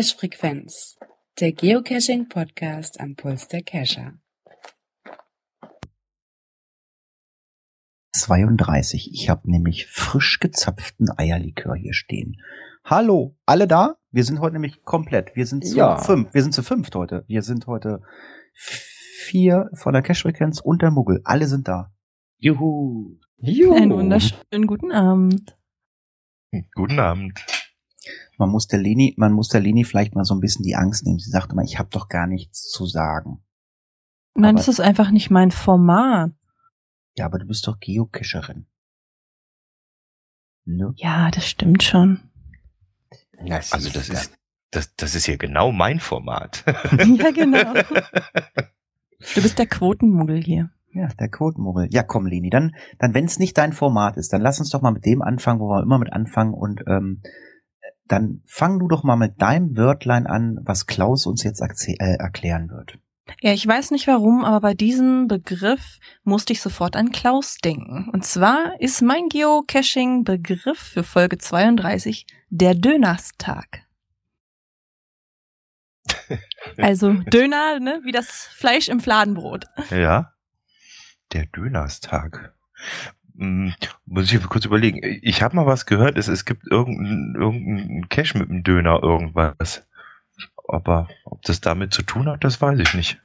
Cache-Frequenz, der Geocaching-Podcast am Puls der Cacher. 32. Ich habe nämlich frisch gezapften Eierlikör hier stehen. Hallo, alle da? Wir sind heute nämlich komplett. Wir sind zu Ja. fünf. Wir sind zu fünft heute. Wir sind heute vier von der Cache-Frequenz und der Muggel. Alle sind da. Juhu. Juhu. Einen wunderschönen guten Abend. Guten Abend. Man muss der Leni, man muss der Leni vielleicht mal so ein bisschen die Angst nehmen. Sie sagt immer, ich habe doch gar nichts zu sagen. Nein, Aber- das ist einfach nicht mein Format. Ja, aber du bist doch Geocacherin. Ne? Ja, das stimmt schon. Das Also das ist, das, das ist hier genau mein Format. Ja, genau. Du bist der Quotenmuggel hier. Ja, der Quotenmuggel. Ja, komm, Leni, dann, dann wenn es nicht dein Format ist, dann lass uns doch mal mit dem anfangen, wo wir immer mit anfangen und ähm, dann fang du doch mal mit deinem Wörtlein an, was Klaus uns jetzt äh, erklären wird. Ja, ich weiß nicht warum, aber bei diesem Begriff musste ich sofort an Klaus denken. Und zwar ist mein Geocaching-Begriff für Folge 32 der Dönerstag. Also Döner, ne, wie das Fleisch im Fladenbrot. ja. Der Dönerstag. Hm, muss ich kurz überlegen. Ich habe mal was gehört, es, es gibt irgendeinen irgendein Cash mit dem Döner irgendwas. Aber ob das damit zu tun hat, das weiß ich nicht.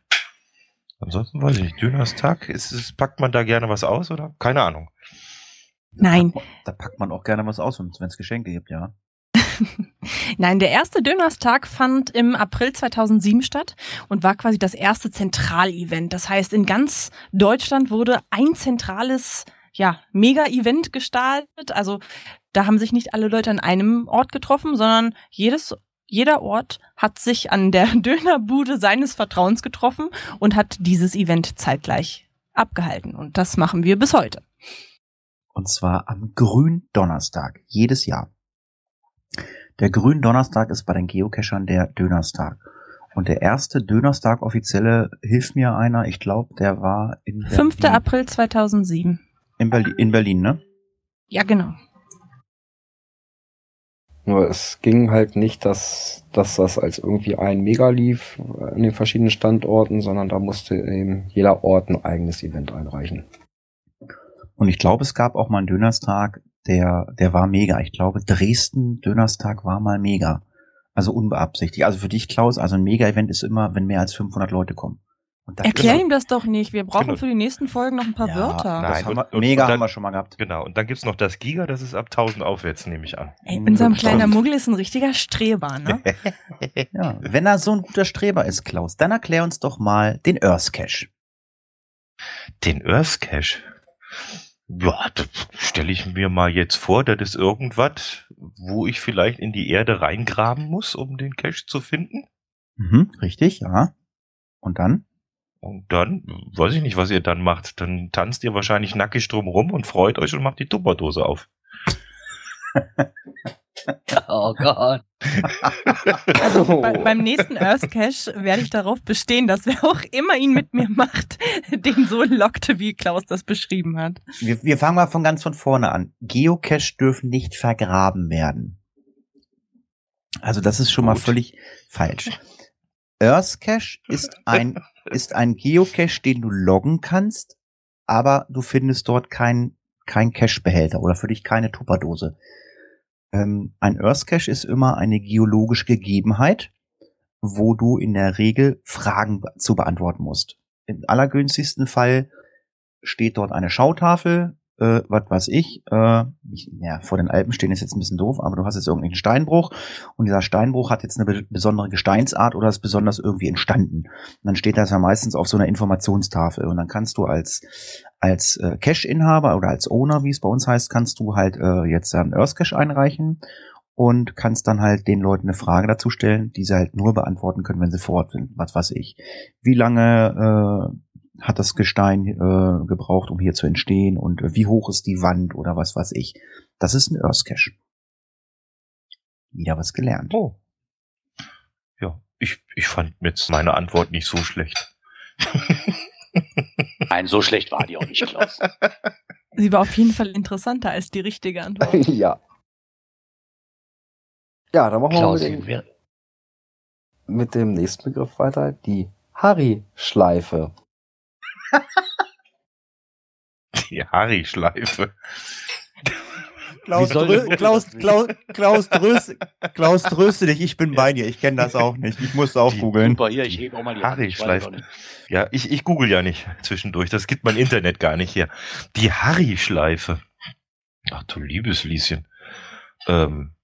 Ansonsten weiß ich nicht. Dönerstag, ist es, packt man da gerne was aus oder? Keine Ahnung. Nein, Da packt man auch gerne was aus, wenn es Geschenke gibt, ja. Nein, der erste Dönerstag fand im April 2007 statt und war quasi das erste Zentralevent. Das heißt, in ganz Deutschland wurde ein zentrales, ja, Mega-Event gestartet. Also da haben sich nicht alle Leute an einem Ort getroffen, sondern jedes, jeder Ort hat sich an der Dönerbude seines Vertrauens getroffen und hat dieses Event zeitgleich abgehalten. Und das machen wir bis heute. Und zwar am Gründonnerstag, jedes Jahr. Der Gründonnerstag ist bei den Geocachern der Dönerstag. Und der erste Dönerstag offizielle, hilft mir einer, ich glaube, der war in 5. Berlin. April 2007. In, Berlin, in Berlin, ne? Ja, genau. Nur es ging halt nicht, dass, dass das als irgendwie ein Mega lief an den verschiedenen Standorten, sondern da musste eben jeder Ort ein eigenes Event einreichen. Und ich glaube, es gab auch mal einen Dönerstag, der, der war mega. Ich glaube, Dresden Dönerstag war mal mega. Also unbeabsichtigt. Also für dich, Klaus, also ein Mega-Event ist immer, wenn mehr als 500 Leute kommen. Erklär ist- ihm das doch nicht. Wir brauchen Genau. für die nächsten Folgen noch ein paar Ja, Wörter. Nein, Das haben wir, und- mega und dann- haben wir schon mal gehabt. Genau. Und dann gibt's noch das Giga, das ist ab 1000 aufwärts, nehme ich an. Ey, unser kleiner Muggel ist ein richtiger Streber, ne? Ja, wenn er so ein guter Streber ist, Klaus, dann erklär uns doch mal den Earth Cache. Den Earth Cache. Ja, das stelle ich mir mal jetzt vor, das ist irgendwas, wo ich vielleicht in die Erde reingraben muss, um den Cache zu finden. Mhm, richtig, ja. Und dann? Und dann, weiß ich nicht, was ihr dann macht. Dann tanzt ihr wahrscheinlich nackig drum rum und freut euch und macht die Tupperdose auf. Oh Gott. Also Oh. bei, beim nächsten Earth Cache werde ich darauf bestehen, dass wer auch immer ihn mit mir macht, den so lockte, wie Klaus das beschrieben hat. Wir, wir fangen mal von ganz von vorne an. Geocache dürfen nicht vergraben werden. Also das ist schon mal Gut. völlig falsch. Earth Cache ist ein, ist ein Geocache, den du loggen kannst, aber du findest dort kein, kein Cache-Behälter oder für dich keine Tupperdose. Ähm, ein Earth Cache ist immer eine geologische Gegebenheit, wo du in der Regel Fragen zu beantworten musst. Im allergünstigsten Fall steht dort eine Schautafel, äh, was weiß ich, äh, ich, ja, vor den Alpen stehen ist jetzt ein bisschen doof, aber du hast jetzt irgendeinen Steinbruch und dieser Steinbruch hat jetzt eine be besondere Gesteinsart oder ist besonders irgendwie entstanden. Und dann steht das ja meistens auf so einer Informationstafel und dann kannst du als als äh, Cache-Inhaber oder als Owner, wie es bei uns heißt, kannst du halt äh, jetzt einen Earth Cache einreichen und kannst dann halt den Leuten eine Frage dazu stellen, die sie halt nur beantworten können, wenn sie vor Ort sind. Was weiß ich. Wie lange äh, hat das Gestein äh, gebraucht, um hier zu entstehen und äh, wie hoch ist die Wand oder was weiß ich. Das ist ein Earth Cache. Wieder was gelernt. Oh. Ja, ich, ich fand jetzt meine Antwort nicht so schlecht. Nein, so schlecht war die auch nicht, Klaus. Sie war auf jeden Fall interessanter als die richtige Antwort. ja. Ja, dann machen wir Klaus, mit den, wie, wär- mit dem nächsten Begriff weiter, die Harry-Schleife. Die Harry-Schleife. Klaus, drö Klaus, Klaus, Klaus, tröste, Klaus, tröste dich, ich bin bei dir. Ich kenne das auch nicht. Ich musste auch Die- googeln. Super, hier, ich hebe auch mal die. Ich Harry-Schleife. Ja, ich, ich google ja nicht zwischendurch. Das gibt mein Internet gar nicht her. Die Harry-Schleife. Ach du liebes Lieschen. Ähm,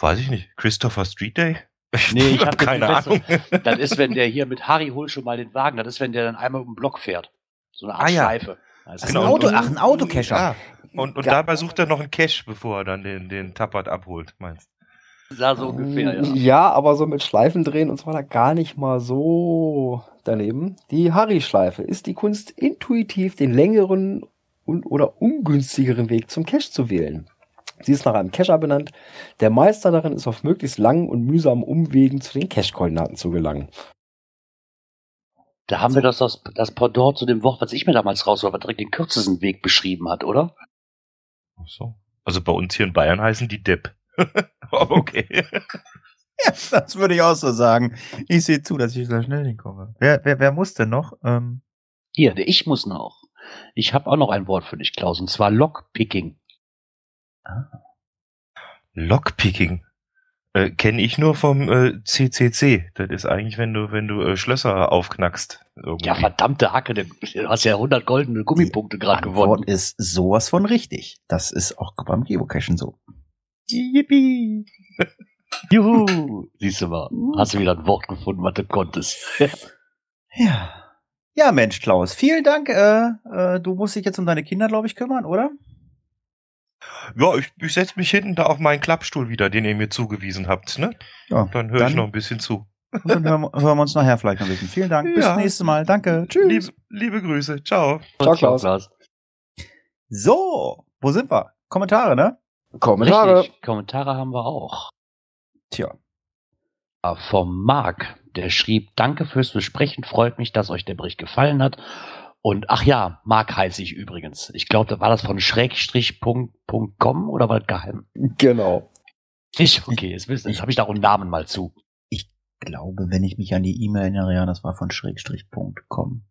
weiß ich nicht. Christopher Street Day? Nee, ich hab hab keine Ahnung. Das ist, wenn der hier mit Harry hol schon mal den Wagen. Das ist, wenn der dann einmal um den Block fährt. So eine Art Ah, ja. Schleife. Ach, ist ein Genau. Auto, ach, ein Autocacher. Ja. Und, und Ja. dabei sucht er noch einen Cash, bevor er dann den, den Tappert abholt, meinst da so ungefähr, ja. Ja, aber so mit Schleifen drehen und so weiter gar nicht mal so daneben. Die Harry-Schleife ist die Kunst, intuitiv den längeren und oder ungünstigeren Weg zum Cache zu wählen. Sie ist nach einem Cacher benannt. Der Meister darin ist auf möglichst langen und mühsamen Umwegen zu den Cache-Koordinaten zu gelangen. Da haben wir das, das, das Pendant zu dem Wort, was ich mir damals raus was direkt den kürzesten Weg beschrieben hat, oder? Ach so. Also bei uns hier in Bayern heißen die Depp. Aber okay. Ja, das würde ich auch so sagen. Ich sehe zu, dass ich da schnell hinkomme. Wer, wer, wer muss denn noch? Ähm, Hier, ich muss noch. Ich habe auch noch ein Wort für dich, Klaus, und zwar Lockpicking. Lockpicking. Äh, Kenne ich nur vom äh, CCC. Das ist eigentlich, wenn du, wenn du äh, Schlösser aufknackst. Irgendwie. Ja, verdammte Hacke, du hast ja 100 goldene Gummipunkte gerade Antwort gewonnen. ist sowas von richtig. Das ist auch beim Geocachen so. Yippie. Juhu. Siehst du mal, hast du wieder ein Wort gefunden, was du konntest. Ja. Ja, Mensch, Klaus, vielen Dank. Äh, äh, du musst dich jetzt um deine Kinder, glaube ich, kümmern, oder? Ja, ich, ich setze mich hinten da auf meinen Klappstuhl wieder, den ihr mir zugewiesen habt. Ne? Ja. Dann höre ich noch ein bisschen zu. Und dann hören, wir- hören wir uns nachher vielleicht noch ein bisschen. Vielen Dank. Bis Ja. zum nächsten Mal. Danke. Tschüss. Liebe, liebe Grüße. Ciao. Ciao, Klaus. So, wo sind wir? Kommentare, ne? Kommentare. Richtig, Kommentare haben wir auch. Tja. Vom Marc, der schrieb, danke fürs Besprechen, freut mich, dass euch der Bericht gefallen hat. Und ach ja, Marc heiße ich übrigens. Ich glaube, da war das von Schrägstrich.com oder war das geheim? Genau. Nicht? Okay, jetzt, jetzt habe ich da auch einen Namen mal zu. glaube, wenn ich mich an die E-Mail erinnere, ja, das war von Schrägstrich.com.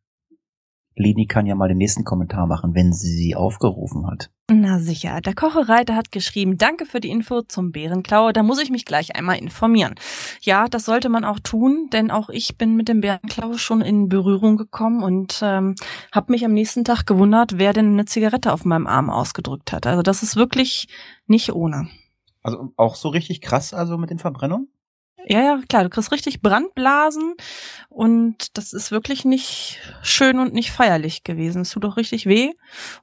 Leni kann ja mal den nächsten Kommentar machen, wenn sie sie aufgerufen hat. Na sicher, der Kochereiter hat geschrieben, danke für die Info zum Bärenklau, da muss ich mich gleich einmal informieren. Ja, das sollte man auch tun, denn auch ich bin mit dem Bärenklau schon in Berührung gekommen und ähm, habe mich am nächsten Tag gewundert, wer denn eine Zigarette auf meinem Arm ausgedrückt hat. Also das ist wirklich nicht ohne. Also auch so richtig krass, also mit den Verbrennungen? Ja, ja, klar, du kriegst richtig Brandblasen und das ist wirklich nicht schön und nicht feierlich gewesen. Es tut doch richtig weh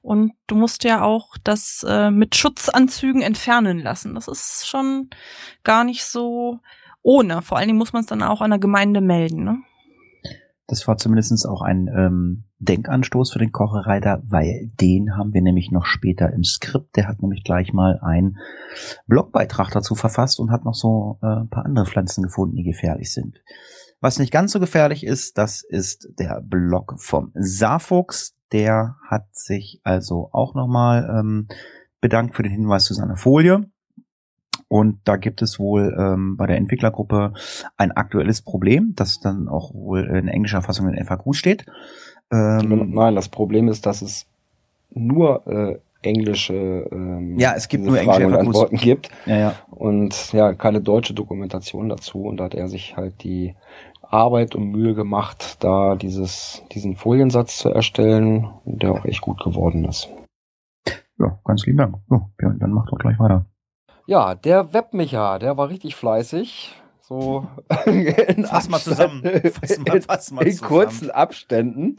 und du musst ja auch das äh, mit Schutzanzügen entfernen lassen. Das ist schon gar nicht so ohne. Vor allen Dingen muss man es dann auch an der Gemeinde melden. Ne? Das war zumindest auch ein ähm, Denkanstoß für den Kochereiter, weil den haben wir nämlich noch später im Skript. Der hat nämlich gleich mal einen Blogbeitrag dazu verfasst und hat noch so äh, ein paar andere Pflanzen gefunden, die gefährlich sind. Was nicht ganz so gefährlich ist, das ist der Blog vom Saarfuchs. Der hat sich also auch nochmal ähm, bedankt für den Hinweis zu seiner Folie. Und da gibt es wohl ähm, bei der Entwicklergruppe ein aktuelles Problem, das dann auch wohl in englischer Fassung in FAQ steht. Ähm, Nein, das Problem ist, dass es nur äh, englische ähm, Ja, es gibt nur englische Fragen und FAQs. Antworten gibt ja, ja. und ja, keine deutsche Dokumentation dazu. Und da hat er sich halt die Arbeit und Mühe gemacht, da dieses, diesen Foliensatz zu erstellen, der auch echt gut geworden ist. ja, ganz lieben Dank. So, ja, dann macht doch gleich weiter. Ja, der Webmicha, der war richtig fleißig. So in Fass mal zusammen. Fass mal, in, fass mal in zusammen. kurzen Abständen.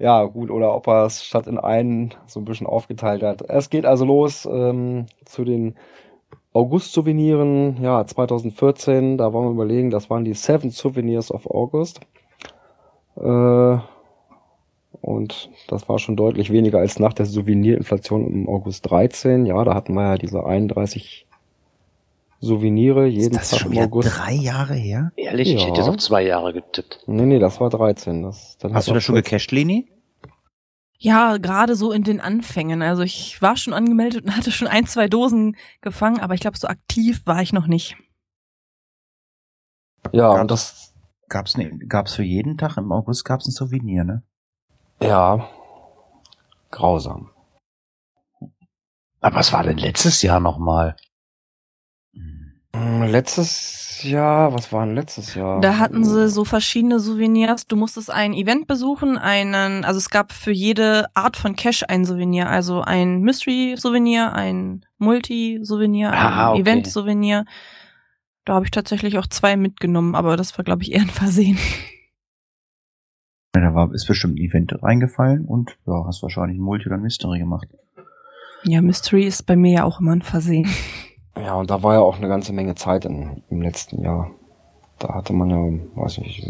Ja, gut, oder ob er es statt in einen so ein bisschen aufgeteilt hat. Es geht also los ähm, zu den August-Souveniren, ja, 2014, da wollen wir überlegen, das waren die Seven Souvenirs of August. Äh, und das war schon deutlich weniger als nach der Souvenirinflation im August 13. Ja, da hatten wir ja diese 31 Souvenire jeden Ist das Tag schon im wieder August. drei Jahre her? Ehrlich, ich Ja. hätte jetzt auf zwei Jahre getippt. Nee, nee, das war 13. Das, dann Hast du das schon 14. gecached, Leni? Ja, gerade so in den Anfängen. Also ich war schon angemeldet und hatte schon ein, zwei Dosen gefangen, aber ich glaube, so aktiv war ich noch nicht. Ja, Gab's- und das, Gab's, ne, gab's für jeden Tag im August gab's ein Souvenir, ne? ja, grausam. Aber was war denn letztes Jahr nochmal? Hm, Letztes Jahr, was war denn letztes Jahr? Da hatten sie so verschiedene Souvenirs. Du musstest ein Event besuchen, einen, also es gab für jede Art von Cash ein Souvenir, also ein Mystery-Souvenir, ein Multi-Souvenir, ein Ah, okay. Event-Souvenir. Da habe ich tatsächlich auch zwei mitgenommen, aber das war, glaube ich, eher ein Versehen. Ja, Da war, ist bestimmt ein Event reingefallen und ja, hast wahrscheinlich ein Multi oder ein Mystery gemacht. Ja, Mystery ist bei mir ja auch immer ein Versehen. Ja, und da war ja auch eine ganze Menge Zeit in, im letzten Jahr. Da hatte man ja, weiß nicht,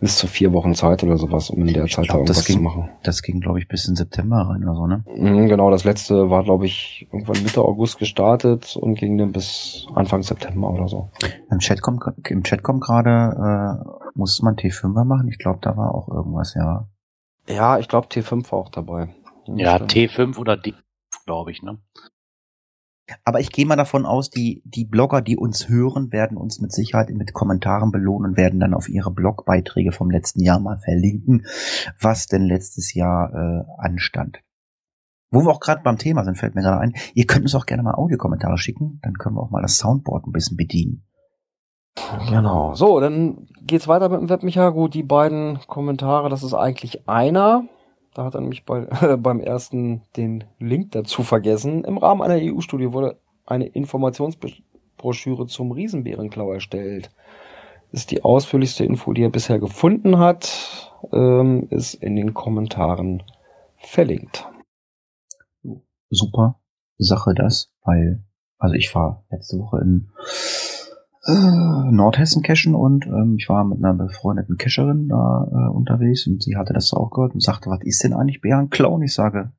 bis zu vier Wochen Zeit oder sowas, um in der Ich Zeit da glaub, das irgendwas zu ging- machen. Das ging, glaube ich, bis in September rein oder so, ne? Mhm, Genau, das letzte war, glaube ich, irgendwann Mitte August gestartet und ging dann bis Anfang September oder so. Im Chat kommt, im Chat kommt gerade, äh, musste man T5er machen? Ich glaube, da war auch irgendwas, ja. Ja, ich glaube, T5 war auch dabei. Ja, Stimmt. T5 oder D, glaube ich, ne? Aber ich gehe mal davon aus, die, die Blogger, die uns hören, werden uns mit Sicherheit mit Kommentaren belohnen und werden dann auf ihre Blogbeiträge vom letzten Jahr mal verlinken, was denn letztes Jahr äh, anstand. Wo wir auch gerade beim Thema sind, fällt mir gerade ein, ihr könnt uns auch gerne mal Audiokommentare schicken, dann können wir auch mal das Soundboard ein bisschen bedienen. Genau. So, dann geht's weiter mit dem Webmicha. Gut, die beiden Kommentare, das ist eigentlich einer. Da hat er nämlich bei, beim ersten den Link dazu vergessen. Im Rahmen einer EU-Studie wurde eine Informationsbroschüre zum Riesenbärenklau erstellt. Ist die ausführlichste Info, die er bisher gefunden hat, ähm, ist in den Kommentaren verlinkt. super Sache das, weil, also ich war letzte Woche in äh, Nordhessen cashen und ähm, ich war mit einer befreundeten Cacherin da äh, unterwegs und sie hatte das auch gehört und sagte, was ist denn eigentlich Bärenklau? Und ich sage,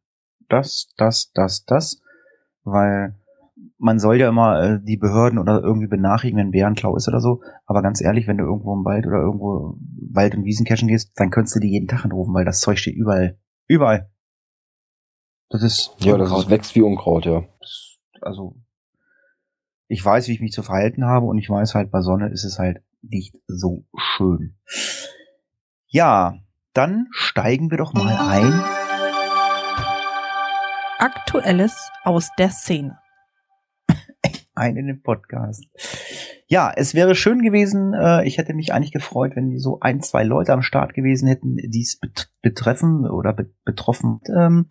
das, das, das, das, weil man soll ja immer äh, die Behörden oder irgendwie benachrichtigen, wenn Bärenklau ist oder so, aber ganz ehrlich, wenn du irgendwo im Wald oder irgendwo Wald- und Wiesen cashen gehst, dann könntest du die jeden Tag anrufen, weil das Zeug steht überall. Überall. Das ist Ja, das Unkraut. ist, wächst wie Unkraut, ja. Das- also ich weiß, wie ich mich zu verhalten habe und ich weiß halt, bei Sonne ist es halt nicht so schön. Ja, dann steigen wir doch mal ein. Aktuelles aus der Szene. ein in den Podcast. Ja, es wäre schön gewesen. Äh, ich hätte mich eigentlich gefreut, wenn so ein, zwei Leute am Start gewesen hätten, die es bet betreffen oder be betroffen. Ähm,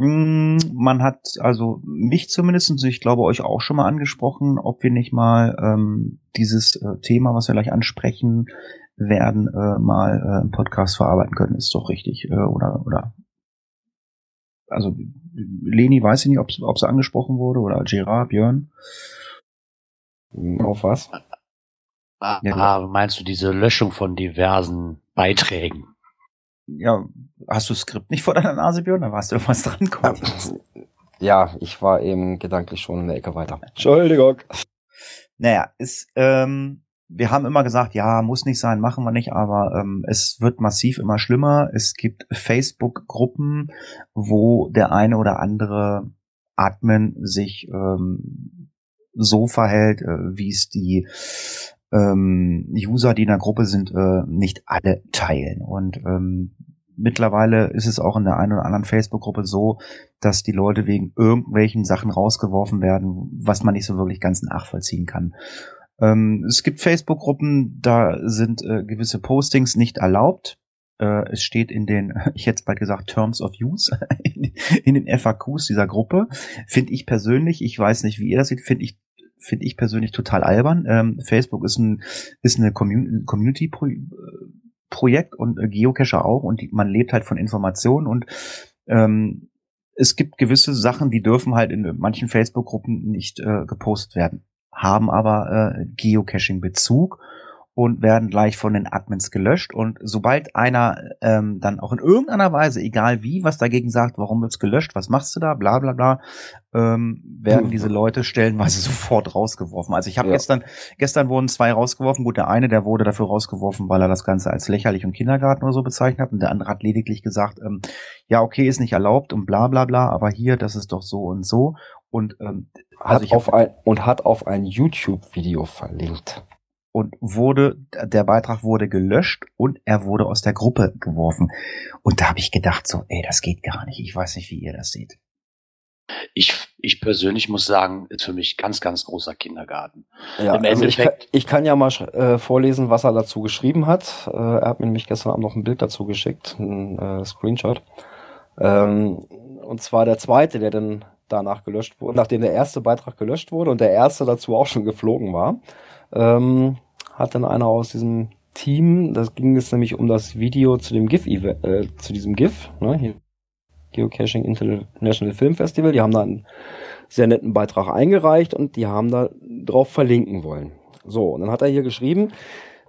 man hat also mich zumindest, und ich glaube euch auch schon mal angesprochen, ob wir nicht mal ähm, dieses äh, Thema, was wir gleich ansprechen werden, äh, mal äh, im Podcast verarbeiten können. Ist doch richtig, äh, oder oder also Leni weiß ich nicht, ob es angesprochen wurde oder Gerard, Björn. Auf was? Ah, Ja, ah, meinst du diese Löschung von diversen Beiträgen? Ja, hast du das Skript nicht vor deiner Nase, Björn? Da warst du irgendwas dran. Komm. Ja, ich war eben gedanklich schon in der Ecke weiter. Entschuldigung. Naja, ist, ähm, wir haben immer gesagt, ja, muss nicht sein, machen wir nicht, aber ähm, es wird massiv immer schlimmer. Es gibt Facebook-Gruppen, wo der eine oder andere Admin sich ähm, so verhält, äh, wie es die ähm, User, die in der Gruppe sind, äh, nicht alle teilen. Und ähm, mittlerweile ist es auch in der einen oder anderen Facebook-Gruppe so, dass die Leute wegen irgendwelchen Sachen rausgeworfen werden, was man nicht so wirklich ganz nachvollziehen kann. Ähm, es gibt Facebook-Gruppen, da sind äh, gewisse Postings nicht erlaubt. Äh, es steht in den, ich hätte bald gesagt, Terms of Use, in, in den FAQs dieser Gruppe. Finde ich persönlich, ich weiß nicht, wie ihr das seht, finde ich finde ich persönlich total albern. Ähm, Facebook ist ein ist eine Commun Community Pro Projekt und äh, Geocacher auch und die, man lebt halt von Informationen und ähm, es gibt gewisse Sachen, die dürfen halt in manchen Facebook-Gruppen nicht äh, gepostet werden, haben aber äh, Geocaching-Bezug und werden gleich von den Admins gelöscht. Und sobald einer ähm, dann auch in irgendeiner Weise, egal wie, was dagegen sagt, warum wird's gelöscht, was machst du da, bla bla bla, ähm, werden Mhm. diese Leute stellenweise sofort rausgeworfen. Also ich habe Ja. gestern, gestern wurden zwei rausgeworfen. Gut, der eine, der wurde dafür rausgeworfen, weil er das Ganze als lächerlich und Kindergarten oder so bezeichnet hat. Und der andere hat lediglich gesagt, ähm, ja, okay, ist nicht erlaubt und bla bla bla, aber hier, das ist doch so und so. Und ähm, Hat Also hab- auf ein, und hat auf ein YouTube-Video verlinkt. Und wurde, der Beitrag wurde gelöscht und er wurde aus der Gruppe geworfen. Und da habe ich gedacht, so, ey, das geht gar nicht. Ich weiß nicht, wie ihr das seht. Ich, ich persönlich muss sagen, ist für mich ganz, ganz großer Kindergarten. Ja, Im also ich, kann, ich kann ja mal äh, vorlesen, was er dazu geschrieben hat. Äh, er hat mir nämlich gestern Abend noch ein Bild dazu geschickt, ein äh, Screenshot. Ähm, und zwar der zweite, der dann danach gelöscht wurde, nachdem der erste Beitrag gelöscht wurde und der erste dazu auch schon geflogen war, ähm, hat dann einer aus diesem Team, das ging es nämlich um das Video zu dem GIF, äh, zu diesem GIF, ne, hier, Geocaching International Film Festival, die haben da einen sehr netten Beitrag eingereicht und die haben da drauf verlinken wollen. So, und dann hat er hier geschrieben,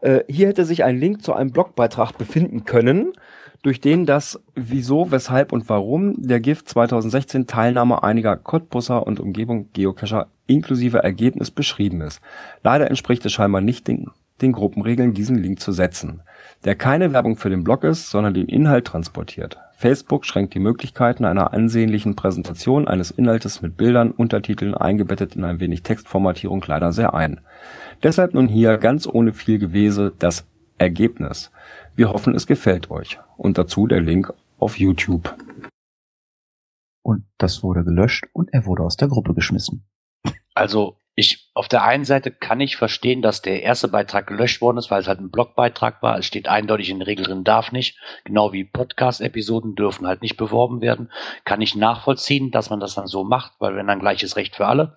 äh, hier hätte sich ein Link zu einem Blogbeitrag befinden können, durch den das Wieso, Weshalb und Warum der GIF 2016 Teilnahme einiger Cottbusser und Umgebung Geocacher inklusive Ergebnis beschrieben ist. Leider entspricht es scheinbar nicht den, den Gruppenregeln, diesen Link zu setzen, der keine Werbung für den Blog ist, sondern den Inhalt transportiert. Facebook schränkt die Möglichkeiten einer ansehnlichen Präsentation eines Inhaltes mit Bildern, Untertiteln eingebettet in ein wenig Textformatierung leider sehr ein. Deshalb nun hier ganz ohne viel Gewese das Ergebnis. Wir hoffen, es gefällt euch. Und dazu der Link auf YouTube. Und das wurde gelöscht und er wurde aus der Gruppe geschmissen. Also ich auf der einen Seite kann ich verstehen, dass der erste Beitrag gelöscht worden ist, weil es halt ein Blogbeitrag war. Es steht eindeutig in den Regeln drin, darf nicht. Genau wie Podcast-Episoden dürfen halt nicht beworben werden. Kann ich nachvollziehen, dass man das dann so macht, weil wenn dann gleiches Recht für alle.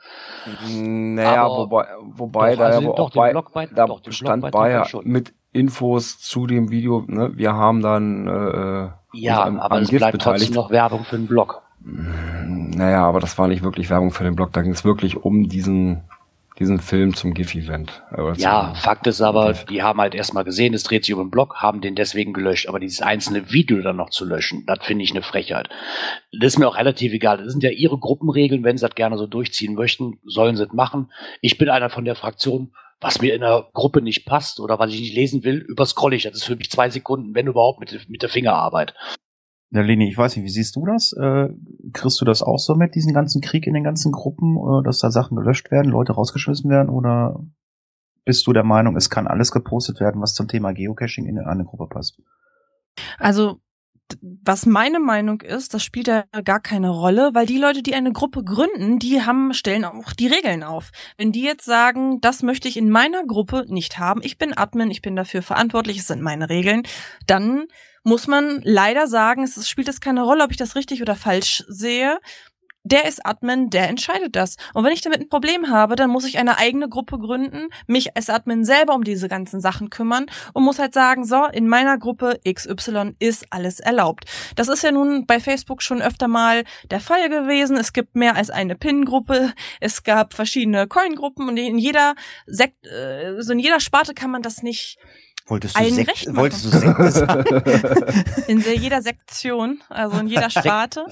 Naja, Aber- wobei, wobei Doch, da, also ja doch, auch den bei, Blogbeitrag- da doch, den stand Blogbeitrag bei ja schon. mit Infos zu dem Video. Ne? Wir haben dann äh, Ja, uns am- aber am es GIF bleibt trotzdem beteiligt. noch Werbung für den Blog. Naja, aber das war nicht wirklich Werbung für den Blog. Da ging es wirklich um diesen, diesen Film zum GIF-Event. äh, Ja, Fakt ist aber, GIF. die haben halt erstmal gesehen, es dreht sich um den Blog, haben den deswegen gelöscht. Aber dieses einzelne Video dann noch zu löschen, das finde ich eine Frechheit. Das ist mir auch relativ egal. Das sind ja ihre Gruppenregeln. Wenn sie das gerne so durchziehen möchten, sollen sie es machen. Ich bin einer von der Fraktion, was mir in der Gruppe nicht passt oder was ich nicht lesen will, überscroll ich. Das ist für mich zwei Sekunden, wenn überhaupt, mit, mit der Fingerarbeit. Ja, Leni, ich weiß nicht, wie siehst du das? Äh, kriegst du das auch so mit, diesen ganzen Krieg in den ganzen Gruppen, äh, dass da Sachen gelöscht werden, Leute rausgeschmissen werden? Oder bist du der Meinung, es kann alles gepostet werden, was zum Thema Geocaching in eine Gruppe passt? Also, was meine Meinung ist, das spielt ja gar keine Rolle, weil die Leute, die eine Gruppe gründen, die haben, stellen auch die Regeln auf. Wenn die jetzt sagen, das möchte ich in meiner Gruppe nicht haben, ich bin Admin, ich bin dafür verantwortlich, es sind meine Regeln, dann muss man leider sagen, es spielt es keine Rolle, ob ich das richtig oder falsch sehe. Der ist Admin, der entscheidet das. Und wenn ich damit ein Problem habe, dann muss ich eine eigene Gruppe gründen, mich als Admin selber um diese ganzen Sachen kümmern und muss halt sagen, so, in meiner Gruppe XY ist alles erlaubt. Das ist ja nun bei Facebook schon öfter mal der Fall gewesen. Es gibt mehr als eine Pin-Gruppe, es gab verschiedene Coin-Gruppen und in jeder Sekt, äh, so in jeder Sparte kann man das nicht Wolltest du, Allen Sekt, recht machen. wolltest du Sekte sagen? in jeder Sektion, also in jeder Sparte,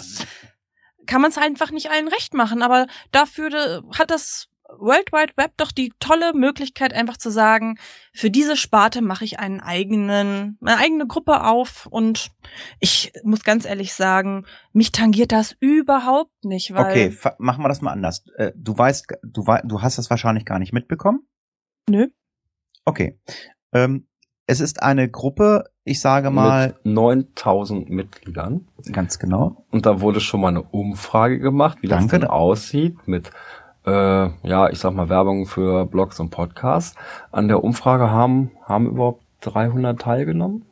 kann man es einfach nicht allen recht machen. Aber dafür äh, hat das World Wide Web doch die tolle Möglichkeit, einfach zu sagen, für diese Sparte mache ich einen eigenen, eine eigene Gruppe auf und ich muss ganz ehrlich sagen, mich tangiert das überhaupt nicht, weil Okay, machen wir das mal anders. Äh, Du weißt, du, du hast das wahrscheinlich gar nicht mitbekommen. nö. Okay. Ähm, es ist eine Gruppe, ich sage mal, mit 9000 Mitgliedern. ganz genau. Und da wurde schon mal eine Umfrage gemacht, wie Danke. das denn aussieht mit, äh, ja, ich sag mal Werbung für Blogs und Podcasts. An der Umfrage haben, haben überhaupt 300 teilgenommen.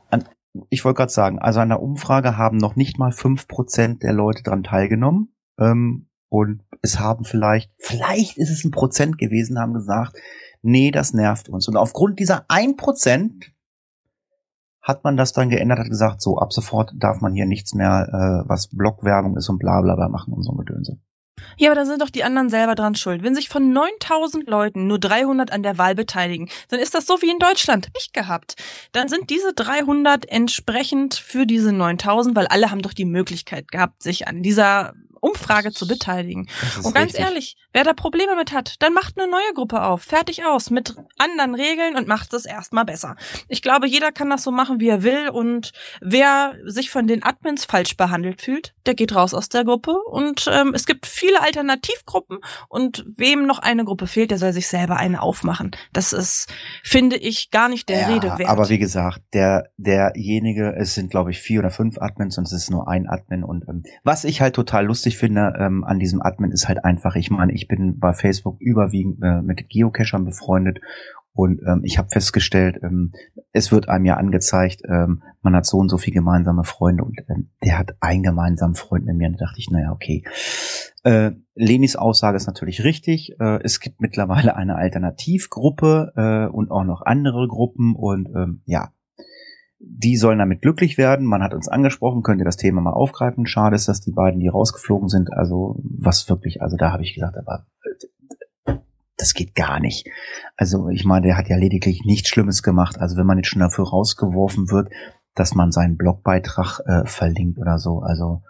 Ich wollte gerade sagen, also an der Umfrage haben noch nicht mal fünf Prozent der Leute dran teilgenommen. Ähm, und es haben vielleicht, vielleicht ist es ein Prozent gewesen, haben gesagt, nee, das nervt uns. Und aufgrund dieser ein Prozent hat man das dann geändert, hat gesagt, so ab sofort darf man hier nichts mehr, äh, was Blogwerbung ist und bla bla bla machen und so ein Gedönse. Ja, aber dann sind doch die anderen selber dran schuld. Wenn sich von 9000 Leuten nur 300 an der Wahl beteiligen, dann ist das so wie in Deutschland. Nicht gehabt. Dann sind diese 300 entsprechend für diese 9000, weil alle haben doch die Möglichkeit gehabt, sich an dieser Umfrage zu beteiligen. Und ganz richtig. ehrlich, Wer da Probleme mit hat, dann macht eine neue Gruppe auf. Fertig aus. Mit anderen Regeln und macht es erstmal besser. Ich glaube, jeder kann das so machen, wie er will. Und wer sich von den Admins falsch behandelt fühlt, der geht raus aus der Gruppe. Und ähm, es gibt viele Alternativgruppen. Und wem noch eine Gruppe fehlt, der soll sich selber eine aufmachen. Das ist, finde ich, gar nicht der ja, Rede wert. Aber wie gesagt, der, derjenige, es sind glaube ich vier oder fünf Admins und es ist nur ein Admin. Und ähm, was ich halt total lustig finde ähm, an diesem Admin ist halt einfach, ich meine, ich bin bei Facebook überwiegend äh, mit Geocachern befreundet und ähm, ich habe festgestellt, ähm, es wird einem ja angezeigt, ähm, man hat so und so viele gemeinsame Freunde und ähm, der hat einen gemeinsamen Freund mit mir. Und da dachte ich, naja, okay. Äh, Lenis Aussage ist natürlich richtig. Äh, es gibt mittlerweile eine Alternativgruppe äh, und auch noch andere Gruppen und ähm, ja, die sollen damit glücklich werden. Man hat uns angesprochen, könnt ihr das Thema mal aufgreifen. Schade ist, dass die beiden, die rausgeflogen sind, also was wirklich, also da habe ich gesagt, aber das geht gar nicht. Also ich meine, der hat ja lediglich nichts Schlimmes gemacht. Also wenn man jetzt schon dafür rausgeworfen wird, dass man seinen Blogbeitrag äh, verlinkt oder so, also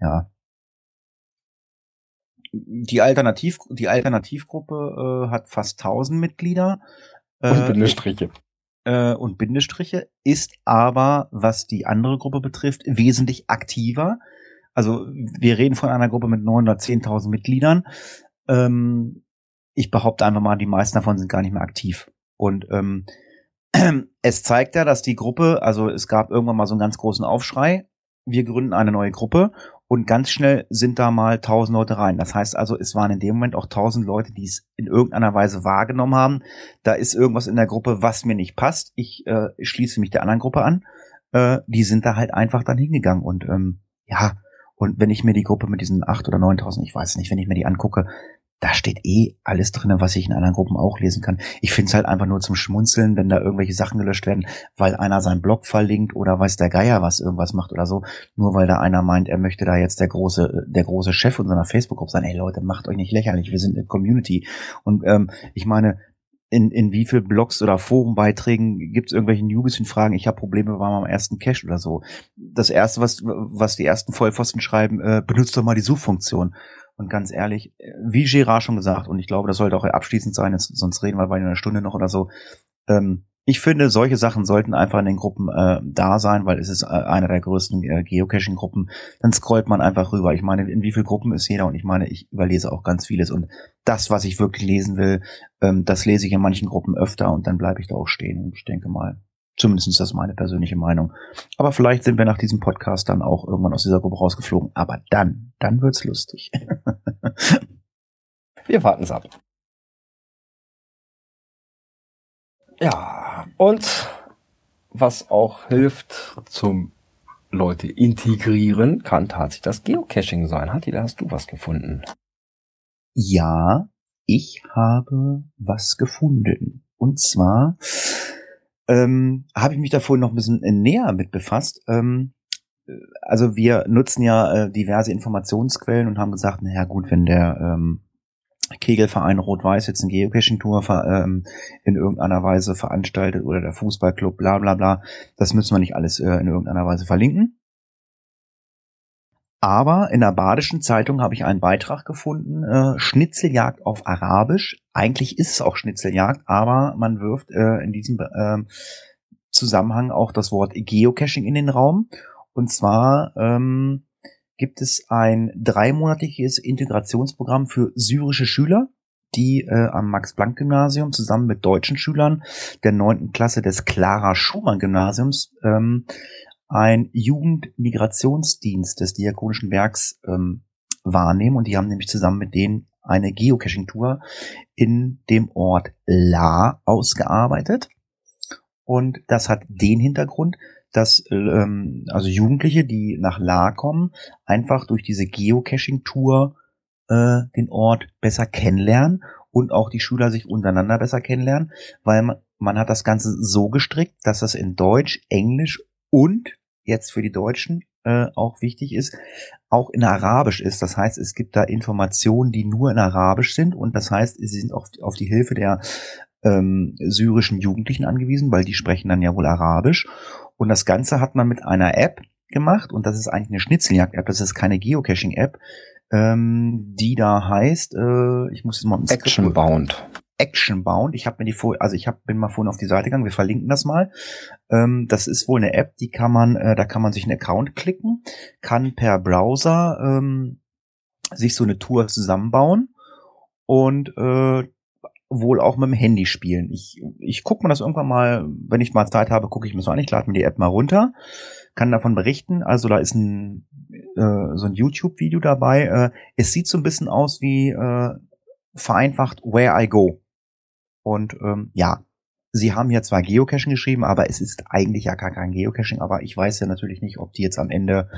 ja. Die Alternativ, die Alternativgruppe äh, hat fast 1000 Mitglieder. Und Äh, Bindestriche. Äh, und Bindestriche, ist aber, was die andere Gruppe betrifft, wesentlich aktiver. Also wir reden von einer Gruppe mit 9 oder 10.000 Mitgliedern. Ähm, ich behaupte einfach mal, die meisten davon sind gar nicht mehr aktiv. Und ähm, es zeigt ja, dass die Gruppe, also es gab irgendwann mal so einen ganz großen Aufschrei, wir gründen eine neue Gruppe und ganz schnell sind da mal tausend Leute rein. Das heißt also, es waren in dem Moment auch tausend Leute, die es in irgendeiner Weise wahrgenommen haben. Da ist irgendwas in der Gruppe, was mir nicht passt. Ich äh, schließe mich der anderen Gruppe an. Äh, die sind da halt einfach dann hingegangen und ähm, ja, und wenn ich mir die Gruppe mit diesen acht oder neuntausend, ich weiß nicht, wenn ich mir die angucke, da steht eh alles drinne, was ich in anderen Gruppen auch lesen kann. Ich finde es halt einfach nur zum Schmunzeln, wenn da irgendwelche Sachen gelöscht werden, weil einer seinen Blog verlinkt oder weiß der Geier was irgendwas macht oder so. Nur weil da einer meint, er möchte da jetzt der große, der große Chef unserer Facebook-Gruppe sein. Ey Leute, macht euch nicht lächerlich, wir sind eine Community. Und ähm, ich meine, in, in wie viel Blogs oder Forenbeiträgen gibt es irgendwelche Newbies und fragen, ich habe Probleme bei meinem ersten Cache oder so. Das erste, was, was die ersten Vollpfosten schreiben, äh, benutzt doch mal die Suchfunktion. Und ganz ehrlich, äh, wie Gerard schon gesagt, und ich glaube, das sollte auch abschließend sein, sonst reden wir bei einer Stunde noch oder so. Ähm, ich finde, solche Sachen sollten einfach in den Gruppen äh, da sein, weil es ist äh, einer der größten äh, Geocaching-Gruppen. Dann scrollt man einfach rüber. Ich meine, in wie vielen Gruppen ist jeder? Und ich meine, ich überlese auch ganz vieles. Und das, was ich wirklich lesen will, ähm, das lese ich in manchen Gruppen öfter und dann bleibe ich da auch stehen. Und ich denke mal, zumindest ist das meine persönliche Meinung. Aber vielleicht sind wir nach diesem Podcast dann auch irgendwann aus dieser Gruppe rausgeflogen. Aber dann, dann wird's lustig. Wir warten es ab. Ja, und was auch hilft zum Leute integrieren, kann tatsächlich das Geocaching sein. Hatti, da hast du was gefunden. Ja, ich habe was gefunden. Und zwar ähm, habe ich mich davor noch ein bisschen äh, näher mit befasst. Ähm, äh, also wir nutzen ja äh, diverse Informationsquellen und haben gesagt, naja gut, wenn der ähm, Kegelverein Rot-Weiß jetzt eine Geocaching-Tour ähm, in irgendeiner Weise veranstaltet oder der Fußballclub, bla bla bla, das müssen wir nicht alles äh, in irgendeiner Weise verlinken. Aber in der Badischen Zeitung habe ich einen Beitrag gefunden, äh, Schnitzeljagd auf Arabisch. Eigentlich ist es auch Schnitzeljagd, aber man wirft äh, in diesem äh, Zusammenhang auch das Wort Geocaching in den Raum. Und zwar ähm, gibt es ein dreimonatiges Integrationsprogramm für syrische Schüler, die äh, am Max-Planck-Gymnasium zusammen mit deutschen Schülern der neunten Klasse des Clara Schumann-Gymnasiums ähm, ein Jugendmigrationsdienst des Diakonischen Werks ähm, wahrnehmen und die haben nämlich zusammen mit denen eine Geocaching-Tour in dem Ort La ausgearbeitet. Und das hat den Hintergrund, dass ähm, also Jugendliche, die nach La kommen, einfach durch diese Geocaching-Tour äh, den Ort besser kennenlernen und auch die Schüler sich untereinander besser kennenlernen, weil man, man hat das Ganze so gestrickt, dass das in Deutsch, Englisch und jetzt für die Deutschen äh, auch wichtig ist, auch in Arabisch ist. Das heißt, es gibt da Informationen, die nur in Arabisch sind und das heißt, sie sind auf, auf die Hilfe der ähm, syrischen Jugendlichen angewiesen, weil die sprechen dann ja wohl Arabisch. Und das Ganze hat man mit einer App gemacht und das ist eigentlich eine Schnitzeljagd-App, das ist keine Geocaching-App. ähm, die da heißt, äh, ich muss jetzt mal Actionbound. Actionbound. Ich habe mir die vor, also ich hab, bin mal vorhin auf die Seite gegangen, wir verlinken das mal. Ähm, das ist wohl eine App, die kann man, äh, da kann man sich einen Account klicken, kann per Browser ähm, sich so eine Tour zusammenbauen und äh, wohl auch mit dem Handy spielen. Ich, ich gucke mir das irgendwann mal, wenn ich mal Zeit habe, gucke ich mir das an. Ich lade mir die App mal runter, kann davon berichten. Also da ist ein äh, so ein YouTube-Video dabei. Äh, es sieht so ein bisschen aus wie äh, vereinfacht Where I Go. Und ähm, ja, sie haben hier zwar Geocaching geschrieben, aber es ist eigentlich ja gar kein Geocaching. Aber ich weiß ja natürlich nicht, ob die jetzt am Ende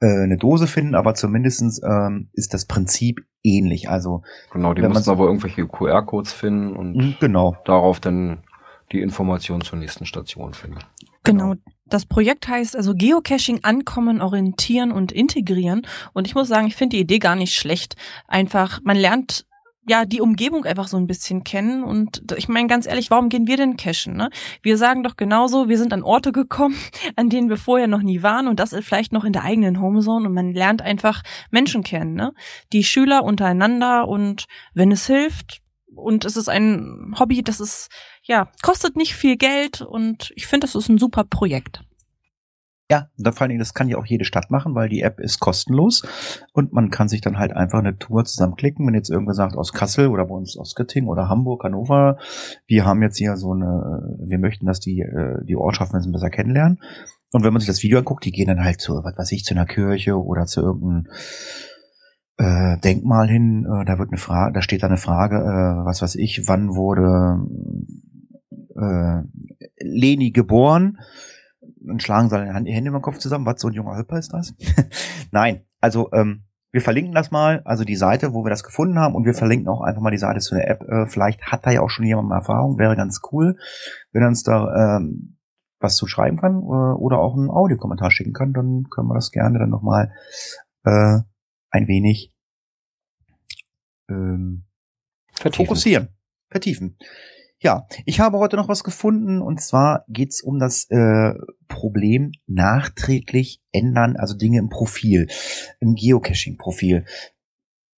äh, eine Dose finden, aber zumindestens ähm, ist das Prinzip ähnlich. Also Genau, die müssen aber irgendwelche QR-Codes finden und mh, genau. darauf dann die Informationen zur nächsten Station finden. Genau. Das Projekt heißt also Geocaching ankommen, orientieren und integrieren. Und ich muss sagen, ich finde die Idee gar nicht schlecht. Einfach, man lernt ja die Umgebung einfach so ein bisschen kennen. Und ich meine ganz ehrlich, warum gehen wir denn cachen? Ne? Wir sagen doch genauso, wir sind an Orte gekommen, an denen wir vorher noch nie waren und das vielleicht noch in der eigenen Homezone. Und man lernt einfach Menschen kennen, ne? Die Schüler untereinander und wenn es hilft, und es ist ein Hobby, das ist, ja, kostet nicht viel Geld und ich finde, das ist ein super Projekt. Ja, da vor allen Dingen, das kann ja auch jede Stadt machen, weil die App ist kostenlos und man kann sich dann halt einfach eine Tour zusammenklicken. Wenn jetzt irgendwer sagt aus Kassel oder bei uns aus Göttingen oder Hamburg, Hannover, wir haben jetzt hier so eine, wir möchten, dass die äh, die Ortschaften ein bisschen besser kennenlernen. Und wenn man sich das Video anguckt, die gehen dann halt zu, was weiß ich, zu einer Kirche oder zu irgendeinem äh, Denkmal hin. Äh, da wird eine Frage, da steht da eine Frage, äh, was weiß ich, wann wurde äh, Leni geboren? Dann schlagen sie dann die Hände über den Kopf zusammen. Was, so ein junger Hüpper ist das? Nein, also ähm, wir verlinken das mal, also die Seite, wo wir das gefunden haben und wir verlinken auch einfach mal die Seite zu der App. Äh, vielleicht hat da ja auch schon jemand mal Erfahrung, wäre ganz cool, wenn er uns da ähm, was zu schreiben kann äh, oder auch einen Audiokommentar schicken kann, dann können wir das gerne dann nochmal äh, ein wenig ähm, Vertiefen. fokussieren, vertiefen. Ja, ich habe heute noch was gefunden und zwar geht's um das äh, Problem nachträglich ändern, also Dinge im Profil, im Geocaching-Profil.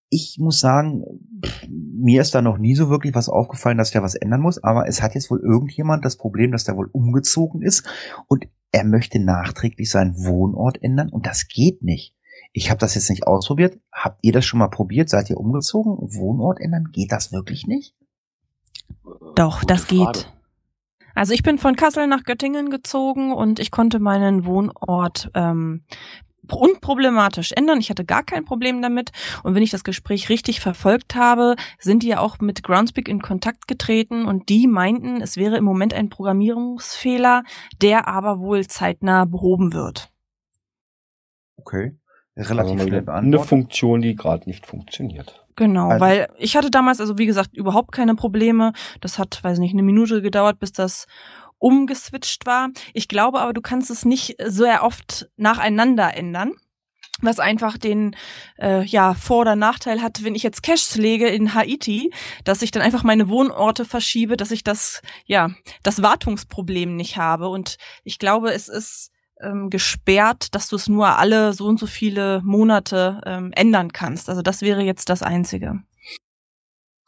Ich muss sagen, pff, mir ist da noch nie so wirklich was aufgefallen, dass da was ändern muss, aber es hat jetzt wohl irgendjemand das Problem, dass der wohl umgezogen ist und er möchte nachträglich seinen Wohnort ändern und das geht nicht. Ich habe das jetzt nicht ausprobiert. Habt ihr das schon mal probiert? Seid ihr umgezogen? Wohnort ändern? Geht das wirklich nicht? Doch, Gute das Frage. geht. Also ich bin von Kassel nach Göttingen gezogen und ich konnte meinen Wohnort ähm, unproblematisch ändern. Ich hatte gar kein Problem damit. Und wenn ich das Gespräch richtig verfolgt habe, sind die ja auch mit Groundspeak in Kontakt getreten und die meinten, es wäre im Moment ein Programmierungsfehler, der aber wohl zeitnah behoben wird. Okay. Also Relativ mal schnell eine. Funktion, die gerade nicht funktioniert. Genau, Also- weil ich hatte damals, also wie gesagt, überhaupt keine Probleme. Das hat, weiß nicht, eine Minute gedauert, bis das umgeswitcht war. Ich glaube aber, du kannst es nicht sehr oft nacheinander ändern. Was einfach den äh, ja, Vor- oder Nachteil hat, wenn ich jetzt Caches lege in Haiti, dass ich dann einfach meine Wohnorte verschiebe, dass ich das, ja, das Wartungsproblem nicht habe. Und ich glaube, es ist ähm, gesperrt, dass du es nur alle so und so viele Monate ähm, ändern kannst. Also das wäre jetzt das Einzige.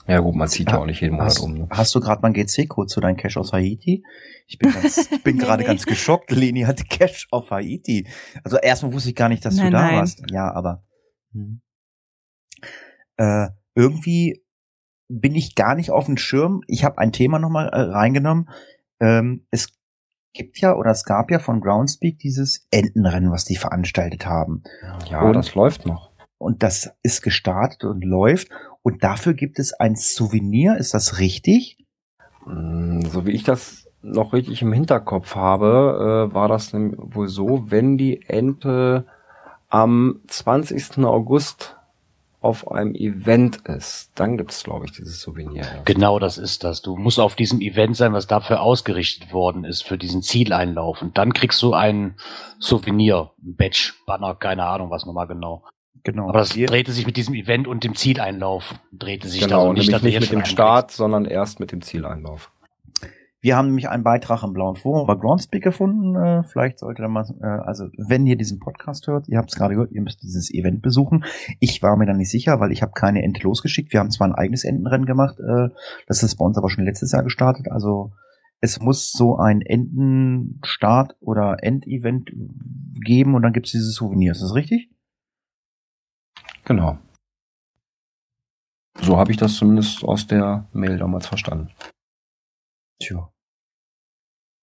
Ja gut, man zieht ja, Ja, auch nicht jeden Monat Hast, um. Ne? hast du gerade mal einen GC-Code zu deinem Cache aus Haiti? Ich bin, ganz, bin gerade nee. ganz geschockt. Leni hatte Cache auf Haiti. Also erstmal wusste ich gar nicht, dass du Nein, da nein. warst. Ja, aber hm. äh, irgendwie bin ich gar nicht auf dem Schirm. Ich habe ein Thema nochmal äh, reingenommen. Ähm, es gibt ja oder es gab ja von Groundspeak dieses Entenrennen, was die veranstaltet haben. Ja, Und- das läuft noch. Und das ist gestartet und läuft. Und dafür gibt es ein Souvenir. Ist das richtig? Mm, So wie ich das noch richtig im Hinterkopf habe, äh, war das wohl so, wenn die Ente am 20. August auf einem Event ist, dann gibt's glaube ich, dieses Souvenir. Genau das ist das. Du musst auf diesem Event sein, was dafür ausgerichtet worden ist, für diesen Zieleinlauf. Und dann kriegst du ein Souvenir, ein Badge, Banner, keine Ahnung, was nochmal genau. Genau. Aber das drehte sich mit diesem Event und dem Zieleinlauf, drehte sich Genau, da du nicht jetzt mit dem Start, sondern erst mit dem Zieleinlauf. Wir haben nämlich einen Beitrag im blauen Forum über Groundspeak gefunden. Äh, vielleicht sollte mal, äh, also wenn ihr diesen Podcast hört, ihr habt es gerade gehört, ihr müsst dieses Event besuchen. Ich war mir da nicht sicher, weil ich habe keine Ente losgeschickt. Wir haben zwar ein eigenes Entenrennen gemacht, äh, das ist bei uns aber schon letztes Jahr gestartet. Also es muss so ein Entenstart oder Endevent geben und dann gibt es diese Souvenirs. Ist das richtig? Genau. So habe ich das zumindest aus der Mail damals verstanden. Tja.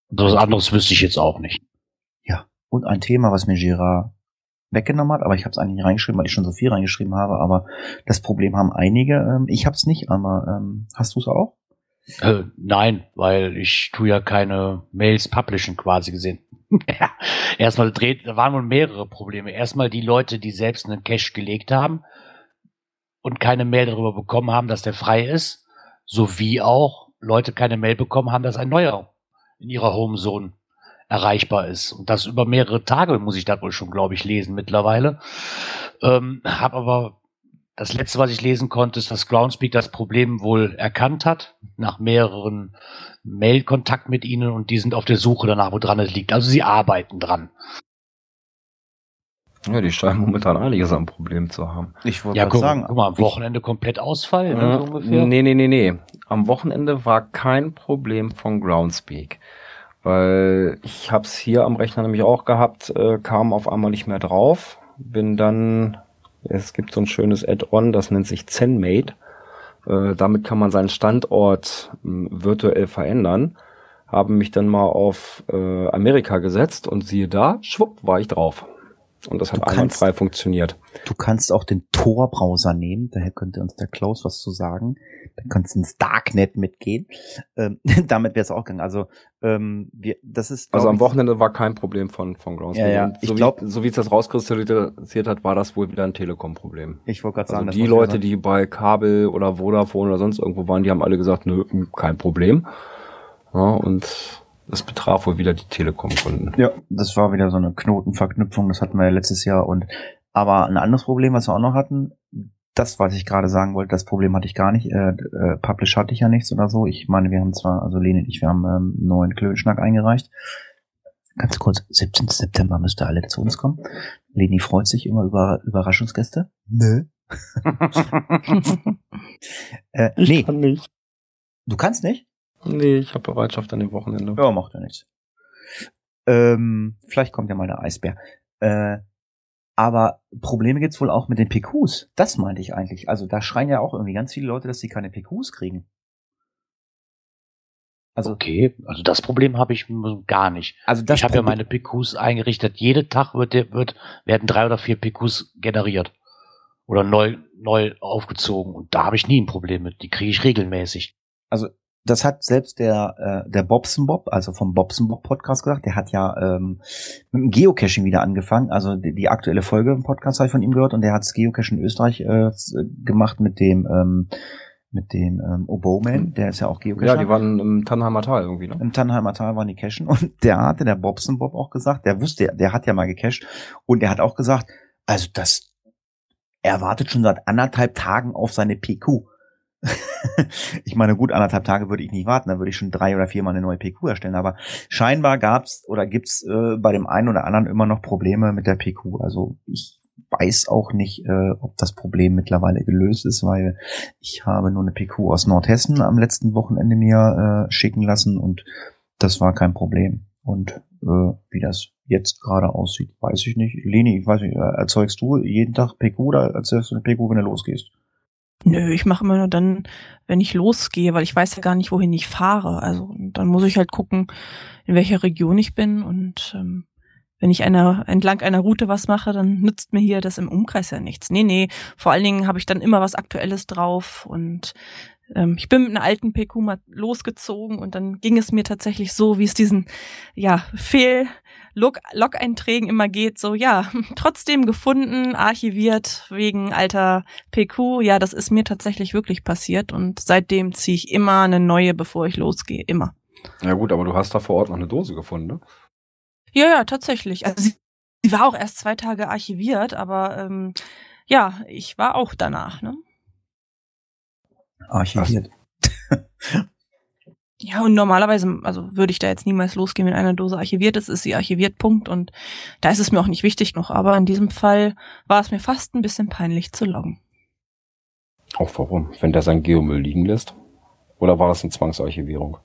Was anderes wüsste ich jetzt auch nicht. Ja. Und ein Thema, was mir Girard weggenommen hat, aber ich habe es eigentlich nicht reingeschrieben, weil ich schon so viel reingeschrieben habe, aber das Problem haben einige. Ähm, ich habe es nicht, aber ähm, hast du es auch? Äh, nein, weil ich tu ja keine Mails publishen quasi gesehen. erstmal dreht, da waren wohl mehrere Probleme. Erstmal die Leute, die selbst einen Cache gelegt haben und keine Mail darüber bekommen haben, dass der frei ist, sowie auch Leute keine Mail bekommen haben, dass ein neuer in ihrer Homezone erreichbar ist. Und das über mehrere Tage muss ich da wohl schon, glaube ich, lesen mittlerweile. Ähm, hab aber das letzte, was ich lesen konnte, ist, dass Groundspeak das Problem wohl erkannt hat, nach mehreren Mail-Kontakt mit ihnen und die sind auf der Suche danach, wo dran es liegt. Also sie arbeiten dran. Ja, die scheinen momentan einiges am Problem zu haben. Ich wollte Ja, guck, sagen, guck mal, am Wochenende komplett Ausfall, ne, Äh, so ungefähr. nee, nee, nee, nee. Am Wochenende war kein Problem von Groundspeak. Weil ich hab's hier am Rechner nämlich auch gehabt, äh, kam auf einmal nicht mehr drauf. Bin dann, es gibt so ein schönes Add-on, das nennt sich ZenMate. Äh, damit kann man seinen Standort m, virtuell verändern. Haben mich dann mal auf äh, Amerika gesetzt und siehe da, schwupp, war ich drauf. Und das hat kannst- einwandfrei funktioniert. du kannst auch den Tor-Browser nehmen, daher könnte uns der Klaus was zu sagen. Dann kannst du ins Darknet mitgehen. Ähm, damit wäre es auch gegangen. Also, ähm, wir, das ist. Also am ich, Wochenende war kein Problem von, von Groundspeak. Ja, ja. Ich So, glaub- wie, so wie es das rauskristallisiert hat, war das wohl wieder ein Telekom-Problem. Ich wollte gerade Also sagen, die Leute, ja die bei Kabel oder Vodafone oder sonst irgendwo waren, die haben alle gesagt, nö, kein Problem. Ja, und das betraf wohl wieder die Telekom-Kunden. Ja, das war wieder so eine Knotenverknüpfung, das hatten wir ja letztes Jahr und aber ein anderes Problem, was wir auch noch hatten, das, was ich gerade sagen wollte, das Problem hatte ich gar nicht. Äh, äh, Publish hatte ich ja nichts oder so. Ich meine, wir haben zwar, also Lene und ich, wir haben ähm, einen neuen Klönschnack eingereicht. Ganz kurz, 17. September müsste alle zu uns kommen. Leni freut sich immer über Überraschungsgäste. Nö. Äh, nee, kann nicht. du kannst nicht? Nee, ich habe Bereitschaft an dem Wochenende. Ja, macht ja nichts. Ähm, vielleicht kommt ja mal der Eisbär. Äh, aber Probleme gibt's wohl auch mit den PQs. Das meinte ich eigentlich. Also da schreien ja auch irgendwie ganz viele Leute, dass sie keine PQs kriegen. Also, Okay, also das Problem habe ich gar nicht. also das ich habe ja meine PQs eingerichtet. Jeden Tag wird, wird, werden drei oder vier PQs generiert. Oder neu, neu aufgezogen. Und da habe ich nie ein Problem mit. Die kriege ich regelmäßig. also das hat selbst der äh, der Bobson Bob, also vom Bobson Bob Podcast gesagt, der hat ja ähm, mit dem Geocaching wieder angefangen. Also die, die aktuelle Folge im Podcast habe ich von ihm gehört und der hat das Geocaching in Österreich äh, gemacht mit dem ähm, mit dem ähm, Oboman, der ist ja auch Geocacher. Ja, die waren im Tannheimer Tal irgendwie, ne? Im Tannheimer Tal waren die cachen und der hatte der Bobson Bob auch gesagt, der wusste, der hat ja mal gecached und der hat auch gesagt, also das, er wartet schon seit anderthalb Tagen auf seine PQ. Ich meine, gut, anderthalb Tage würde ich nicht warten, dann würde ich schon drei oder viermal eine neue PQ erstellen, aber scheinbar gab's oder gibt's äh, bei dem einen oder anderen immer noch Probleme mit der PQ. Also ich weiß auch nicht, äh, ob das Problem mittlerweile gelöst ist, weil ich habe nur eine PQ aus Nordhessen am letzten Wochenende mir äh, schicken lassen und das war kein Problem. Und äh, wie das jetzt gerade aussieht, weiß ich nicht. Leni, ich weiß nicht, äh, erzeugst du jeden Tag PQ oder erzeugst du eine PQ, wenn du losgehst? Nö, ich mache immer nur dann, wenn ich losgehe, weil ich weiß ja gar nicht, wohin ich fahre. Also dann muss ich halt gucken, in welcher Region ich bin und ähm, wenn ich einer, entlang einer Route was mache, dann nützt mir hier das im Umkreis ja nichts. Nee, nee, vor allen Dingen habe ich dann immer was Aktuelles drauf und ähm, ich bin mit einer alten PQ mal losgezogen und dann ging es mir tatsächlich so, wie es diesen, ja, Fehl, Log-Einträgen immer geht, so, ja, trotzdem gefunden, archiviert wegen alter PQ. Ja, das ist mir tatsächlich wirklich passiert und seitdem ziehe ich immer eine neue, bevor ich losgehe, immer. Ja gut, aber du hast da vor Ort noch eine Dose gefunden, ne? Ja, ja, tatsächlich. Also sie, sie war auch erst zwei Tage archiviert, aber ähm, ja, ich war auch danach, ne? Archiviert. Ja, und normalerweise, also würde ich da jetzt niemals losgehen, wenn eine Dose archiviert ist, ist sie archiviert, Punkt. Und da ist es mir auch nicht wichtig noch. Aber in diesem Fall war es mir fast ein bisschen peinlich zu loggen. Auch warum? Wenn der sein Geomüll liegen lässt? Oder war das eine Zwangsarchivierung?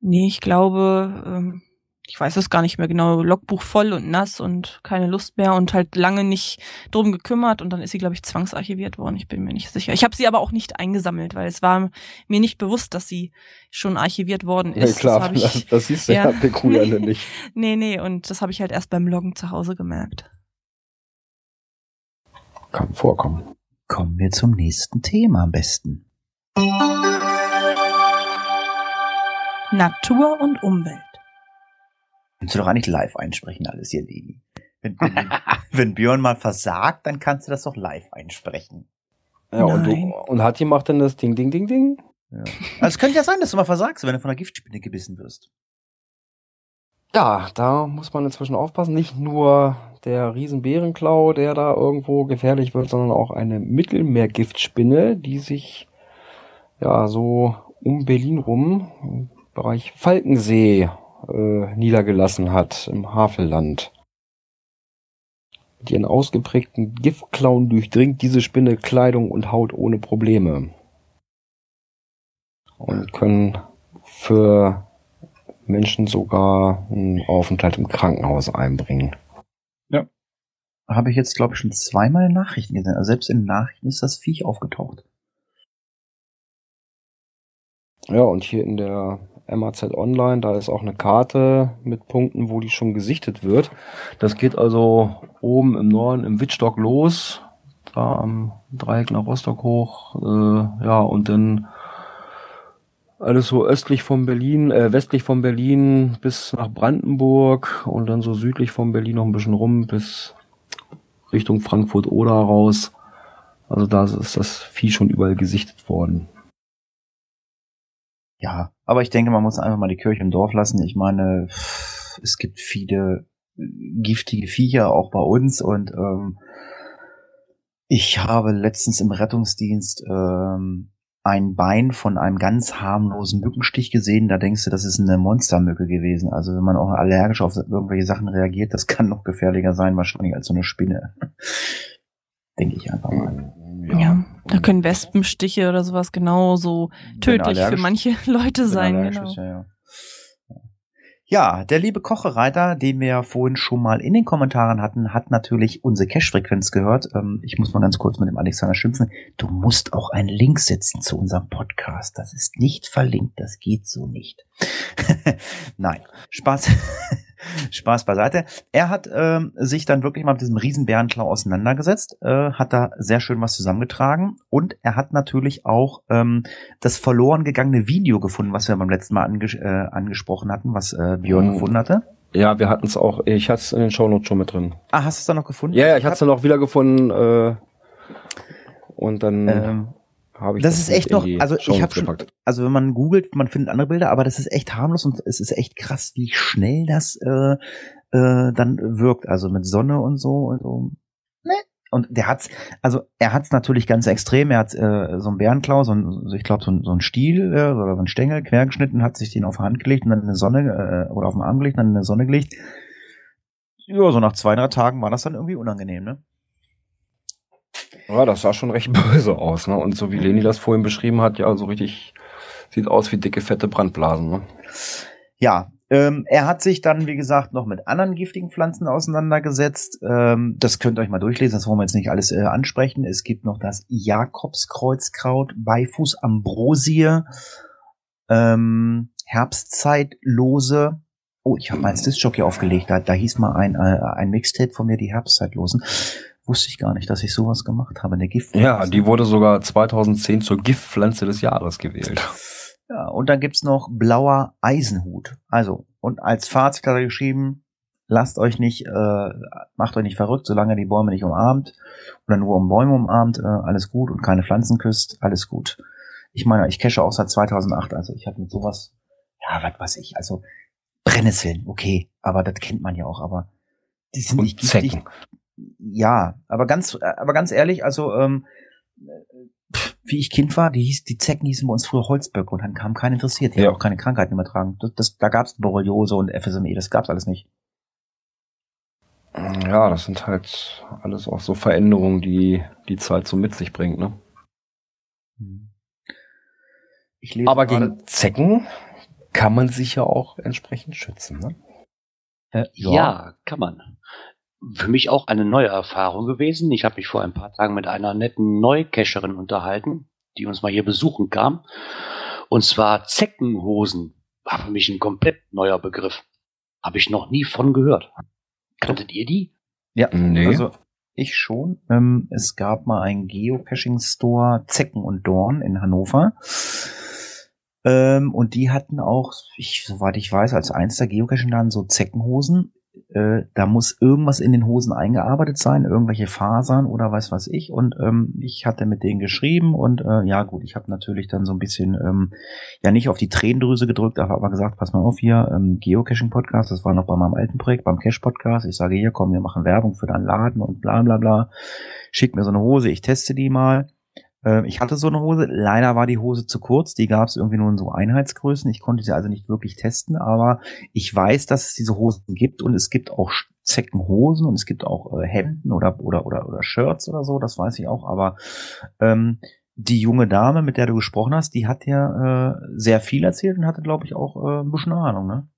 Nee, ich glaube, ähm, ich weiß es gar nicht mehr genau, Logbuch voll und nass und keine Lust mehr und halt lange nicht drum gekümmert und dann ist sie, glaube ich, zwangsarchiviert worden. Ich bin mir nicht sicher. Ich habe sie aber auch nicht eingesammelt, weil es war mir nicht bewusst, dass sie schon archiviert worden ist. Ja, klar, das, das, ich, das siehst du ja, ja nicht. nee, nee, und das habe ich halt erst beim Loggen zu Hause gemerkt. Kann vorkommen. Kommen wir zum nächsten Thema am besten. Natur und Umwelt. Kannst du doch eigentlich live einsprechen, alles hier, Leni. Wenn, wenn, wenn Björn mal versagt, dann kannst du das doch live einsprechen. Ja, und, du, Nein. und Hatti macht dann das Ding, Ding, Ding, Ding. Ja. Also es könnte ja sein, dass du mal versagst, wenn du von einer Giftspinne gebissen wirst. Ja, da muss man inzwischen aufpassen. Nicht nur der Riesenbärenklau, der da irgendwo gefährlich wird, sondern auch eine Mittelmeergiftspinne, die sich ja so um Berlin rum im Bereich Falkensee äh, niedergelassen hat im Havelland. Mit ihren ausgeprägten Giftklauen durchdringt diese Spinne Kleidung und Haut ohne Probleme. Und können für Menschen sogar einen Aufenthalt im Krankenhaus einbringen. Habe ich jetzt, glaube ich, schon zweimal Nachrichten gesehen. Also selbst in Nachrichten ist das Viech aufgetaucht. Ja, und hier in der MAZ Online, da ist auch eine Karte mit Punkten, wo die schon gesichtet wird. Das geht also oben im Norden im Wittstock los, da am Dreieck nach Rostock hoch, äh, ja, und dann alles so östlich von Berlin, äh, westlich von Berlin bis nach Brandenburg und dann so südlich von Berlin noch ein bisschen rum bis Richtung Frankfurt-Oder raus. Also da ist das Vieh schon überall gesichtet worden. Ja, aber ich denke, man muss einfach mal die Kirche im Dorf lassen. Ich meine, es gibt viele giftige Viecher auch bei uns und ähm, ich habe letztens im Rettungsdienst ähm, ein Bein von einem ganz harmlosen Mückenstich gesehen. Da denkst du, das ist eine Monstermücke gewesen. Also wenn man auch allergisch auf irgendwelche Sachen reagiert, das kann noch gefährlicher sein wahrscheinlich als so eine Spinne. Denke ich einfach mal. Ja, da können Wespenstiche oder sowas genauso tödlich für manche Leute sein. Genau. ist, ja, ja. Ja, der liebe Kochereiter, den wir ja vorhin schon mal in den Kommentaren hatten, hat natürlich unsere Cache-Frequenz gehört. Ähm, ich muss mal ganz kurz mit dem Alexander schimpfen. Du musst auch einen Link setzen zu unserem Podcast. Das ist nicht verlinkt, das geht so nicht. Nein, Spaß. Spaß beiseite. Er hat ähm, sich dann wirklich mal mit diesem Riesenbärenklau auseinandergesetzt, äh, hat da sehr schön was zusammengetragen und er hat natürlich auch ähm, das verloren gegangene Video gefunden, was wir beim letzten Mal anges äh, angesprochen hatten, was äh, Björn Mhm. gefunden hatte. Ja, wir hatten es auch, ich hatte es in den Shownotes schon mit drin. Ah, hast du es da noch gefunden? Ja, ja, ich hatte es dann auch wiedergefunden äh, und dann Ähm, habe ich das ist echt noch- also ich Shownotes hab schon- also wenn man googelt, man findet andere Bilder, aber das ist echt harmlos und es ist echt krass, wie schnell das äh, äh, dann wirkt. Also mit Sonne und so und so. Ne? Und der hat's, also er hat's natürlich ganz extrem. Er hat äh, so einen Bärenklau, so ein, ich glaube so ein, so ein Stiel äh, oder so ein Stängel quer geschnitten, hat sich den auf die Hand gelegt und dann in eine Sonne äh, oder auf den Arm gelegt, und dann in eine Sonne gelegt. Ja, so nach zwei, drei Tagen war das dann irgendwie unangenehm, ne? Ja, das sah schon recht böse aus, ne? Und so wie Leni das vorhin beschrieben hat, ja, so richtig sieht aus wie dicke, fette Brandblasen, ne? Ja, ähm, er hat sich dann, wie gesagt, noch mit anderen giftigen Pflanzen auseinandergesetzt. Ähm, das könnt ihr euch mal durchlesen, das wollen wir jetzt nicht alles äh, ansprechen. Es gibt noch das Jakobskreuzkraut, Beifuß Ambrosie, ähm, Herbstzeitlose. Oh, ich habe mal ins Disc-Jockey aufgelegt. Da, da hieß mal ein, äh, ein Mixtape von mir, die Herbstzeitlosen. Wusste ich gar nicht, dass ich sowas gemacht habe. Eine Gift. Ja, die wurde sogar 2010 zur Giftpflanze des Jahres gewählt. Ja, und dann gibt's noch blauer Eisenhut. Also, und als Fazit hat er geschrieben, lasst euch nicht, äh, macht euch nicht verrückt, solange ihr die Bäume nicht umarmt oder nur um Bäume umarmt, äh, alles gut und keine Pflanzen küsst, alles gut. Ich meine, ich cache auch seit 2008, also ich habe mit sowas, ja, was weiß ich, also Brennnesseln, okay, aber das kennt man ja auch, aber die sind Und nicht giftig. Zecken. Ja, aber ganz, aber ganz ehrlich, also ähm, pff, wie ich Kind war, die hieß, die Zecken hießen bei uns früher Holzböcke und dann kam keiner interessiert. Die Ja. haben auch keine Krankheiten übertragen. Das, das, da gab's Borreliose und FSME, das gab's alles nicht. Ja, das sind halt alles auch so Veränderungen, die die Zeit so mit sich bringt, ne? Ich lese Aber gegen Zecken kann man sich ja auch entsprechend schützen, ne? äh, Ja. kann man. Für mich auch eine neue Erfahrung gewesen. Ich habe mich vor ein paar Tagen mit einer netten Neucacherin unterhalten, die uns mal hier besuchen kam. Und zwar Zeckenhosen war für mich ein komplett neuer Begriff. Habe ich noch nie von gehört. Kanntet ihr die? Ja, Nee. also ich schon. Ähm, es gab mal einen Geocaching-Store Zecken und Dorn in Hannover. Ähm, und die hatten auch, ich, soweit ich weiß, als eins der Geocaching-Laden so Zeckenhosen. Äh, da muss irgendwas in den Hosen eingearbeitet sein, irgendwelche Fasern oder weiß was ich. Und ähm, ich hatte mit denen geschrieben und äh, ja gut, ich habe natürlich dann so ein bisschen ähm, ja nicht auf die Tränendrüse gedrückt, aber, aber gesagt, pass mal auf hier, ähm, Geocaching-Podcast, das war noch bei meinem alten Projekt, beim Cache-Podcast. Ich sage, hier komm, wir machen Werbung für deinen Laden und bla bla bla. Schick mir so eine Hose, ich teste die mal. Ähm, ich hatte so eine Hose, leider war die Hose zu kurz, die gab es irgendwie nur in so Einheitsgrößen. Ich konnte sie also nicht wirklich testen, aber ich weiß, dass es diese Hosen gibt und es gibt auch Zeckenhosen und es gibt auch äh, Hemden oder, oder, oder, oder Shirts oder so, das weiß ich auch, aber ähm, die junge Dame, mit der du gesprochen hast, die hat ja äh, sehr viel erzählt und hatte, glaube ich, auch äh, ein bisschen Ahnung, ne?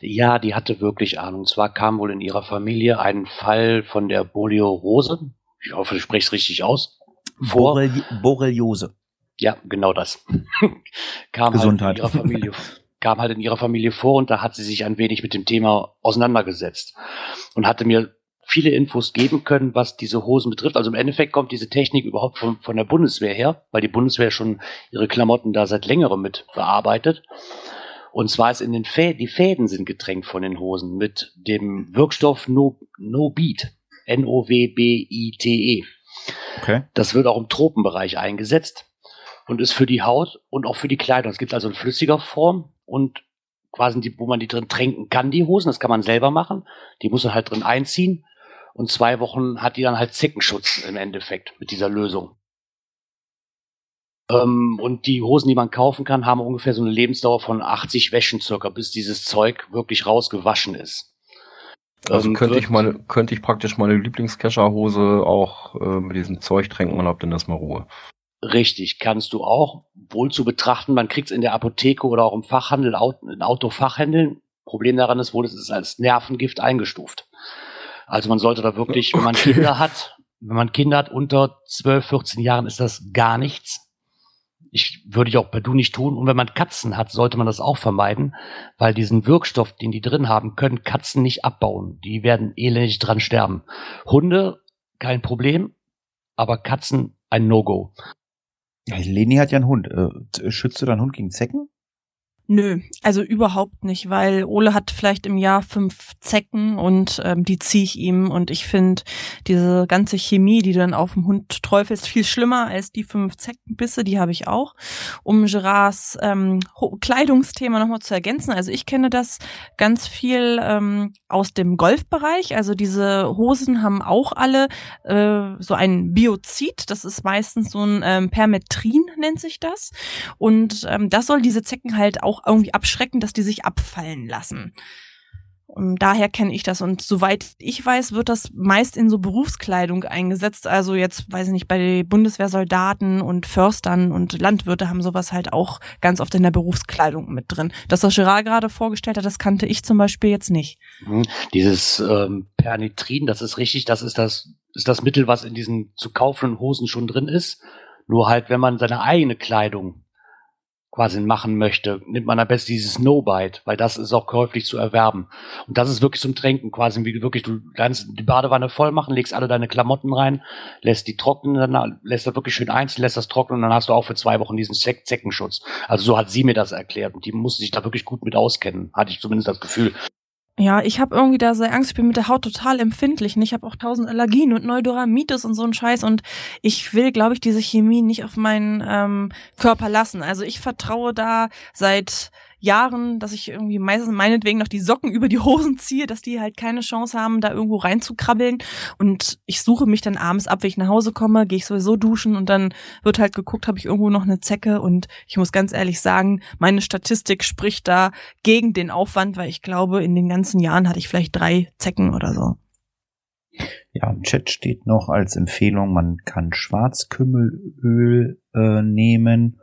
Ja, die hatte wirklich Ahnung. Und zwar kam wohl in ihrer Familie ein Fall von der Borreliose. Ich hoffe, spreche es richtig aus. Vor. Borreli Borreliose. Ja, genau das. kam Gesundheit. Halt in ihrer Familie, kam halt in ihrer Familie vor und da hat sie sich ein wenig mit dem Thema auseinandergesetzt und hatte mir viele Infos geben können, was diese Hosen betrifft. Also im Endeffekt kommt diese Technik überhaupt von, von der Bundeswehr her, weil die Bundeswehr schon ihre Klamotten da seit längerem mit bearbeitet. Und zwar ist in den Fäden, die Fäden sind getränkt von den Hosen mit dem Wirkstoff No, no Beat. N-O-W-B-I-T-E. Okay. Das wird auch im Tropenbereich eingesetzt und ist für die Haut und auch für die Kleidung. Es gibt also in flüssiger Form und quasi, die, wo man die drin tränken kann, die Hosen. Das kann man selber machen. Die muss man halt drin einziehen. Und zwei Wochen hat die dann halt Zeckenschutz im Endeffekt mit dieser Lösung. Ähm, und die Hosen, die man kaufen kann, haben ungefähr so eine Lebensdauer von 80 Wäschen circa, bis dieses Zeug wirklich rausgewaschen ist. Also Ähm, könnte ich meine, könnte ich praktisch meine Lieblingscacher-Hose auch äh, mit diesem Zeug tränken und hab dann erstmal Ruhe. Richtig, kannst du auch. Wohl zu betrachten, man kriegt es in der Apotheke oder auch im Fachhandel, in Autofachhändeln. Problem daran ist wohl, es ist als Nervengift eingestuft. Also man sollte da wirklich, wenn man Okay. Kinder hat, wenn man Kinder hat unter 12, 14 Jahren, ist das gar nichts. Ich würde ich auch bei du nicht tun. Und wenn man Katzen hat, sollte man das auch vermeiden, weil diesen Wirkstoff, den die drin haben, können Katzen nicht abbauen. Die werden elendig dran sterben. Hunde, kein Problem, aber Katzen ein No-Go. Ja, Leni hat ja einen Hund. Äh, schützt du deinen Hund gegen Zecken? Nö, also überhaupt nicht, weil Ole hat vielleicht im Jahr fünf Zecken und ähm, die ziehe ich ihm. Und ich finde diese ganze Chemie, die du dann auf dem Hund träufelst, viel schlimmer als die fünf Zeckenbisse, die habe ich auch. Um Gerards ähm, Kleidungsthema nochmal zu ergänzen, also ich kenne das ganz viel ähm, aus dem Golfbereich, also diese Hosen haben auch alle äh, so ein Biozid, das ist meistens so ein ähm, Permetrin nennt sich das. Und ähm, das soll diese Zecken halt auch irgendwie abschrecken, dass die sich abfallen lassen. Und daher kenne ich das. Und soweit ich weiß, wird das meist in so Berufskleidung eingesetzt. Also jetzt, weiß ich nicht, bei Bundeswehrsoldaten und Förstern und Landwirte haben sowas halt auch ganz oft in der Berufskleidung mit drin. Das, was Gerard gerade vorgestellt hat, das kannte ich zum Beispiel jetzt nicht. Mhm. Dieses ähm, Pernitrin, das ist richtig, das ist das, ist das Mittel, was in diesen zu kaufenden Hosen schon drin ist. Nur halt, wenn man seine eigene Kleidung quasi machen möchte, nimmt man am besten dieses No-Bite, weil das ist auch käuflich zu erwerben. Und das ist wirklich zum Tränken quasi, wie du wirklich, du kannst die Badewanne voll machen, legst alle deine Klamotten rein, lässt die trocknen, dann lässt das wirklich schön einzeln, lässt das trocknen und dann hast du auch für zwei Wochen diesen Zeck Zeckenschutz. Also so hat sie mir das erklärt und die musste sich da wirklich gut mit auskennen, hatte ich zumindest das Gefühl. Ja, ich habe irgendwie da sehr Angst, ich bin mit der Haut total empfindlich und ich habe auch tausend Allergien und Neurodermitis und so ein Scheiß. Und ich will, glaube ich, diese Chemie nicht auf meinen ähm, Körper lassen. Also ich vertraue da seit Jahren, dass ich irgendwie meistens meinetwegen noch die Socken über die Hosen ziehe, dass die halt keine Chance haben, da irgendwo reinzukrabbeln. Und ich suche mich dann abends ab, wenn ich nach Hause komme, gehe ich sowieso duschen und dann wird halt geguckt, habe ich irgendwo noch eine Zecke. Und ich muss ganz ehrlich sagen, meine Statistik spricht da gegen den Aufwand, weil ich glaube, in den ganzen Jahren hatte ich vielleicht drei Zecken oder so. Ja, im Chat steht noch als Empfehlung, man kann Schwarzkümmelöl äh, nehmen.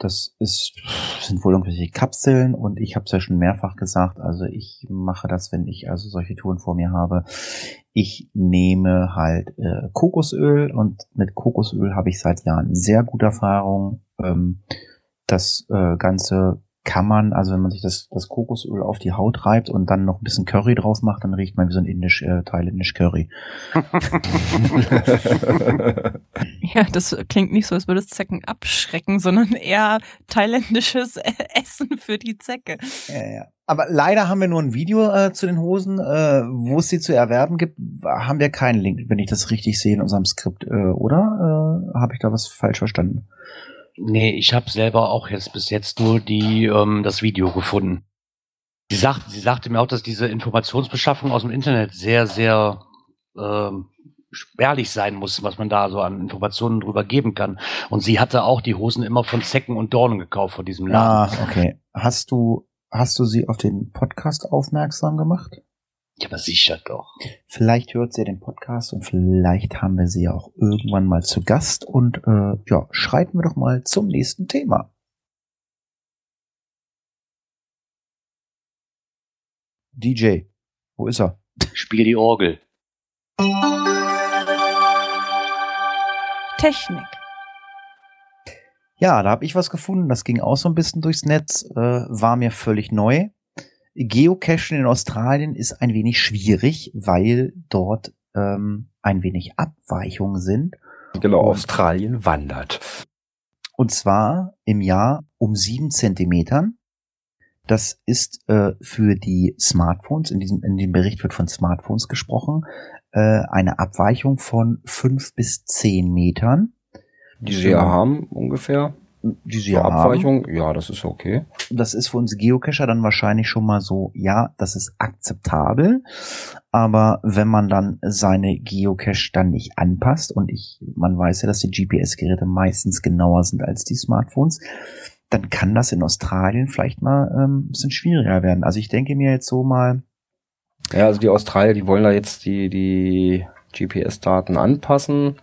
Das ist, sind wohl irgendwelche Kapseln und ich habe es ja schon mehrfach gesagt, also ich mache das, wenn ich also solche Touren vor mir habe. Ich nehme halt äh, Kokosöl und mit Kokosöl habe ich seit Jahren sehr gute Erfahrungen. Ähm, das äh, Ganze kann man, also wenn man sich das, das Kokosöl auf die Haut reibt und dann noch ein bisschen Curry drauf macht, dann riecht man wie so ein indisch, äh, thailändisch Curry. ja, das klingt nicht so, als würde es Zecken abschrecken, sondern eher thailändisches Essen für die Zecke. Ja, ja. Aber leider haben wir nur ein Video äh, zu den Hosen, äh, wo es sie zu erwerben gibt, haben wir keinen Link, wenn ich das richtig sehe in unserem Skript, äh, oder? Äh, Habe ich da was falsch verstanden? Nee, ich habe selber auch jetzt bis jetzt nur die, ähm, das Video gefunden. Sie, sagt, sie sagte mir auch, dass diese Informationsbeschaffung aus dem Internet sehr, sehr ähm, spärlich sein muss, was man da so an Informationen drüber geben kann. Und sie hatte auch die Hosen immer von Zecken und Dornen gekauft von diesem Laden. Ah, okay. Hast du, hast du sie auf den Podcast aufmerksam gemacht? Ja, aber sicher doch. Vielleicht hört sie den Podcast und vielleicht haben wir sie ja auch irgendwann mal zu Gast. Und äh, ja, schreiten wir doch mal zum nächsten Thema. DJ, wo ist er? Spiel die Orgel. Technik. Ja, da habe ich was gefunden. Das ging auch so ein bisschen durchs Netz, äh, war mir völlig neu. Geocachen in Australien ist ein wenig schwierig, weil dort ähm, ein wenig Abweichungen sind. Genau, Australien wandert. Und zwar im Jahr um sieben Zentimetern. Das ist äh, für die Smartphones, in diesem, in dem Bericht wird von Smartphones gesprochen, äh, eine Abweichung von fünf bis zehn Metern. Die sie ja haben, ungefähr. Die sie Die haben. Abweichung, ja, das ist okay. Das ist für uns Geocacher dann wahrscheinlich schon mal so, ja, das ist akzeptabel. Aber wenn man dann seine Geocache dann nicht anpasst und ich, man weiß ja, dass die GPS-Geräte meistens genauer sind als die Smartphones, dann kann das in Australien vielleicht mal ähm, ein bisschen schwieriger werden. Also ich denke mir jetzt so mal, Ja, also die Australier, die wollen da jetzt die, die GPS-Daten anpassen,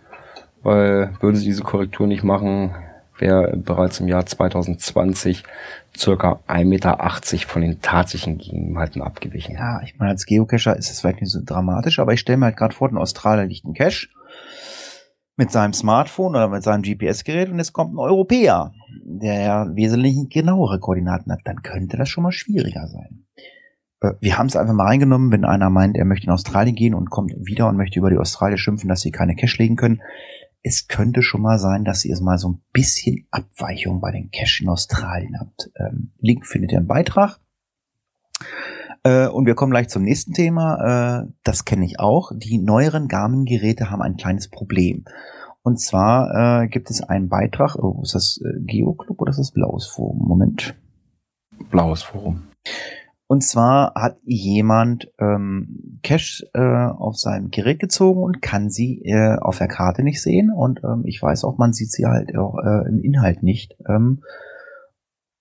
weil würden sie diese Korrektur nicht machen, wäre bereits im Jahr 2020 circa 1,80 Meter von den tatsächlichen Gegebenheiten abgewichen. ja, ich meine, als Geocacher ist es vielleicht nicht so dramatisch, aber ich stelle mir halt gerade vor, in Australien liegt ein Cache mit seinem Smartphone oder mit seinem GPS-Gerät und jetzt kommt ein Europäer, der ja wesentlich genauere Koordinaten hat, dann könnte das schon mal schwieriger sein. Äh, Wir haben es einfach mal reingenommen, wenn einer meint, er möchte in Australien gehen und kommt wieder und möchte über die Australier schimpfen, dass sie keine Cache legen können. Es könnte schon mal sein, dass ihr mal so ein bisschen Abweichung bei den Cache in Australien habt. Ähm, Link findet ihr im Beitrag. Äh, und wir kommen gleich zum nächsten Thema. Äh, das kenne ich auch. Die neueren Garmin-Geräte haben ein kleines Problem. Und zwar äh, gibt es einen Beitrag, oh, ist das äh, Geoclub oder ist das Blaues Forum? Moment. Blaues Forum. Und zwar hat jemand ähm, Cache äh, auf seinem Gerät gezogen und kann sie äh, auf der Karte nicht sehen. Und ähm, ich weiß auch, man sieht sie halt auch äh, im Inhalt nicht, ähm,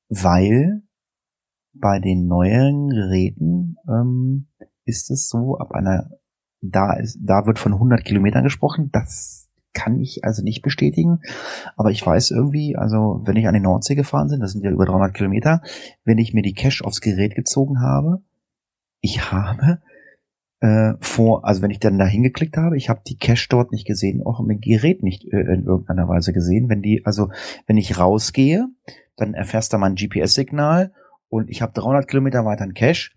weil bei den neueren Geräten ähm, ist es so, ab einer, da ist, da wird von 100 Kilometern gesprochen. Das kann ich also nicht bestätigen, aber ich weiß irgendwie, also wenn ich an die Nordsee gefahren bin, das sind ja über 300 Kilometer, wenn ich mir die Cache aufs Gerät gezogen habe, ich habe äh, vor, also wenn ich dann da hingeklickt habe, ich habe die Cache dort nicht gesehen, auch im Gerät nicht äh, in irgendeiner Weise gesehen. Wenn die, also wenn ich rausgehe, dann erfährst du mein GPS-Signal und ich habe 300 Kilometer weiter einen Cache.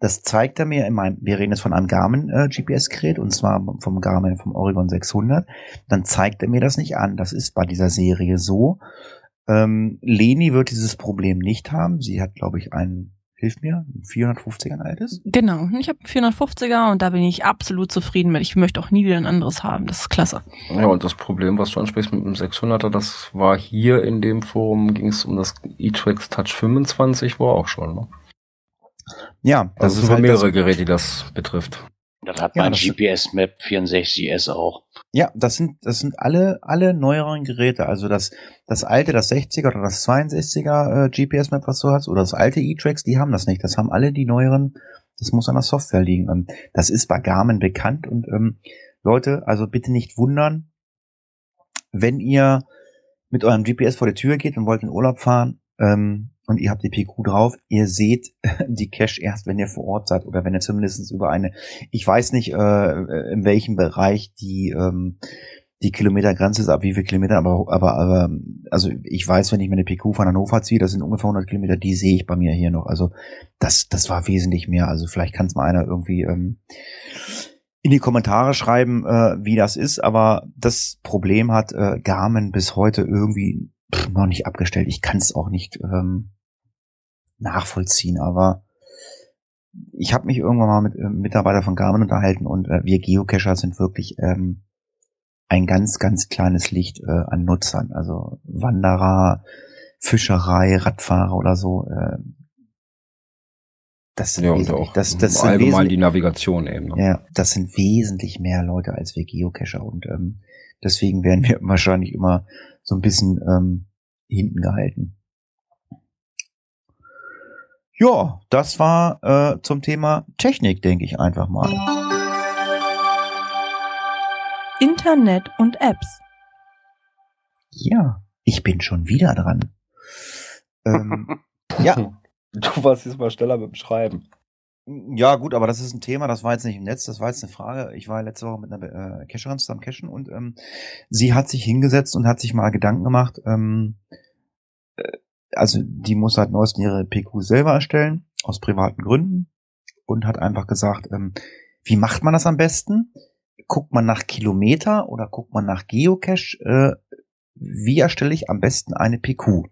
Das zeigt er mir in meinem, wir reden jetzt von einem Garmin äh, GPS-Gerät und zwar vom Garmin vom Oregon 600. Dann zeigt er mir das nicht an. Das ist bei dieser Serie so. Ähm, Leni wird dieses Problem nicht haben. Sie hat, glaube ich, einen Hilf mir, ein 450er ein altes? Genau, ich habe einen 450er und da bin ich absolut zufrieden mit. Ich möchte auch nie wieder ein anderes haben. Das ist klasse. Ja, und das Problem, was du ansprichst mit dem 600er, das war hier in dem Forum, ging es um das e-Trax Touch 25, war auch schon. Ne? Ja, Das also sind halt mehrere das- Geräte, die das betrifft. Das hat Ja, mein das- GPS Map 64S auch. Ja, das sind, das sind alle, alle neueren Geräte. Also das, das alte, das 60er oder das 62er äh, GPS-Map, was du hast, oder das alte E-Tracks, die haben das nicht. Das haben alle die neueren, das muss an der Software liegen. Ähm, das ist bei Garmin bekannt und ähm, Leute, also bitte nicht wundern, wenn ihr mit eurem GPS vor die Tür geht und wollt in Urlaub fahren, ähm, und ihr habt die PQ drauf, ihr seht die Cache erst, wenn ihr vor Ort seid oder wenn ihr zumindest über eine, ich weiß nicht, äh, in welchem Bereich die ähm, die Kilometergrenze ist, ab wie viel Kilometer, aber, aber, aber, also ich weiß, wenn ich mir eine PQ von Hannover ziehe, das sind ungefähr 100 Kilometer, die sehe ich bei mir hier noch. Also das, das war wesentlich mehr. Also vielleicht kann es mal einer irgendwie ähm, in die Kommentare schreiben, äh, wie das ist, aber das Problem hat äh, Garmin bis heute irgendwie noch nicht abgestellt. Ich kann es auch nicht ähm, nachvollziehen, aber ich habe mich irgendwann mal mit äh, Mitarbeiter von Garmin unterhalten und äh, wir Geocacher sind wirklich ähm, ein ganz, ganz kleines Licht äh, an Nutzern, also Wanderer, Fischerei, Radfahrer oder so. Äh, das sind Ja, wesentlich- auch das, das sind allgemein die Navigation eben. Ne? ja, das sind wesentlich mehr Leute als wir Geocacher und ähm, deswegen werden wir wahrscheinlich immer so ein bisschen ähm, hinten gehalten. Ja, das war äh, zum Thema Technik, denke ich einfach mal. Internet und Apps. Ja, ich bin schon wieder dran. Ähm, ja, Du warst jetzt mal schneller mit dem Schreiben. Ja, gut, aber das ist ein Thema, das war jetzt nicht im Netz, das war jetzt eine Frage. Ich war letzte Woche mit einer äh, Cacherin zusammen cashen und ähm, sie hat sich hingesetzt und hat sich mal Gedanken gemacht, ähm, äh, also die muss halt neuesten ihre PQ selber erstellen, aus privaten Gründen, und hat einfach gesagt, ähm, wie macht man das am besten? Guckt man nach Kilometer oder guckt man nach Geocache? Äh, wie erstelle ich am besten eine PQ?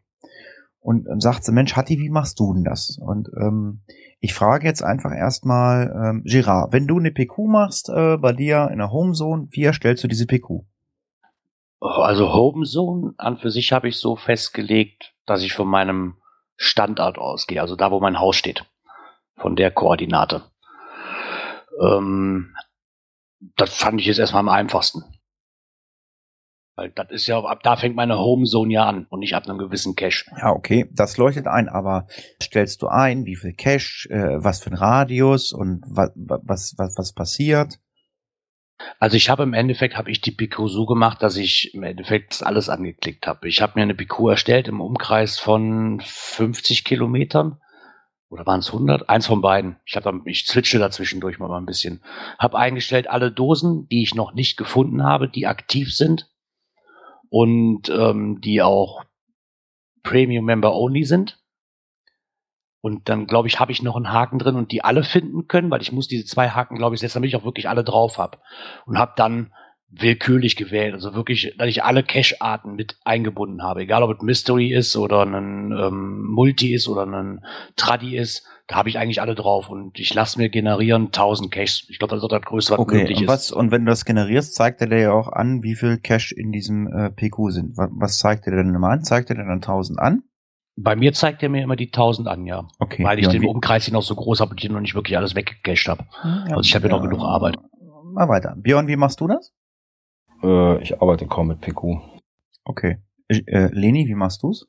Und ähm, sagt sie, Mensch, Hatti, wie machst du denn das? Und ähm, ich frage jetzt einfach erstmal, ähm, Gerard, wenn du eine PQ machst äh, bei dir in der Homezone, wie erstellst du diese PQ? Also Homezone an für sich habe ich so festgelegt, dass ich von meinem Standort ausgehe, also da, wo mein Haus steht, von der Koordinate. Ähm, das fand ich jetzt erstmal am einfachsten. Weil das ist ja, ab da fängt meine Homezone ja an und nicht ab einem gewissen Cache. Ja, okay, das leuchtet ein, aber stellst du ein, wie viel Cache, äh, was für ein Radius und wa wa was, was, was passiert? Also ich habe im Endeffekt, habe ich die PQ so gemacht, dass ich im Endeffekt alles angeklickt habe. Ich habe mir eine PQ erstellt im Umkreis von 50 Kilometern. Oder waren es 100? Eins von beiden. Ich, hab da, ich switche dazwischendurch mal ein bisschen. Habe eingestellt alle Dosen, die ich noch nicht gefunden habe, die aktiv sind und ähm, die auch Premium Member Only sind. Und dann, glaube ich, habe ich noch einen Haken drin und die alle finden können, weil ich muss diese zwei Haken, glaube ich, setzen, damit ich auch wirklich alle drauf habe. Und habe dann willkürlich gewählt. Also wirklich, dass ich alle Cache-Arten mit eingebunden habe. Egal, ob es Mystery ist oder ein ähm, Multi ist oder ein Tradi ist. Da habe ich eigentlich alle drauf. Und ich lasse mir generieren 1000 Caches. Ich glaube, das ist das Größte, was Okay, möglich und, ist. was, und wenn du das generierst, zeigt er dir ja auch an, wie viel Cache in diesem äh, PQ sind. Was, was zeigt er dir denn immer an? Zeigt er dir dann 1000 an? Bei mir zeigt er mir immer die 1000 an, ja. Okay. Weil ich ja, den wie- Umkreis hier noch so groß habe und hier noch nicht wirklich alles weggecached habe. Ja, Also ich habe ja noch genug Arbeit. Mal weiter. Björn, wie machst du das? Äh, ich arbeite kaum mit PQ. Okay. Äh, Leni, wie machst du's?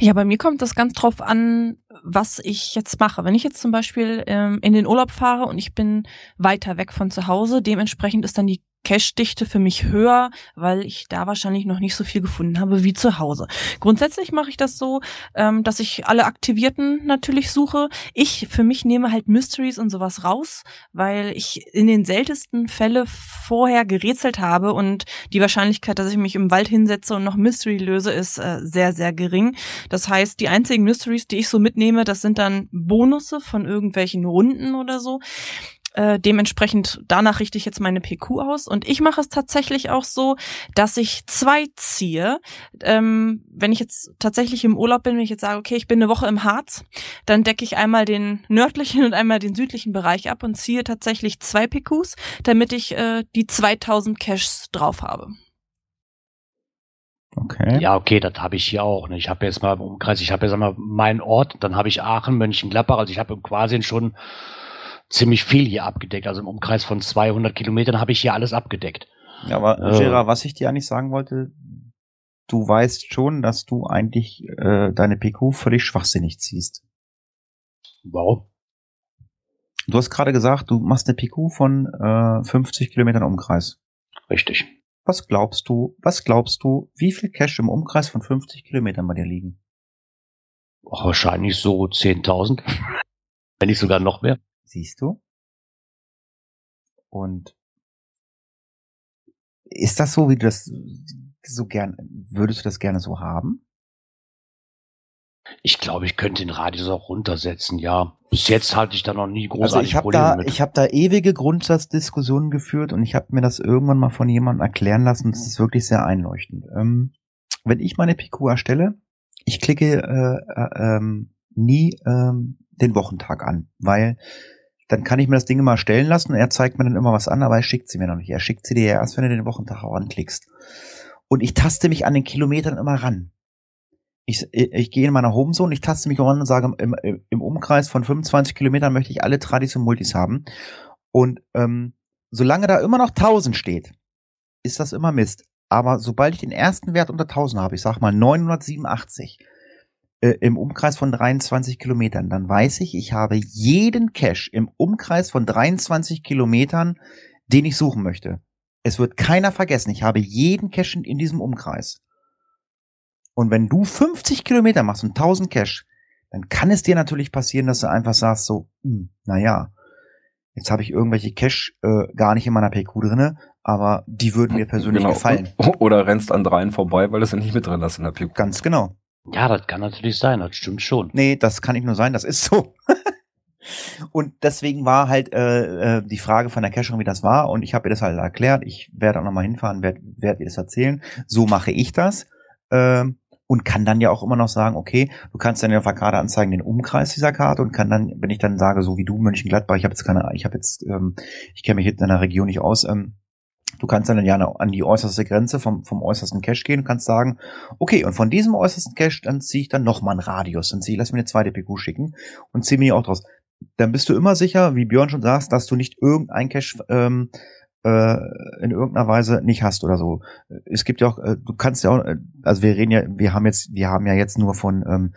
Ja, bei mir kommt das ganz drauf an, was ich jetzt mache. Wenn ich jetzt zum Beispiel ähm, in den Urlaub fahre und ich bin weiter weg von zu Hause, dementsprechend ist dann die Cache-Dichte für mich höher, weil ich da wahrscheinlich noch nicht so viel gefunden habe wie zu Hause. Grundsätzlich mache ich das so, ähm, dass ich alle Aktivierten natürlich suche. Ich für mich nehme halt Mysteries und sowas raus, weil ich in den seltensten Fälle vorher gerätselt habe und die Wahrscheinlichkeit, dass ich mich im Wald hinsetze und noch Mystery löse, ist äh, sehr, sehr gering. Das heißt, die einzigen Mysteries, die ich so mitnehme, das sind dann Bonusse von irgendwelchen Runden oder so. Äh, dementsprechend danach richte ich jetzt meine PQ aus. Und ich mache es tatsächlich auch so, dass ich zwei ziehe. Ähm, wenn ich jetzt tatsächlich im Urlaub bin, wenn ich jetzt sage, okay, ich bin eine Woche im Harz, dann decke ich einmal den nördlichen und einmal den südlichen Bereich ab und ziehe tatsächlich zwei PQs, damit ich äh, die 2000 Caches drauf habe. Okay. Ja, okay, das habe ich hier auch. Ne? Ich habe jetzt mal im Umkreis, ich habe jetzt einmal meinen Ort, dann habe ich Aachen, Mönchengladbach, also ich habe quasi schon ziemlich viel hier abgedeckt. Also im Umkreis von 200 Kilometern habe ich hier alles abgedeckt. Ja, aber Äh. Gerard, was ich dir eigentlich sagen wollte, du weißt schon, dass du eigentlich äh, deine PQ völlig schwachsinnig ziehst. Wow. Du hast gerade gesagt, du machst eine PQ von äh, 50 Kilometern Umkreis. Richtig. Was glaubst du, was glaubst du, wie viel Cash im Umkreis von 50 Kilometern bei dir liegen? Ach, wahrscheinlich so 10.000. Wenn nicht sogar noch mehr. Siehst du? Und ist das so, wie du das so gern, würdest du das gerne so haben? Ich glaube, ich könnte den Radius auch runtersetzen, ja. Bis jetzt hatte ich da noch nie Also großartig ich habe Probleme da, mit. ich habe da ewige Grundsatzdiskussionen geführt und ich habe mir das irgendwann mal von jemandem erklären lassen. Das ist wirklich sehr einleuchtend. Ähm, wenn ich meine PQ erstelle, ich klicke äh, äh, ähm, nie ähm, den Wochentag an, weil dann kann ich mir das Ding immer stellen lassen. Er zeigt mir dann immer was an, aber er schickt sie mir noch nicht. Er schickt sie dir erst, wenn du den Wochentag auch anklickst. Und ich taste mich an den Kilometern immer ran. Ich, ich, ich gehe in meiner Homezone, ich taste mich ran und sage, im, im, im Umkreis von 25 Kilometern möchte ich alle Tradis und Multis haben. Und ähm, solange da immer noch 1000 steht, ist das immer Mist. Aber sobald ich den ersten Wert unter 1000 habe, ich sag mal 987, äh, im Umkreis von 23 Kilometern, dann weiß ich, ich habe jeden Cache im Umkreis von 23 Kilometern, den ich suchen möchte. Es wird keiner vergessen. Ich habe jeden Cache in, in diesem Umkreis. Und wenn du 50 Kilometer machst und 1000 Cache, dann kann es dir natürlich passieren, dass du einfach sagst so, hm, naja, jetzt habe ich irgendwelche Cache äh, gar nicht in meiner PQ drinne, aber die würden mir persönlich Genau. gefallen. Oder rennst an dreien vorbei, weil du es ja nicht mit drin hast in der PQ. Ganz genau. Ja, das kann natürlich sein, das stimmt schon. Nee, das kann nicht nur sein, das ist so. und deswegen war halt äh, äh, die Frage von der Caching, wie das war. Und ich habe ihr das halt erklärt. Ich werde auch nochmal hinfahren, werde werd ihr das erzählen. So mache ich das. Ähm, und kann dann ja auch immer noch sagen, okay, du kannst dann ja auf der Karte anzeigen den Umkreis dieser Karte und kann dann, wenn ich dann sage, so wie du, Mönchengladbach, ich habe jetzt keine, ich habe jetzt, ähm, ich kenne mich jetzt in der Region nicht aus, ähm, du kannst dann ja an die äußerste Grenze vom, vom äußersten Cache gehen und kannst sagen, okay, und von diesem äußersten Cache, dann ziehe ich dann nochmal einen Radius, dann ziehe, lass mir eine zweite PQ schicken und ziehe mir die auch draus. Dann bist du immer sicher, wie Björn schon sagst, dass du nicht irgendein Cache ähm, äh, in irgendeiner Weise nicht hast oder so. Es gibt ja auch, äh, du kannst ja auch, äh, also wir reden ja, wir haben jetzt, wir haben ja jetzt nur von ähm,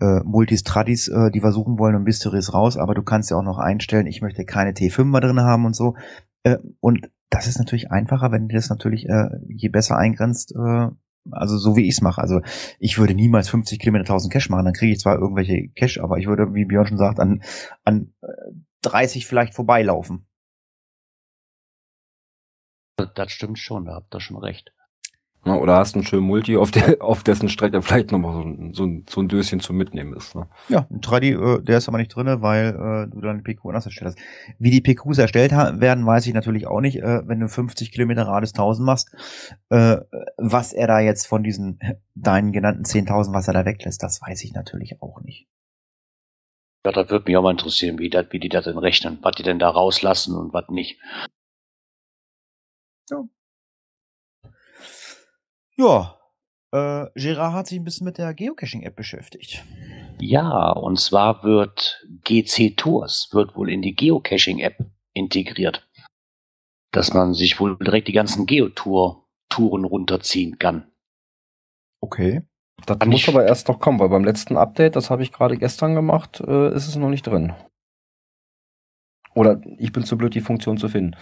äh, Multis Tradis, äh, die wir suchen wollen und Mysteries raus, aber du kannst ja auch noch einstellen, ich möchte keine T5er drin haben und so. Äh, und das ist natürlich einfacher, wenn du das natürlich äh, je besser eingrenzt, äh, also so wie ich es mache. Also ich würde niemals 50 Kilometer 1000 Cash machen, dann kriege ich zwar irgendwelche Cash, aber ich würde, wie Björn schon sagt, an, an äh, 30 vielleicht vorbeilaufen. Das stimmt schon, da habt ihr schon recht. Ja, oder hast einen schönen Multi, auf, der, auf dessen Strecke vielleicht nochmal so ein, so, ein, so ein Döschen zum Mitnehmen ist. Ne? Ja, ein Tradi, äh, der ist aber nicht drinne, weil äh, du deine PQ anders erstellt hast. Wie die PQs erstellt werden, weiß ich natürlich auch nicht. Äh, wenn du 50 Kilometer Radius 1000 machst, äh, was er da jetzt von diesen deinen genannten 10.000, was er da weglässt, das weiß ich natürlich auch nicht. Ja, das würde mich auch mal interessieren, wie, das, wie die das denn rechnen, was die denn da rauslassen und was nicht. Ja, äh, Gerard hat sich ein bisschen mit der Geocaching-App beschäftigt. Ja, und zwar wird GC Tours wird wohl in die Geocaching-App integriert. Dass man sich wohl direkt die ganzen Geotour-Touren runterziehen kann. Okay. Das Kann muss aber erst noch kommen, weil beim letzten Update, das habe ich gerade gestern gemacht, äh, ist es noch nicht drin. Oder ich bin zu blöd, die Funktion zu finden.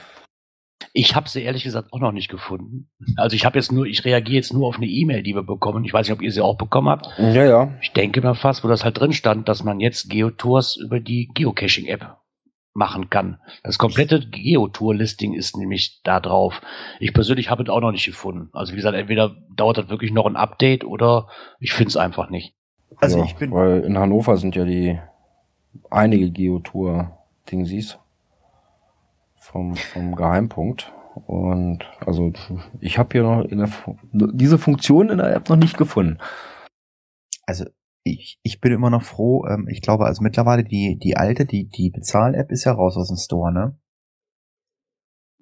Ich habe sie ehrlich gesagt auch noch nicht gefunden. Also ich habe jetzt nur, ich reagiere jetzt nur auf eine E-Mail, die wir bekommen. Ich weiß nicht, ob ihr sie auch bekommen habt. Ja, ja. Ich denke mal fast, wo das halt drin stand, dass man jetzt Geotours über die Geocaching-App machen kann. Das komplette Geotour-Listing ist nämlich da drauf. Ich persönlich habe es auch noch nicht gefunden. Also wie gesagt, entweder dauert das wirklich noch ein Update oder ich finde es einfach nicht. Also ja, ich bin, Weil in Hannover sind ja die einige Geotour-Dingsies. Vom, vom Geheimpunkt. Und also ich habe hier noch in der, diese Funktion in der App noch nicht gefunden. Also ich, ich bin immer noch froh. Ähm, ich glaube, also mittlerweile die, die alte, die, die Bezahl-App ist ja raus aus dem Store, ne?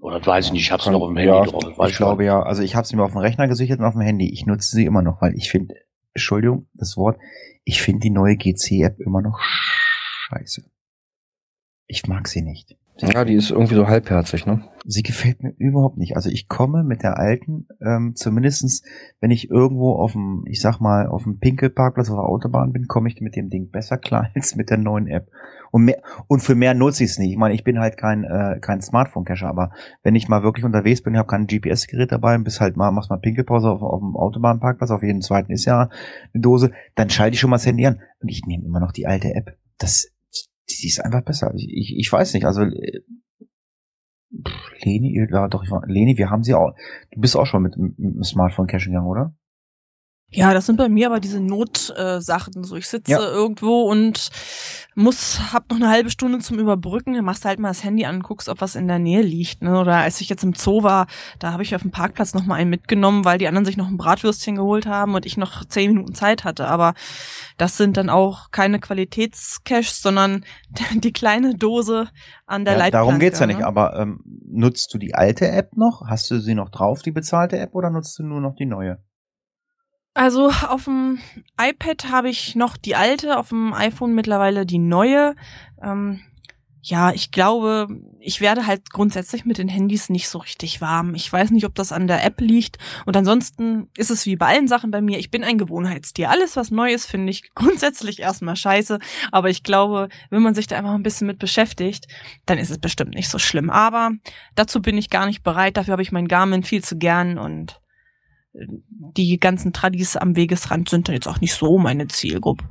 Oder das weiß ich nicht, ich hab's Kann- noch auf dem Handy ja, drauf. weiß ich glaube ja, also ich habe sie mir auf dem Rechner gesichert und auf dem Handy. Ich nutze sie immer noch, weil ich finde, Entschuldigung, das Wort, ich finde die neue GC-App immer noch scheiße. Ich mag sie nicht. Ja, die ist irgendwie so halbherzig, ne? Sie gefällt mir überhaupt nicht. Also ich komme mit der alten, ähm, zumindestens, wenn ich irgendwo auf dem, ich sag mal, auf dem Pinkelparkplatz auf der Autobahn bin, komme ich mit dem Ding besser klar als mit der neuen App. Und mehr, und für mehr nutze ich es nicht. Ich meine, ich bin halt kein, äh, kein Smartphone-Cacher, aber wenn ich mal wirklich unterwegs bin, ich habe kein GPS-Gerät dabei und bis halt mal, machst mal Pinkelpause auf, auf dem Autobahnparkplatz, auf jeden zweiten ist ja eine Dose, dann schalte ich schon mal das Handy an. Und ich nehme immer noch die alte App. Das, die ist einfach besser. Ich, ich, ich weiß nicht, also äh, Leni, ja doch, Leni, wir haben sie auch. Du bist auch schon mit, mit dem Smartphone cashen gegangen, oder? Ja, das sind bei mir aber diese Notsachen. so, ich sitze Ja. irgendwo und muss, hab noch eine halbe Stunde zum Überbrücken. Dann machst du halt mal das Handy an, guckst, ob was in der Nähe liegt. Ne? Oder als ich jetzt im Zoo war, da habe ich auf dem Parkplatz noch mal einen mitgenommen, weil die anderen sich noch ein Bratwürstchen geholt haben und ich noch zehn Minuten Zeit hatte. Aber das sind dann auch keine Qualitätscaches, sondern die kleine Dose an der Ja, Leitplanke. darum geht's ja nicht, ne? aber ähm, nutzt du die alte App noch? Hast du sie noch drauf, die bezahlte App, oder nutzt du nur noch die neue? Also auf dem iPad habe ich noch die alte, auf dem iPhone mittlerweile die neue. Ähm, ja, ich glaube, ich werde halt grundsätzlich mit den Handys nicht so richtig warm. Ich weiß nicht, ob das an der App liegt. Und ansonsten ist es wie bei allen Sachen bei mir. Ich bin ein Gewohnheitstier. Alles, was neu ist, finde ich grundsätzlich erstmal scheiße. Aber ich glaube, wenn man sich da einfach ein bisschen mit beschäftigt, dann ist es bestimmt nicht so schlimm. Aber dazu bin ich gar nicht bereit. Dafür habe ich mein Garmin viel zu gern und die ganzen Tradis am Wegesrand sind dann jetzt auch nicht so meine Zielgruppe.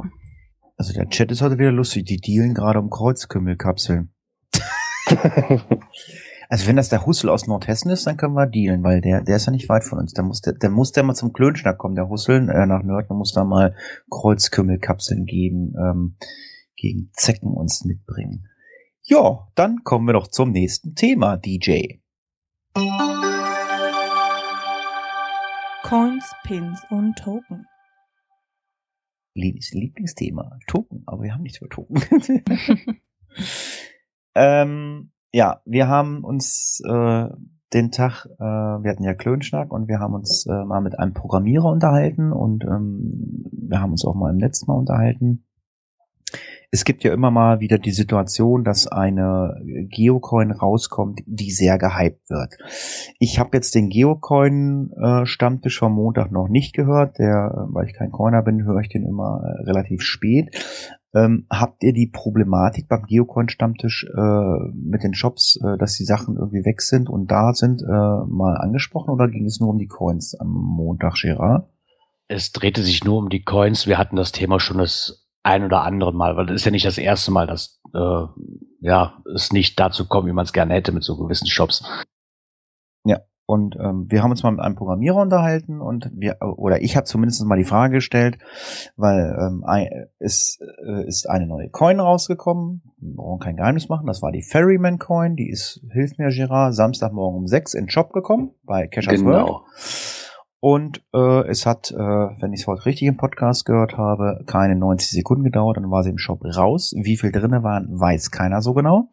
Also der Chat ist heute wieder lustig, die dealen gerade um Kreuzkümmelkapseln. Also wenn das der Hussel aus Nordhessen ist, dann können wir dealen, weil der, der ist ja nicht weit von uns. Der muss der, der muss der mal zum Klönschnack kommen, der Hussel äh, nach Nörden muss da mal Kreuzkümmelkapseln gegen, ähm, gegen Zecken uns mitbringen. Ja, dann kommen wir doch zum nächsten Thema, DJ. Coins, Pins und Token. Lenis Lieblingsthema, Token, aber wir haben nichts über Token. ähm, ja, wir haben uns äh, den Tag, äh, wir hatten ja Klönschnack und wir haben uns äh, mal mit einem Programmierer unterhalten und ähm, wir haben uns auch mal im Netz mal unterhalten. Es gibt ja immer mal wieder die Situation, dass eine Geocoin rauskommt, die sehr gehypt wird. Ich habe jetzt den Geocoin-Stammtisch vom Montag noch nicht gehört, der, äh, weil ich kein Coiner bin, höre ich den immer äh, relativ spät. Ähm, habt ihr die Problematik beim Geocoin-Stammtisch äh, mit den Shops, äh, dass die Sachen irgendwie weg sind und da sind, äh, mal angesprochen oder ging es nur um die Coins am Montag, Gerard? Es drehte sich nur um die Coins. Wir hatten das Thema schon das ein oder andere Mal, weil das ist ja nicht das erste Mal, dass äh, ja es nicht dazu kommt, wie man es gerne hätte mit so gewissen Shops. Und ähm, wir haben uns mal mit einem Programmierer unterhalten und wir, oder ich habe zumindest mal die Frage gestellt, weil ähm, es äh, ist eine neue Coin rausgekommen. Wir brauchen kein Geheimnis machen. Das war die Ferryman Coin. Die ist, hilf mir Gerard, Samstagmorgen um sechs in den Shop gekommen bei Cashers World. Und äh, es hat, äh, wenn ich es heute richtig im Podcast gehört habe, keine 90 Sekunden gedauert, dann war sie im Shop raus. Wie viel drinne waren, weiß keiner so genau.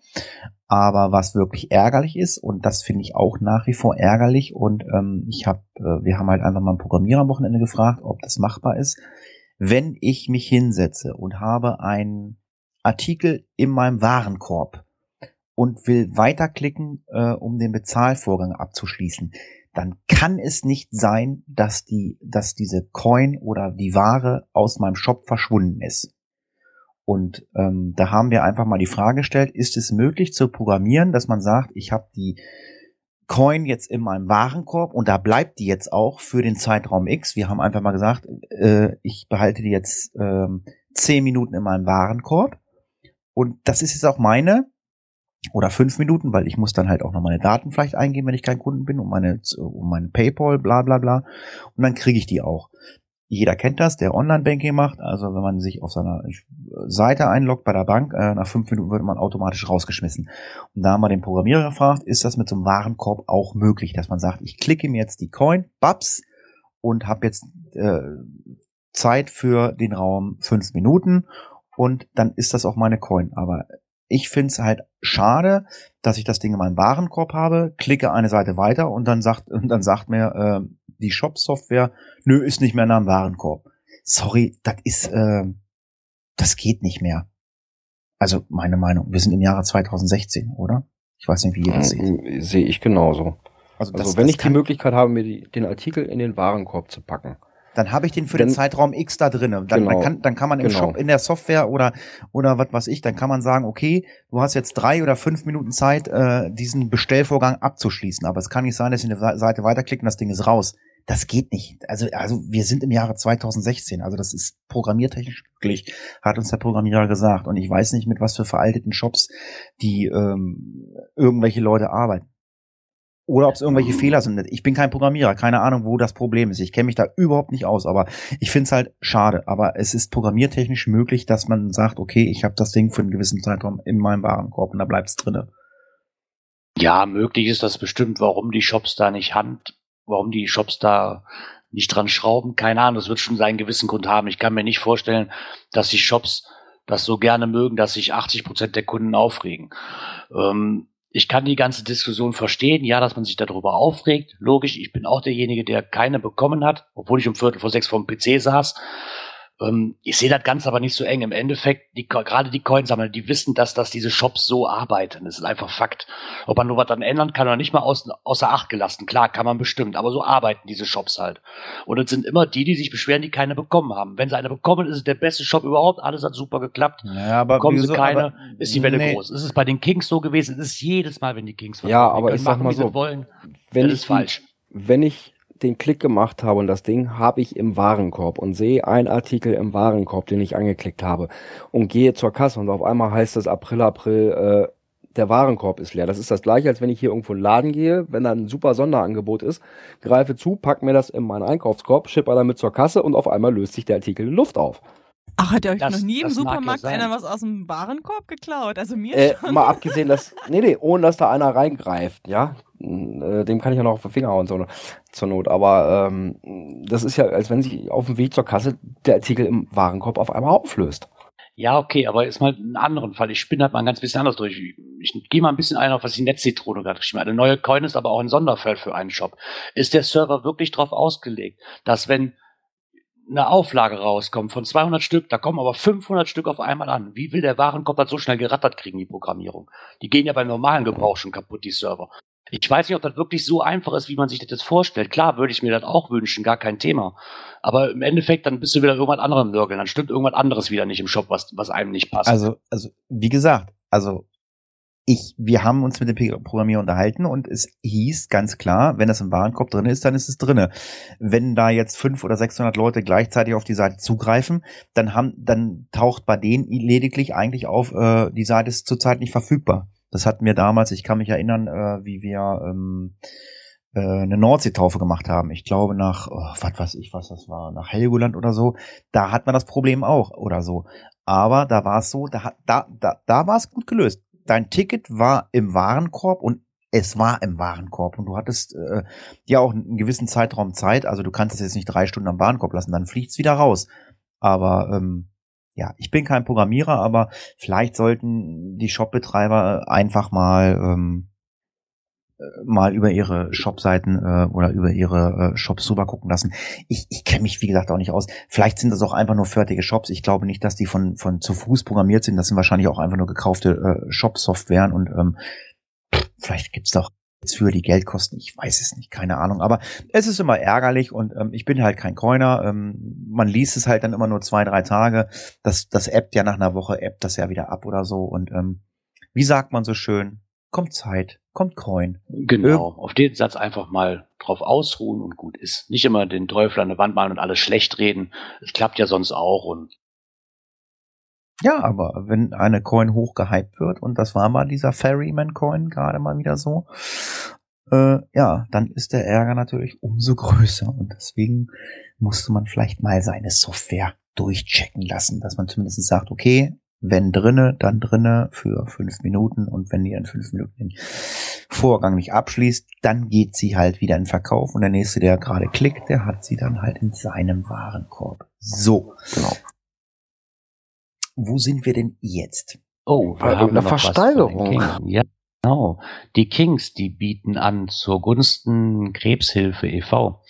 Aber was wirklich ärgerlich ist, und das finde ich auch nach wie vor ärgerlich, und ähm, ich habe, äh, wir haben halt einfach mal einen Programmierer am Wochenende gefragt, ob das machbar ist. Wenn ich mich hinsetze und habe einen Artikel in meinem Warenkorb und will weiterklicken, äh, um den Bezahlvorgang abzuschließen, dann kann es nicht sein, dass die, dass diese Coin oder die Ware aus meinem Shop verschwunden ist. Und ähm, da haben wir einfach mal die Frage gestellt, ist es möglich zu programmieren, dass man sagt, ich habe die Coin jetzt in meinem Warenkorb und da bleibt die jetzt auch für den Zeitraum X. Wir haben einfach mal gesagt, äh, ich behalte die jetzt ähm, zehn Minuten in meinem Warenkorb. Und das ist jetzt auch meine, oder fünf Minuten, weil ich muss dann halt auch noch meine Daten vielleicht eingeben, wenn ich kein Kunden bin, um meine, um meine PayPal, bla bla bla. Und dann kriege ich die auch. jeder kennt das, der Online-Banking macht. Also wenn man sich auf seiner Seite einloggt bei der Bank, äh, nach fünf Minuten wird man automatisch rausgeschmissen. Und da haben wir den Programmierer gefragt, ist das mit so einem Warenkorb auch möglich, dass man sagt, ich klicke mir jetzt die Coin, babs, und habe jetzt äh, Zeit für den Raum fünf Minuten und dann ist das auch meine Coin. Aber ich find's halt schade, dass ich das Ding in meinem Warenkorb habe, klicke eine Seite weiter und dann sagt, und dann sagt mir äh, die Shop-Software, nö, ist nicht mehr in einem Warenkorb. Sorry, das ist, äh, das geht nicht mehr. Also meine Meinung, wir sind im Jahre 2016, oder? Ich weiß nicht, wie ihr das seht. Sehe ich genauso. Also, Also das, wenn das ich die Möglichkeit habe, mir die, den Artikel in den Warenkorb zu packen. Dann habe ich den für Dann- den Zeitraum X da drinnen. Dann, Genau. dann, kann, dann kann man im Genau. Shop in der Software oder oder was weiß ich, dann kann man sagen, okay, du hast jetzt drei oder fünf Minuten Zeit, äh, diesen Bestellvorgang abzuschließen. Aber es kann nicht sein, dass ich eine Seite weiterklicke und das Ding ist raus. Das geht nicht. Also, also wir sind im Jahre 2016. Also das ist programmiertechnisch möglich, hat uns der Programmierer gesagt. Und ich weiß nicht, mit was für veralteten Shops die ähm, irgendwelche Leute arbeiten. Oder ob es irgendwelche Fehler sind. Ich bin kein Programmierer, keine Ahnung, wo das Problem ist. Ich kenne mich da überhaupt nicht aus, aber ich finde es halt schade. Aber es ist programmiertechnisch möglich, dass man sagt, okay, ich habe das Ding für einen gewissen Zeitraum in meinem Warenkorb und da bleibt es drinne. Ja, möglich ist das bestimmt, warum die Shops da nicht hand, warum die Shops da nicht dran schrauben. Keine Ahnung, das wird schon seinen gewissen Grund haben. Ich kann mir nicht vorstellen, dass die Shops das so gerne mögen, dass sich 80 Prozent der Kunden aufregen. Ähm, ich kann die ganze Diskussion verstehen, ja, dass man sich darüber aufregt. Logisch, ich bin auch derjenige, der keine bekommen hat, obwohl ich um Viertel vor sechs vom PC saß. Ähm, ich sehe das Ganze aber nicht so eng. Im Endeffekt, die, gerade die Coinsammler, die wissen, dass, dass diese Shops so arbeiten. Das ist einfach Fakt. Ob man nur was dann ändern kann oder nicht mal aus, außer Acht gelassen. Klar, kann man bestimmt. Aber so arbeiten diese Shops halt. Und es sind immer die, die sich beschweren, die keine bekommen haben. Wenn sie eine bekommen, ist es der beste Shop überhaupt. Alles hat super geklappt. Ja, aber Bekommen sie wieso- keine, aber- ist die Welle nee. groß. Es ist bei den Kings so gewesen. Es ist jedes Mal, wenn die Kings was Ja, aber ich sag machen, mal sie so, wollen. Wenn das ist falsch. Wenn ich den Klick gemacht habe und das Ding habe ich im Warenkorb und sehe einen Artikel im Warenkorb, den ich angeklickt habe und gehe zur Kasse und auf einmal heißt es April, April, äh, der Warenkorb ist leer. Das ist das gleiche, als wenn ich hier irgendwo in den Laden gehe, wenn da ein super Sonderangebot ist, greife zu, pack mir das in meinen Einkaufskorb, schipper damit zur Kasse und auf einmal löst sich der Artikel in Luft auf. Ach, hat ihr euch Das- noch nie im ja Supermarkt sein. einer was aus dem Warenkorb geklaut? Also mir Äh, schon. mal abgesehen, dass, nee, nee, ohne dass da einer reingreift, ja. Äh, Dem kann ich ja noch auf den Finger hauen, so, zur Not. Aber ähm, das ist ja, als wenn sich auf dem Weg zur Kasse der Artikel im Warenkorb auf einmal auflöst. Ja, okay, aber jetzt mal einen anderen Fall. Ich spinne halt mal ein ganz bisschen anders durch. Ich gehe mal ein bisschen ein auf, was die Netzzitrone gerade geschrieben hat. Eine neue Coin ist aber auch ein Sonderfall für einen Shop. Ist der Server wirklich darauf ausgelegt, dass wenn eine Auflage rauskommt von 200 Stück, da kommen aber 500 Stück auf einmal an. Wie will der Warenkorb das so schnell gerattert kriegen, die Programmierung? Die gehen ja beim normalen Gebrauch schon kaputt, die Server. Ich weiß nicht, ob das wirklich so einfach ist, wie man sich das jetzt vorstellt. Klar, würde ich mir das auch wünschen, gar kein Thema. Aber im Endeffekt, dann bist du wieder irgendwas anderem nörgeln. Dann stimmt irgendwas anderes wieder nicht im Shop, was, was einem nicht passt. Also, also, wie gesagt, also ich, wir haben uns mit dem Programmierer unterhalten und es hieß ganz klar, wenn das im Warenkorb drin ist, dann ist es drinne. Wenn da jetzt fünf oder 600 Leute gleichzeitig auf die Seite zugreifen, dann haben, dann taucht bei denen lediglich eigentlich auf, äh, die Seite ist zurzeit nicht verfügbar. Das hatten wir damals, ich kann mich erinnern, äh, wie wir ähm, äh, eine Nordseetaufe gemacht haben. Ich glaube nach, oh, was weiß ich, was das war, nach Helgoland oder so. Da hat man das Problem auch oder so. Aber da war es so, da, da, da, da war es gut gelöst. Dein Ticket war im Warenkorb und es war im Warenkorb und du hattest äh, ja auch einen gewissen Zeitraum Zeit. Also du kannst es jetzt nicht drei Stunden am Warenkorb lassen, dann fliegt's wieder raus. Aber ähm, ja, ich bin kein Programmierer, aber vielleicht sollten die Shopbetreiber einfach mal ähm, äh, mal über ihre Shopseiten äh, oder über ihre äh, Shops rüber gucken lassen. Ich, ich kenne mich, wie gesagt, auch nicht aus. Vielleicht sind das auch einfach nur fertige Shops. Ich glaube nicht, dass die von, von zu Fuß programmiert sind. Das sind wahrscheinlich auch einfach nur gekaufte äh, Shop-Softwaren und ähm, vielleicht gibt's doch jetzt für die Geldkosten. Ich weiß es nicht, keine Ahnung. Aber es ist immer ärgerlich und ähm, ich bin halt kein Coiner. Ähm, man liest es halt dann immer nur zwei, drei Tage. Das, das appt ja nach einer Woche, appt das ja wieder ab oder so. Und ähm, wie sagt man so schön? Kommt Zeit, kommt Coin. Genau, auf den Satz einfach mal drauf ausruhen und gut ist. Nicht immer den Teufel an der Wand malen und alles schlecht reden. Es klappt ja sonst auch und Ja, aber wenn eine Coin hochgehypt wird, und das war mal dieser Ferryman-Coin gerade mal wieder so, äh, ja, dann ist der Ärger natürlich umso größer und deswegen musste man vielleicht mal seine Software durchchecken lassen, dass man zumindest sagt, okay, wenn drinne, dann drinne für fünf Minuten und wenn ihr in fünf Minuten den Vorgang nicht abschließt, dann geht sie halt wieder in Verkauf und der nächste, der gerade klickt, der hat sie dann halt in seinem Warenkorb. So, genau. Wo sind wir denn jetzt? Oh, Bei irgendeiner Versteigerung. Ja, genau. Die Kings, die bieten an zur Gunsten Krebshilfe e.V.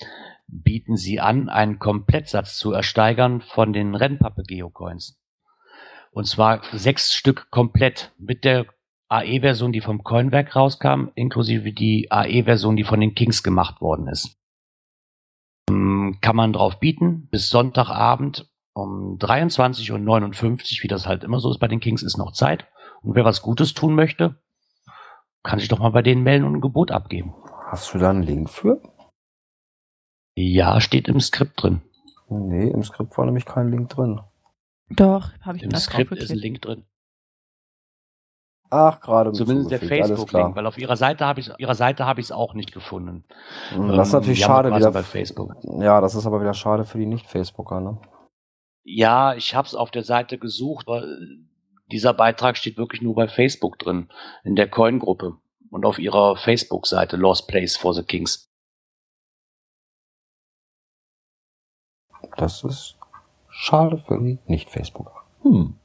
bieten sie an, einen Komplettsatz zu ersteigern von den Rennpappe Geocoins. Und zwar sechs Stück komplett mit der AE-Version, die vom Coinwerk rauskam, inklusive die AE-Version, die von den Kings gemacht worden ist. Ähm, kann man drauf bieten. Bis Sonntagabend um 23.59 Uhr, wie das halt immer so ist bei den Kings, ist noch Zeit. Und wer was Gutes tun möchte, kann sich doch mal bei denen melden und ein Gebot abgeben. Hast du da einen Link für? Ja, steht im Skript drin. Nee, im Skript war nämlich kein Link drin. Doch, habe ich Im da Skript ist ein. Link drin. Ach, gerade Zumindest der. Facebook-Link, weil auf ihrer Seite habe ich ihrer Seite habe ich es auch nicht gefunden. Hm, Das ist Ähm, natürlich die haben schade wieder. bei Facebook. Ja, das ist aber wieder schade für die Nicht-Facebooker, ne? Ja, ich habe es auf der Seite gesucht, aber äh, dieser Beitrag steht wirklich nur bei Facebook drin, in der Coin-Gruppe und auf ihrer Facebook-Seite Lost Place for the Kings. Das ist schade für die Nicht-Facebooker. Hm.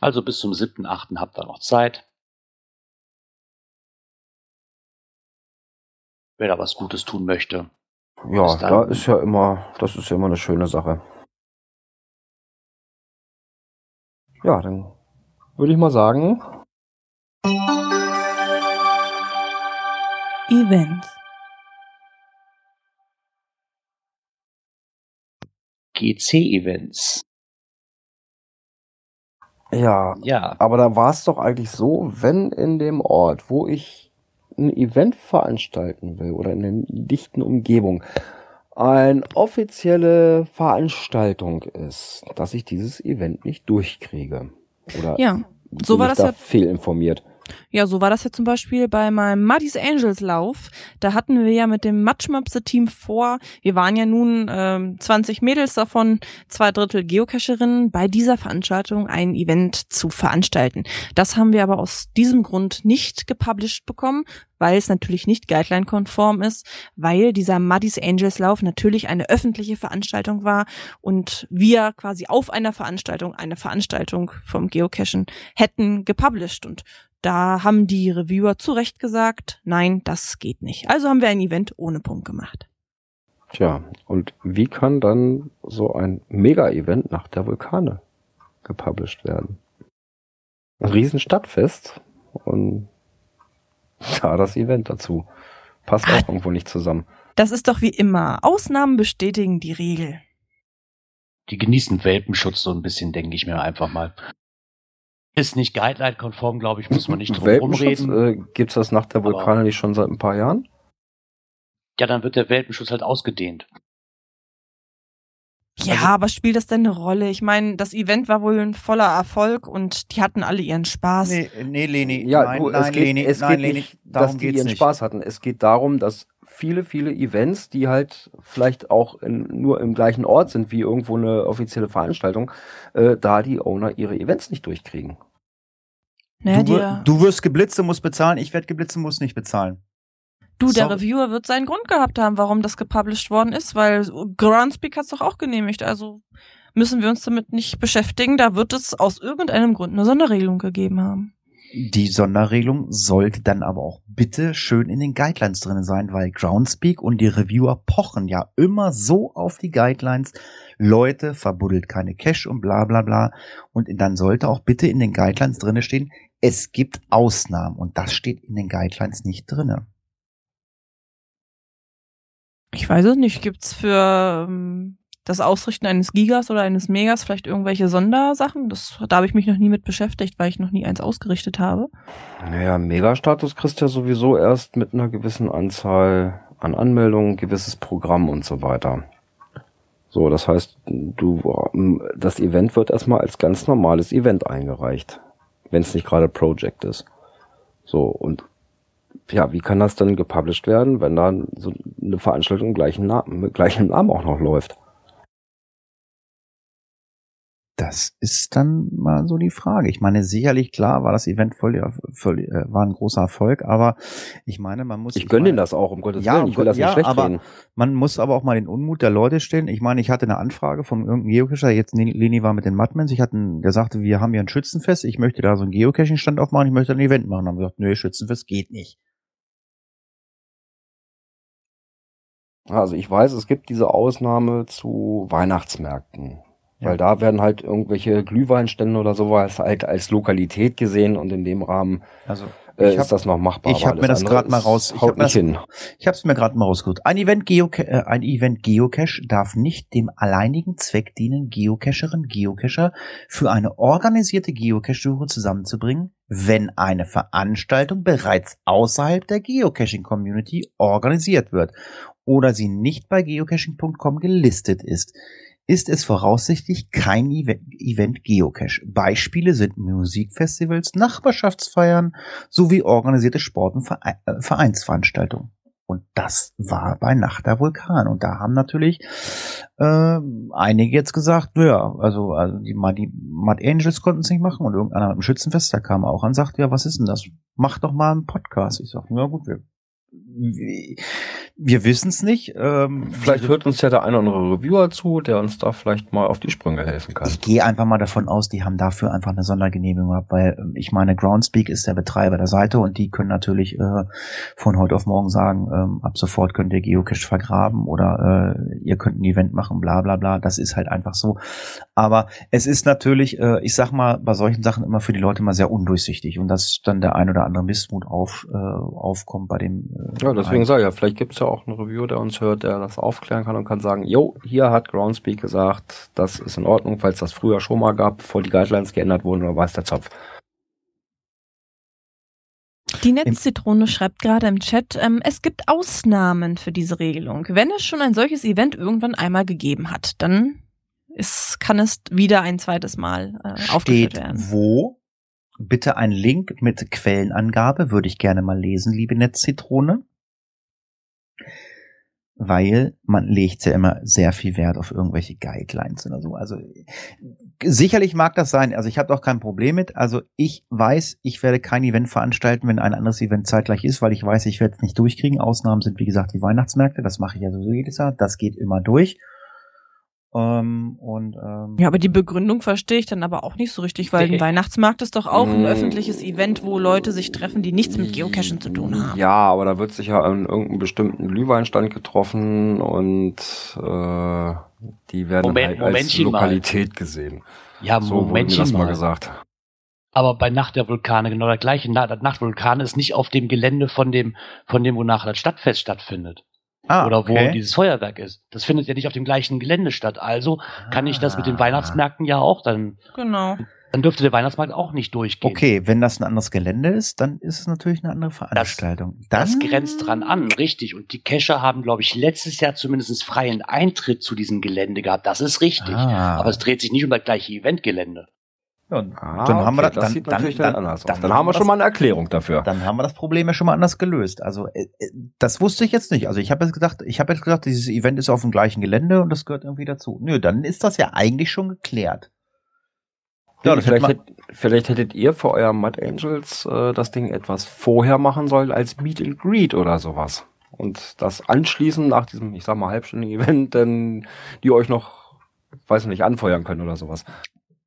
Also bis zum 7.8. habt ihr noch Zeit. Wer da was Gutes tun möchte. Ja, da ist ja immer, das ist ja immer eine schöne Sache. Ja, dann würde ich mal sagen, Events. GC-Events. ja, Ja, aber da war es doch eigentlich so, wenn in dem Ort, wo ich ein Event veranstalten will oder in der dichten Umgebung eine offizielle Veranstaltung ist, dass ich dieses Event nicht durchkriege. Oder Ja, so bin war ich das da ja fehlinformiert. Ja, so war das ja zum Beispiel bei meinem Muddy's Angels Lauf. Da hatten wir ja mit dem Matschmöpse Team vor. Wir waren ja nun ähm, 20 Mädels davon, zwei Drittel Geocacherinnen, bei dieser Veranstaltung ein Event zu veranstalten. Das haben wir aber aus diesem Grund nicht gepublished bekommen, weil es natürlich nicht guideline-konform ist, weil dieser Muddy's Angels Lauf natürlich eine öffentliche Veranstaltung war und wir quasi auf einer Veranstaltung eine Veranstaltung vom Geocachen hätten gepublished und da haben die Reviewer zu Recht gesagt, nein, das geht nicht. Also haben wir ein Event ohne Punkt gemacht. Tja, und wie kann dann so ein Mega-Event nach der Vulkane gepublished werden? Ein Riesenstadtfest und da das Event dazu. Passt Ah. auch irgendwo nicht zusammen. Das ist doch wie immer. Ausnahmen bestätigen die Regel. die genießen Welpenschutz so ein bisschen, denke ich mir einfach mal. Ist nicht guideline-konform, glaube ich, muss man nicht drum Welpenschutz, rumreden. äh, gibt's das nach der Vulkane nicht schon seit ein paar Jahren? Ja, dann wird der Welpenschutz halt ausgedehnt. Ja, Also- aber spielt das denn eine Rolle? Ich meine, das Event war wohl ein voller Erfolg und die hatten alle ihren Spaß. Nee, nee, Leni, Ja, nein, du, nein, es geht, Leni, es nein, geht Leni, nicht, darum dass die geht's ihren nicht. Spaß hatten. Es geht darum, dass viele, viele Events, die halt vielleicht auch in, nur im gleichen Ort sind wie irgendwo eine offizielle Veranstaltung, äh, da die Owner ihre Events nicht durchkriegen. naja, du, wir- du wirst geblitzt und musst bezahlen, ich werde geblitzt und muss nicht bezahlen. du, der sorry. Reviewer wird seinen Grund gehabt haben, warum das gepublished worden ist, weil Groundspeak hat's doch auch genehmigt. Also müssen wir uns damit nicht beschäftigen. Da wird es aus irgendeinem Grund eine Sonderregelung gegeben haben. Die Sonderregelung sollte dann aber auch bitte schön in den Guidelines drin sein, weil Groundspeak und die Reviewer pochen ja immer so auf die Guidelines. Leute, verbuddelt keine Cash und bla bla bla. Und dann sollte auch bitte in den Guidelines drinne stehen, es gibt Ausnahmen. Und das steht in den Guidelines nicht drinne. Ich weiß es nicht. Gibt's für ähm, das Ausrichten eines Gigas oder eines Megas vielleicht irgendwelche Sondersachen? Das, da habe ich mich noch nie mit beschäftigt, weil ich noch nie eins ausgerichtet habe. Naja, Megastatus kriegst du ja sowieso erst mit einer gewissen Anzahl an Anmeldungen, gewisses Programm und so weiter. So, das heißt, du, ähm, das Event wird erstmal als ganz normales Event eingereicht, wenn es nicht gerade Project ist. So, und ja, wie kann das denn gepublished werden, wenn dann so eine Veranstaltung gleichen Namen, mit gleichem Namen auch noch läuft? Das ist dann mal so die Frage. Ich meine, sicherlich klar war das Event voll, voll äh, war ein großer Erfolg, aber ich meine, man muss. Ich gönne denen das auch, um Gottes Ja, Willen. Ich will das ja, nicht schlecht aber- reden. Man muss aber auch mal den Unmut der Leute stellen. Ich meine, ich hatte eine Anfrage von irgendeinem Geocacher, jetzt Leni war mit den Madmans, ich hatte, einen, der sagte, wir haben hier ein Schützenfest, ich möchte da so einen Geocaching-Stand aufmachen, ich möchte ein Event machen. Dann haben gesagt, nö, Schützenfest geht nicht. Also ich weiß, es gibt diese Ausnahme zu Weihnachtsmärkten. Ja. Weil da werden halt irgendwelche Glühweinstände oder sowas halt als Lokalität gesehen und in dem Rahmen Also äh, Ich hab- ist das noch machbar. ich aber hab mir das grad mal raus- ich Haut hab mir nicht das- hin. Ich habe es mir gerade mal rausgesucht. Ein Event, Geoca äh, ein Event Geocache darf nicht dem alleinigen Zweck dienen, Geocacherin, Geocacher für eine organisierte Geocache-Suche zusammenzubringen, wenn eine Veranstaltung bereits außerhalb der Geocaching-Community organisiert wird oder sie nicht bei geocaching.com gelistet ist. Ist es voraussichtlich kein Eve- Event Geocache. Beispiele sind Musikfestivals, Nachbarschaftsfeiern sowie organisierte Sport- und äh, Vereinsveranstaltungen. Und das war bei Nacht der Vulkan. Und da haben natürlich äh, einige jetzt gesagt, naja, also, also die, die Mud Angels konnten es nicht machen und irgendeiner mit dem Schützenfest, der kam auch und sagte, ja, was ist denn das? Mach doch mal einen Podcast. Ich sag, na gut, wir, wir, wissen es nicht. Ähm, Vielleicht hört uns ja der eine oder andere Reviewer zu, der uns da vielleicht mal auf die Sprünge helfen kann. Ich gehe einfach mal davon aus, die haben dafür einfach eine Sondergenehmigung gehabt, weil ähm, ich meine, Groundspeak ist der Betreiber der Seite und die können natürlich äh, von heute auf morgen sagen, ähm, ab sofort könnt ihr Geocache vergraben oder äh, ihr könnt ein Event machen, bla bla bla. Das ist halt einfach so. Aber es ist natürlich, äh, ich sag mal, bei solchen Sachen immer für die Leute mal sehr undurchsichtig und dass dann der ein oder andere Missmut auf, äh, aufkommt bei dem. Äh, Ja, deswegen sage ich ja, vielleicht gibt es ja auch einen Reviewer, der uns hört, der das aufklären kann und kann sagen, jo, hier hat Groundspeak gesagt, das ist in Ordnung, falls das früher schon mal gab, bevor die Guidelines geändert wurden, oder weiß der Zopf. Die Netzzitrone schreibt gerade im Chat, ähm, es gibt Ausnahmen für diese Regelung. Wenn es schon ein solches Event irgendwann einmal gegeben hat, dann ist, kann es wieder ein zweites Mal äh, aufgeführt steht werden. wo? Bitte ein Link mit Quellenangabe, würde ich gerne mal lesen, liebe Netzzitrone. Weil man legt ja immer sehr viel Wert auf irgendwelche Guidelines oder so. Also sicherlich mag das sein. Also ich habe auch kein Problem mit. Also ich weiß, ich werde kein Event veranstalten, wenn ein anderes Event zeitgleich ist, weil ich weiß, ich werde es nicht durchkriegen. Ausnahmen sind, wie gesagt, die Weihnachtsmärkte. Das mache ich ja sowieso jedes Jahr. Das geht immer durch. Ähm, und ähm, Ja, aber die Begründung verstehe ich dann aber auch nicht so richtig, weil ein Weihnachtsmarkt ist doch auch ein öffentliches Event, wo Leute sich treffen, die nichts mit Geocaching zu tun haben. Ja, aber da wird sich ja an irgendeinem bestimmten Glühweinstand getroffen und äh, die werden Moment, halt als Momentchen mal. Lokalität gesehen. Ja, So wurde mir Momentchen das mal gesagt. Aber bei Nacht der Vulkane genau der gleiche. Na, Nacht Vulkane ist nicht auf dem Gelände von dem, von dem, wo nachher das Stadtfest stattfindet. Ah, oder wo okay. dieses Feuerwerk ist. Das findet ja nicht auf dem gleichen Gelände statt. Also kann ich das mit den Ah. Weihnachtsmärkten ja auch dann. Genau. Dann dürfte der Weihnachtsmarkt auch nicht durchgehen. Okay, wenn das ein anderes Gelände ist, dann ist es natürlich eine andere Veranstaltung. Das Dann- grenzt dran an, richtig. Und die Cacher haben, glaube ich, letztes Jahr zumindest freien Eintritt zu diesem Gelände gehabt. Das ist richtig. Ah. Aber es dreht sich nicht um das gleiche Eventgelände. Ja, Ah, dann haben wir okay, das, dann, sieht dann, natürlich dann, dann, anders dann aus. Dann haben wir das- schon mal eine Erklärung dafür. Dann haben wir das Problem ja schon mal anders gelöst. Also äh, äh, das wusste ich jetzt nicht. Also ich habe jetzt gedacht, ich habe jetzt gedacht, dieses Event ist auf dem gleichen Gelände und das gehört irgendwie dazu. Nö, dann ist das ja eigentlich schon geklärt. Ja, das vielleicht, hätte hätt, vielleicht hättet ihr für euer Mud Angels äh, das Ding etwas vorher machen sollen als Meet and Greet oder sowas. Und das anschließend nach diesem, ich sag mal, halbstündigen Event, dann die euch noch, weiß nicht, anfeuern können oder sowas.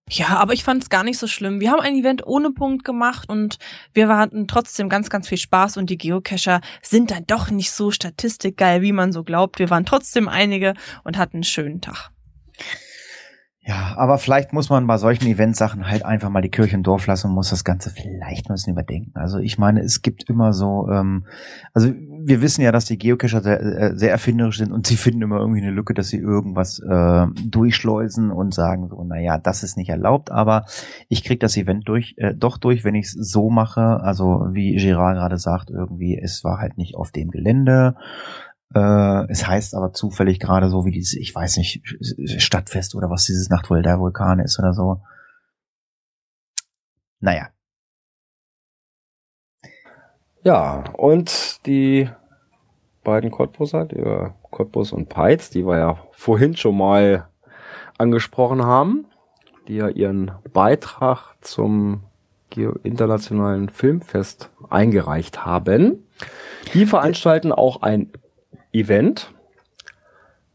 Ja, aber ich fand es gar nicht so schlimm. Wir haben ein Event ohne Punkt gemacht und wir hatten trotzdem ganz, ganz viel Spaß und die Geocacher sind dann doch nicht so statistikgeil, wie man so glaubt. Wir waren trotzdem einige und hatten einen schönen Tag. Ja, aber vielleicht muss man bei solchen Eventsachen halt einfach mal die Kirche im Dorf lassen und muss das Ganze vielleicht ein bisschen überdenken. Also ich meine, es gibt immer so, ähm, also wir wissen ja, dass die Geocacher sehr, äh, sehr erfinderisch sind und sie finden immer irgendwie eine Lücke, dass sie irgendwas äh, durchschleusen und sagen so, naja, das ist nicht erlaubt, aber ich krieg das Event durch, äh, doch durch, wenn ich es so mache, also wie Girard gerade sagt, irgendwie, es war halt nicht auf dem Gelände, äh, es heißt aber zufällig gerade so wie dieses, ich weiß nicht, Stadtfest oder was dieses Nachtwohl der Vulkane ist oder so. Naja. Ja, und die beiden Cottbusser, die äh, Cottbus und Peitz, die wir ja vorhin schon mal angesprochen haben, die ja ihren Beitrag zum internationalen Filmfest eingereicht haben. Die veranstalten auch ein Event,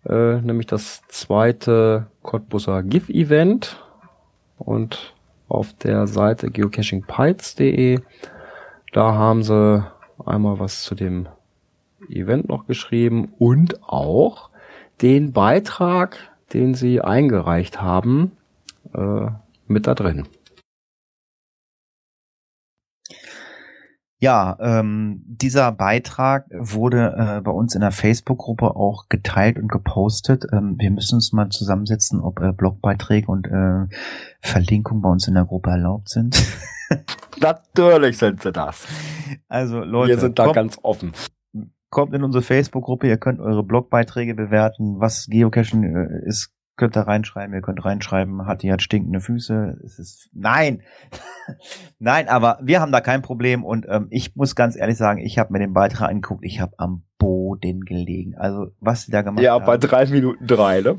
äh, nämlich das zweite Cottbusser GIF-Event. Und auf der Seite geocachingpites.de, da haben sie einmal was zu dem Event noch geschrieben und auch den Beitrag, den sie eingereicht haben, äh, mit da drin. Ja, ähm, dieser Beitrag wurde äh, bei uns in der Facebook-Gruppe auch geteilt und gepostet. Ähm, wir müssen uns mal zusammensetzen, ob äh, Blogbeiträge und äh, Verlinkungen bei uns in der Gruppe erlaubt sind. Natürlich sind sie das. Also Leute, wir sind da kommt, ganz offen. Kommt in unsere Facebook-Gruppe, ihr könnt eure Blogbeiträge bewerten, was Geocaching äh, ist, könnt da reinschreiben, ihr könnt reinschreiben, hat die hat stinkende Füße. Es ist nein, nein, aber wir haben da kein Problem und ähm, ich muss ganz ehrlich sagen, ich habe mir den Beitrag angeguckt, ich habe am Boden gelegen. Also was sie da gemacht ja, haben. Ja, bei drei Minuten drei, ne?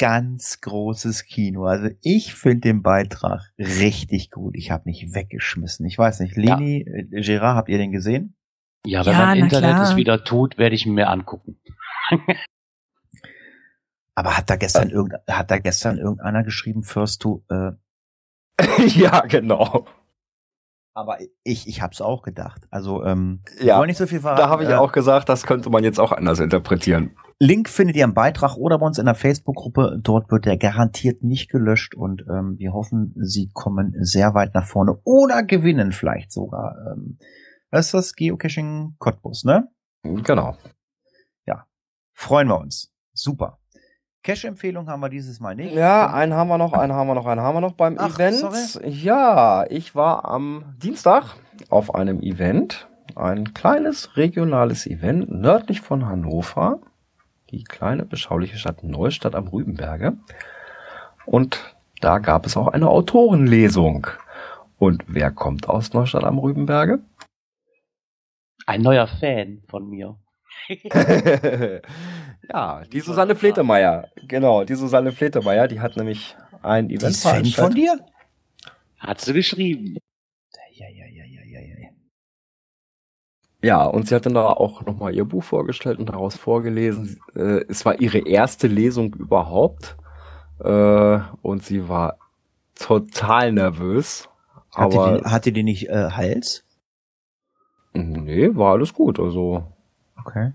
Ganz großes Kino. Also ich finde den Beitrag richtig gut. Ich habe mich weggeschmissen. Ich weiß nicht, Leni, ja. äh, Gerard, habt ihr den gesehen? Ja, wenn ja, mein Internet klar. es wieder tut, werde ich ihn mir angucken. Aber hat da gestern äh, irgend, hat da gestern irgendeiner geschrieben, First to, äh, ja, genau. Aber ich, ich hab's auch gedacht. Also, ähm, ja, nicht so viel verraten. Da habe ich äh, auch gesagt, das könnte man jetzt auch anders interpretieren. Link findet ihr im Beitrag oder bei uns in der Facebook-Gruppe. Dort wird der garantiert nicht gelöscht und ähm, wir hoffen, sie kommen sehr weit nach vorne oder gewinnen vielleicht sogar. Ähm, das ist das Geocaching Cottbus, ne? Genau. Ja, freuen wir uns. Super. Cash-Empfehlung haben wir dieses Mal nicht. Ja, einen haben wir noch, einen haben wir noch, einen haben wir noch beim Ach, Event. Sorry. Ja, ich war am Dienstag auf einem Event. Ein kleines regionales Event nördlich von Hannover. Die kleine beschauliche Stadt Neustadt am Rübenberge. Und da gab es auch eine Autorenlesung. Und wer kommt aus Neustadt am Rübenberge? Ein neuer Fan von mir. ja, die Susanne Fletemeyer. Genau, die Susanne Fletemeyer, die hat nämlich ein Event die ist Fan von dir? Hat sie geschrieben. Ja, ja, ja, ja, ja, ja. Ja, und sie hat dann da auch nochmal ihr Buch vorgestellt und daraus vorgelesen. Äh, es war ihre erste Lesung überhaupt. Äh, und sie war total nervös. Hatte, aber, die, hatte die nicht äh, Hals? Nee, war alles gut. Also Okay.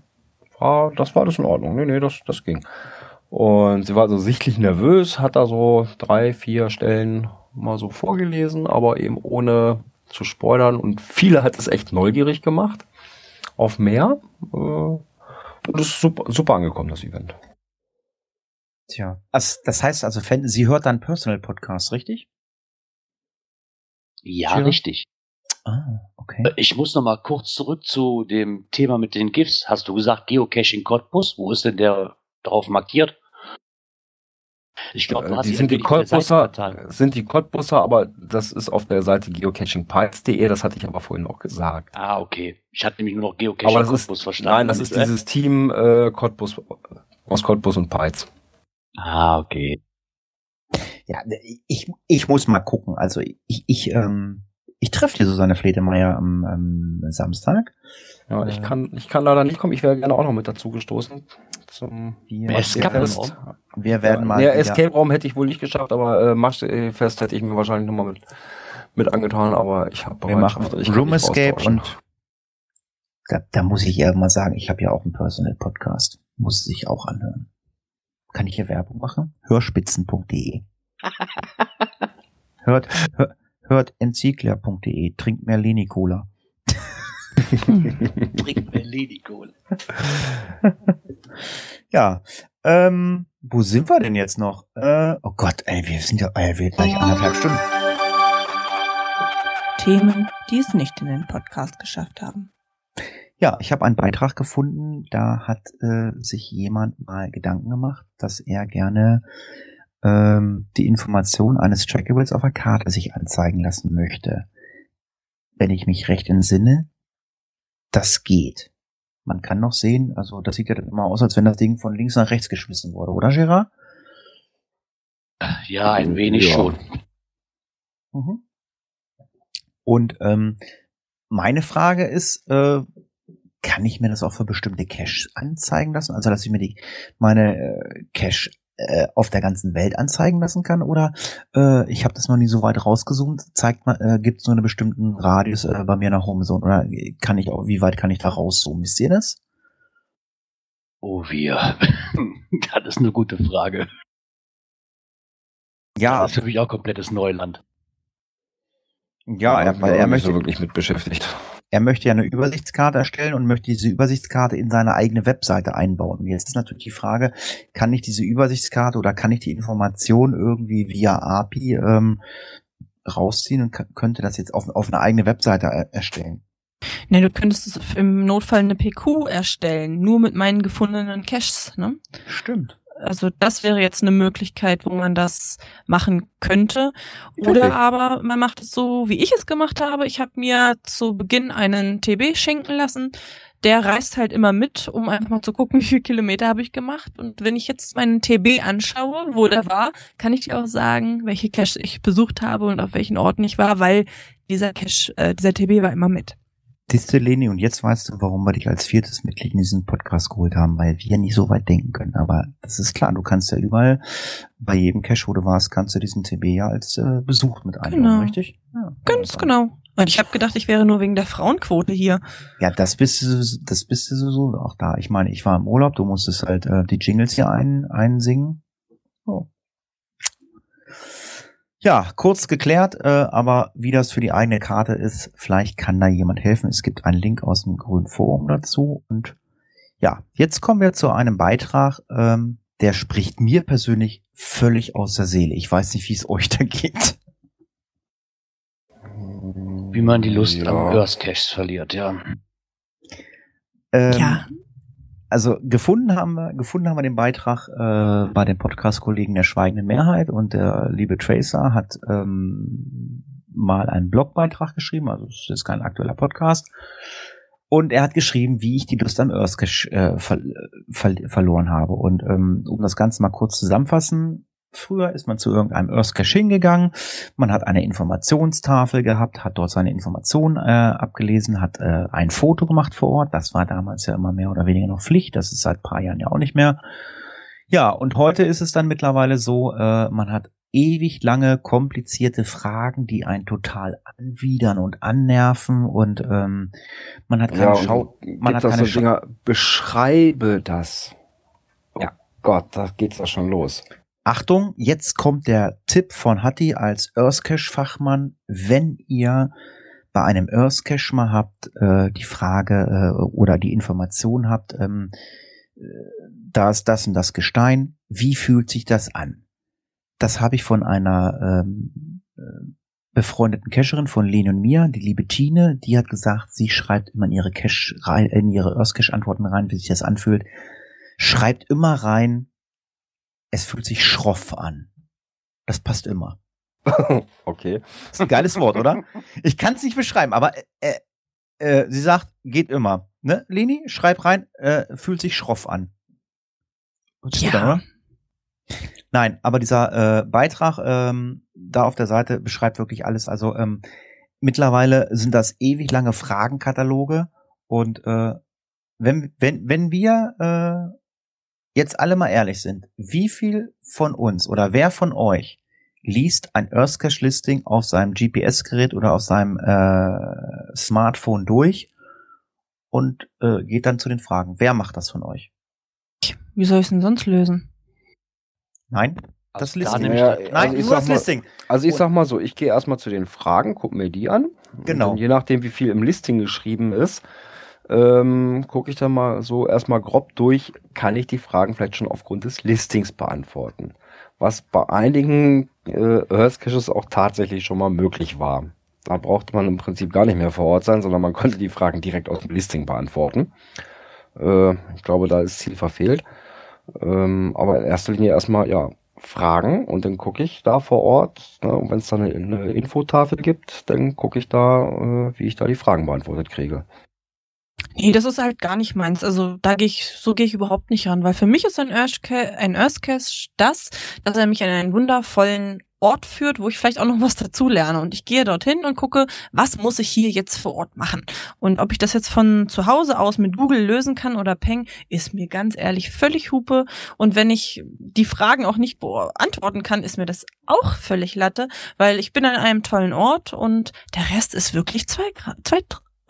War, das war alles in Ordnung. Nee, nee, das, das ging. Und sie war so sichtlich nervös, hat da so drei, vier Stellen mal so vorgelesen, aber eben ohne zu spoilern. Und viele hat es echt neugierig gemacht auf mehr. Äh, und es ist super, super angekommen, das Event. Tja, das, das heißt also, sie hört dann Personal Podcast, richtig? Ja, Tja. richtig. Ah, okay. Äh, ich muss noch mal kurz zurück zu dem Thema mit den GIFs. Hast du gesagt Geocaching Cottbus? Wo ist denn der drauf markiert? Ich glaube, du äh, hast die sind die Cottbusser, sind die Cottbusser, aber das ist auf der Seite geocachingpiles.de, das hatte ich aber vorhin auch gesagt. Ah, okay. Ich hatte nämlich nur noch Geocaching aber Cottbus ist, verstanden. Nein, das ist dieses Team äh, Cottbus aus Cottbus und Piles. Ah, okay. Ja, ich, ich muss mal gucken. Also ich, ich ähm, ich treffe die Susanne Fledemeyer am, am Samstag. Ja, ich kann, ich kann leider nicht kommen. Ich wäre gerne auch noch mit dazu gestoßen. Zum Escape-Raum. Wir werden mal. Ja, Escape-Raum hätte ich wohl nicht geschafft, aber äh, Marsch-Fest hätte ich mir wahrscheinlich nochmal mit, mit angetan, aber ich habe Wir machen ich Room Escape und da, da muss ich ja mal sagen, ich habe ja auch einen Personal Podcast. Muss sich auch anhören. Kann ich hier Werbung machen? Hörspitzen.de. hört, hört, Hört encyclia.de, trinkt mehr Leni-Cola. trinkt mehr Leni-Cola. ja, ähm, wo sind wir denn jetzt noch? Äh, oh Gott, ey, wir sind ja, ey, wir gleich anderthalb Stunden. Themen, die es nicht in den Podcast geschafft haben. Ja, ich habe einen Beitrag gefunden, da hat äh, sich jemand mal Gedanken gemacht, dass er gerne ähm, die Information eines Trackables auf der Karte sich anzeigen lassen möchte. Wenn ich mich recht entsinne, das geht. Man kann noch sehen, also das sieht ja dann immer aus, als wenn das Ding von links nach rechts geschmissen wurde, oder Gerard? Ja, ein wenig Ja. schon. Mhm. Und ähm, meine Frage ist, äh, kann ich mir das auch für bestimmte Cache anzeigen lassen? Also, dass ich mir die meine äh, Cache äh, auf der ganzen Welt anzeigen lassen kann? Oder äh, ich habe das noch nie so weit rausgezoomt, zeigt man, äh, gibt es nur einen bestimmten Radius äh, bei mir der Homezone? Oder kann ich auch, wie weit kann ich da rauszoomen? Wisst ihr das? Oh, wir. das ist eine gute Frage. Ja, Das ist für mich auch komplettes Neuland. ja, er, weil er nicht möchte, so wirklich mit beschäftigt. Er möchte ja eine Übersichtskarte erstellen und möchte diese Übersichtskarte in seine eigene Webseite einbauen. Und jetzt ist natürlich die Frage, kann ich diese Übersichtskarte oder kann ich die Information irgendwie via API ähm, rausziehen und könnte das jetzt auf, auf eine eigene Webseite er erstellen? Ne, du könntest es im Notfall eine PQ erstellen, nur mit meinen gefundenen Caches, ne? Stimmt. Also das wäre jetzt eine Möglichkeit, wo man das machen könnte. Oder Wirklich? aber man macht es so, wie ich es gemacht habe. Ich habe mir zu Beginn einen TB schenken lassen. Der reist halt immer mit, um einfach mal zu gucken, wie viele Kilometer habe ich gemacht. Und wenn ich jetzt meinen TB anschaue, wo der war, kann ich dir auch sagen, welche Cache ich besucht habe und auf welchen Orten ich war, weil dieser Cache, äh, dieser TB war immer mit. Diste Leni, und jetzt weißt du, warum wir dich als viertes Mitglied in diesen Podcast geholt haben, weil wir nicht so weit denken können. Aber das ist klar, du kannst ja überall, bei jedem Cache, wo du warst, kannst du diesen TB ja als äh, Besuch mit einbauen, Genau. richtig? Ja, Ganz genau. Und ich habe gedacht, ich wäre nur wegen der Frauenquote hier. Ja, das bist du, das bist du sowieso auch da. Ich meine, ich war im Urlaub, du musstest halt äh, die Jingles hier ein, einsingen. Oh. Ja, kurz geklärt, äh, aber wie das für die eigene Karte ist, vielleicht kann da jemand helfen. Es gibt einen Link aus dem grünen Forum dazu. Und ja, jetzt kommen wir zu einem Beitrag, ähm, der spricht mir persönlich völlig aus der Seele. Ich weiß nicht, wie es euch da geht. Wie man die Lust Ja. am Earth Caches verliert, ja. Ähm, Ja. Also gefunden haben wir, gefunden haben wir den Beitrag äh, bei den Podcast-Kollegen der Schweigenden Mehrheit und der liebe Tracer hat ähm, mal einen Blogbeitrag geschrieben, also es ist kein aktueller Podcast. Und er hat geschrieben, wie ich die Lust am Earth Cache äh, ver ver verloren habe. Und ähm, um das Ganze mal kurz zusammenfassen, früher ist man zu irgendeinem Earth Cache hingegangen, man hat eine Informationstafel gehabt, hat dort seine Informationen äh, abgelesen, hat äh, ein Foto gemacht vor Ort. Das war damals ja immer mehr oder weniger noch Pflicht. Das ist seit paar Jahren ja auch nicht mehr. Ja, und heute ist es dann mittlerweile so, äh, man hat ewig lange komplizierte Fragen, die einen total anwidern und annerven und ähm, man hat keine Ja, Schau. man hat das keine so Dinger, beschreibe das. Oh Ja. Gott, da geht's ja schon los. Achtung, jetzt kommt der Tipp von Hatti als Earthcache-Fachmann. Wenn ihr bei einem Earthcache mal habt, äh, die Frage äh, oder die Information habt, ähm, äh, da ist das und das Gestein, wie fühlt sich das an? Das habe ich von einer ähm, äh, befreundeten Cacherin von Len und mir, die liebe Tine, die hat gesagt, sie schreibt immer in ihre Cache rein, in ihre Earthcache-Antworten rein, wie sich das anfühlt. Schreibt immer rein, es fühlt sich schroff an. Das passt immer. okay. Das ist ein geiles Wort, oder? Ich kann es nicht beschreiben, aber äh, äh, sie sagt, geht immer. Ne, Leni, schreib rein, äh, fühlt sich schroff an. Ja. an, oder? Nein, aber dieser äh, Beitrag ähm, da auf der Seite beschreibt wirklich alles. Also ähm, mittlerweile sind das ewig lange Fragenkataloge und äh, wenn, wenn, wenn wir äh, jetzt alle mal ehrlich sind, wie viel von uns oder wer von euch liest ein Earthcache-Listing auf seinem GPS-Gerät oder auf seinem äh, Smartphone durch und äh, geht dann zu den Fragen. Wer macht das von euch? Wie soll ich es denn sonst lösen? Nein? Also Das da Listing. nehme ich Ja, das- Nein, Also ich nur sag das mal- Listing. Also ich sag mal so, ich gehe erstmal zu den Fragen, guck mir die an. Und Genau. je nachdem, wie viel im Listing geschrieben ist, ähm, gucke ich dann mal so erstmal grob durch, kann ich die Fragen vielleicht schon aufgrund des Listings beantworten. Was bei einigen äh, Earth Caches auch tatsächlich schon mal möglich war. Da brauchte man im Prinzip gar nicht mehr vor Ort sein, sondern man konnte die Fragen direkt aus dem Listing beantworten. Äh, ich glaube, da ist Ziel verfehlt. Ähm, aber in erster Linie erstmal, ja, Fragen und dann gucke ich da vor Ort. Ne, und wenn es da eine, eine Infotafel gibt, dann gucke ich da, äh, wie ich da die Fragen beantwortet kriege. Nee, das ist halt gar nicht meins. Also da gehe ich, so gehe ich überhaupt nicht ran, weil für mich ist ein Earth Cache, ein Earth Cache das, dass er mich an einen wundervollen Ort führt, wo ich vielleicht auch noch was dazu lerne. Und ich gehe dorthin und gucke, was muss ich hier jetzt vor Ort machen. Und ob ich das jetzt von zu Hause aus mit Google lösen kann oder Peng, ist mir ganz ehrlich völlig Hupe. Und wenn ich die Fragen auch nicht beantworten kann, ist mir das auch völlig Latte, weil ich bin an einem tollen Ort und der Rest ist wirklich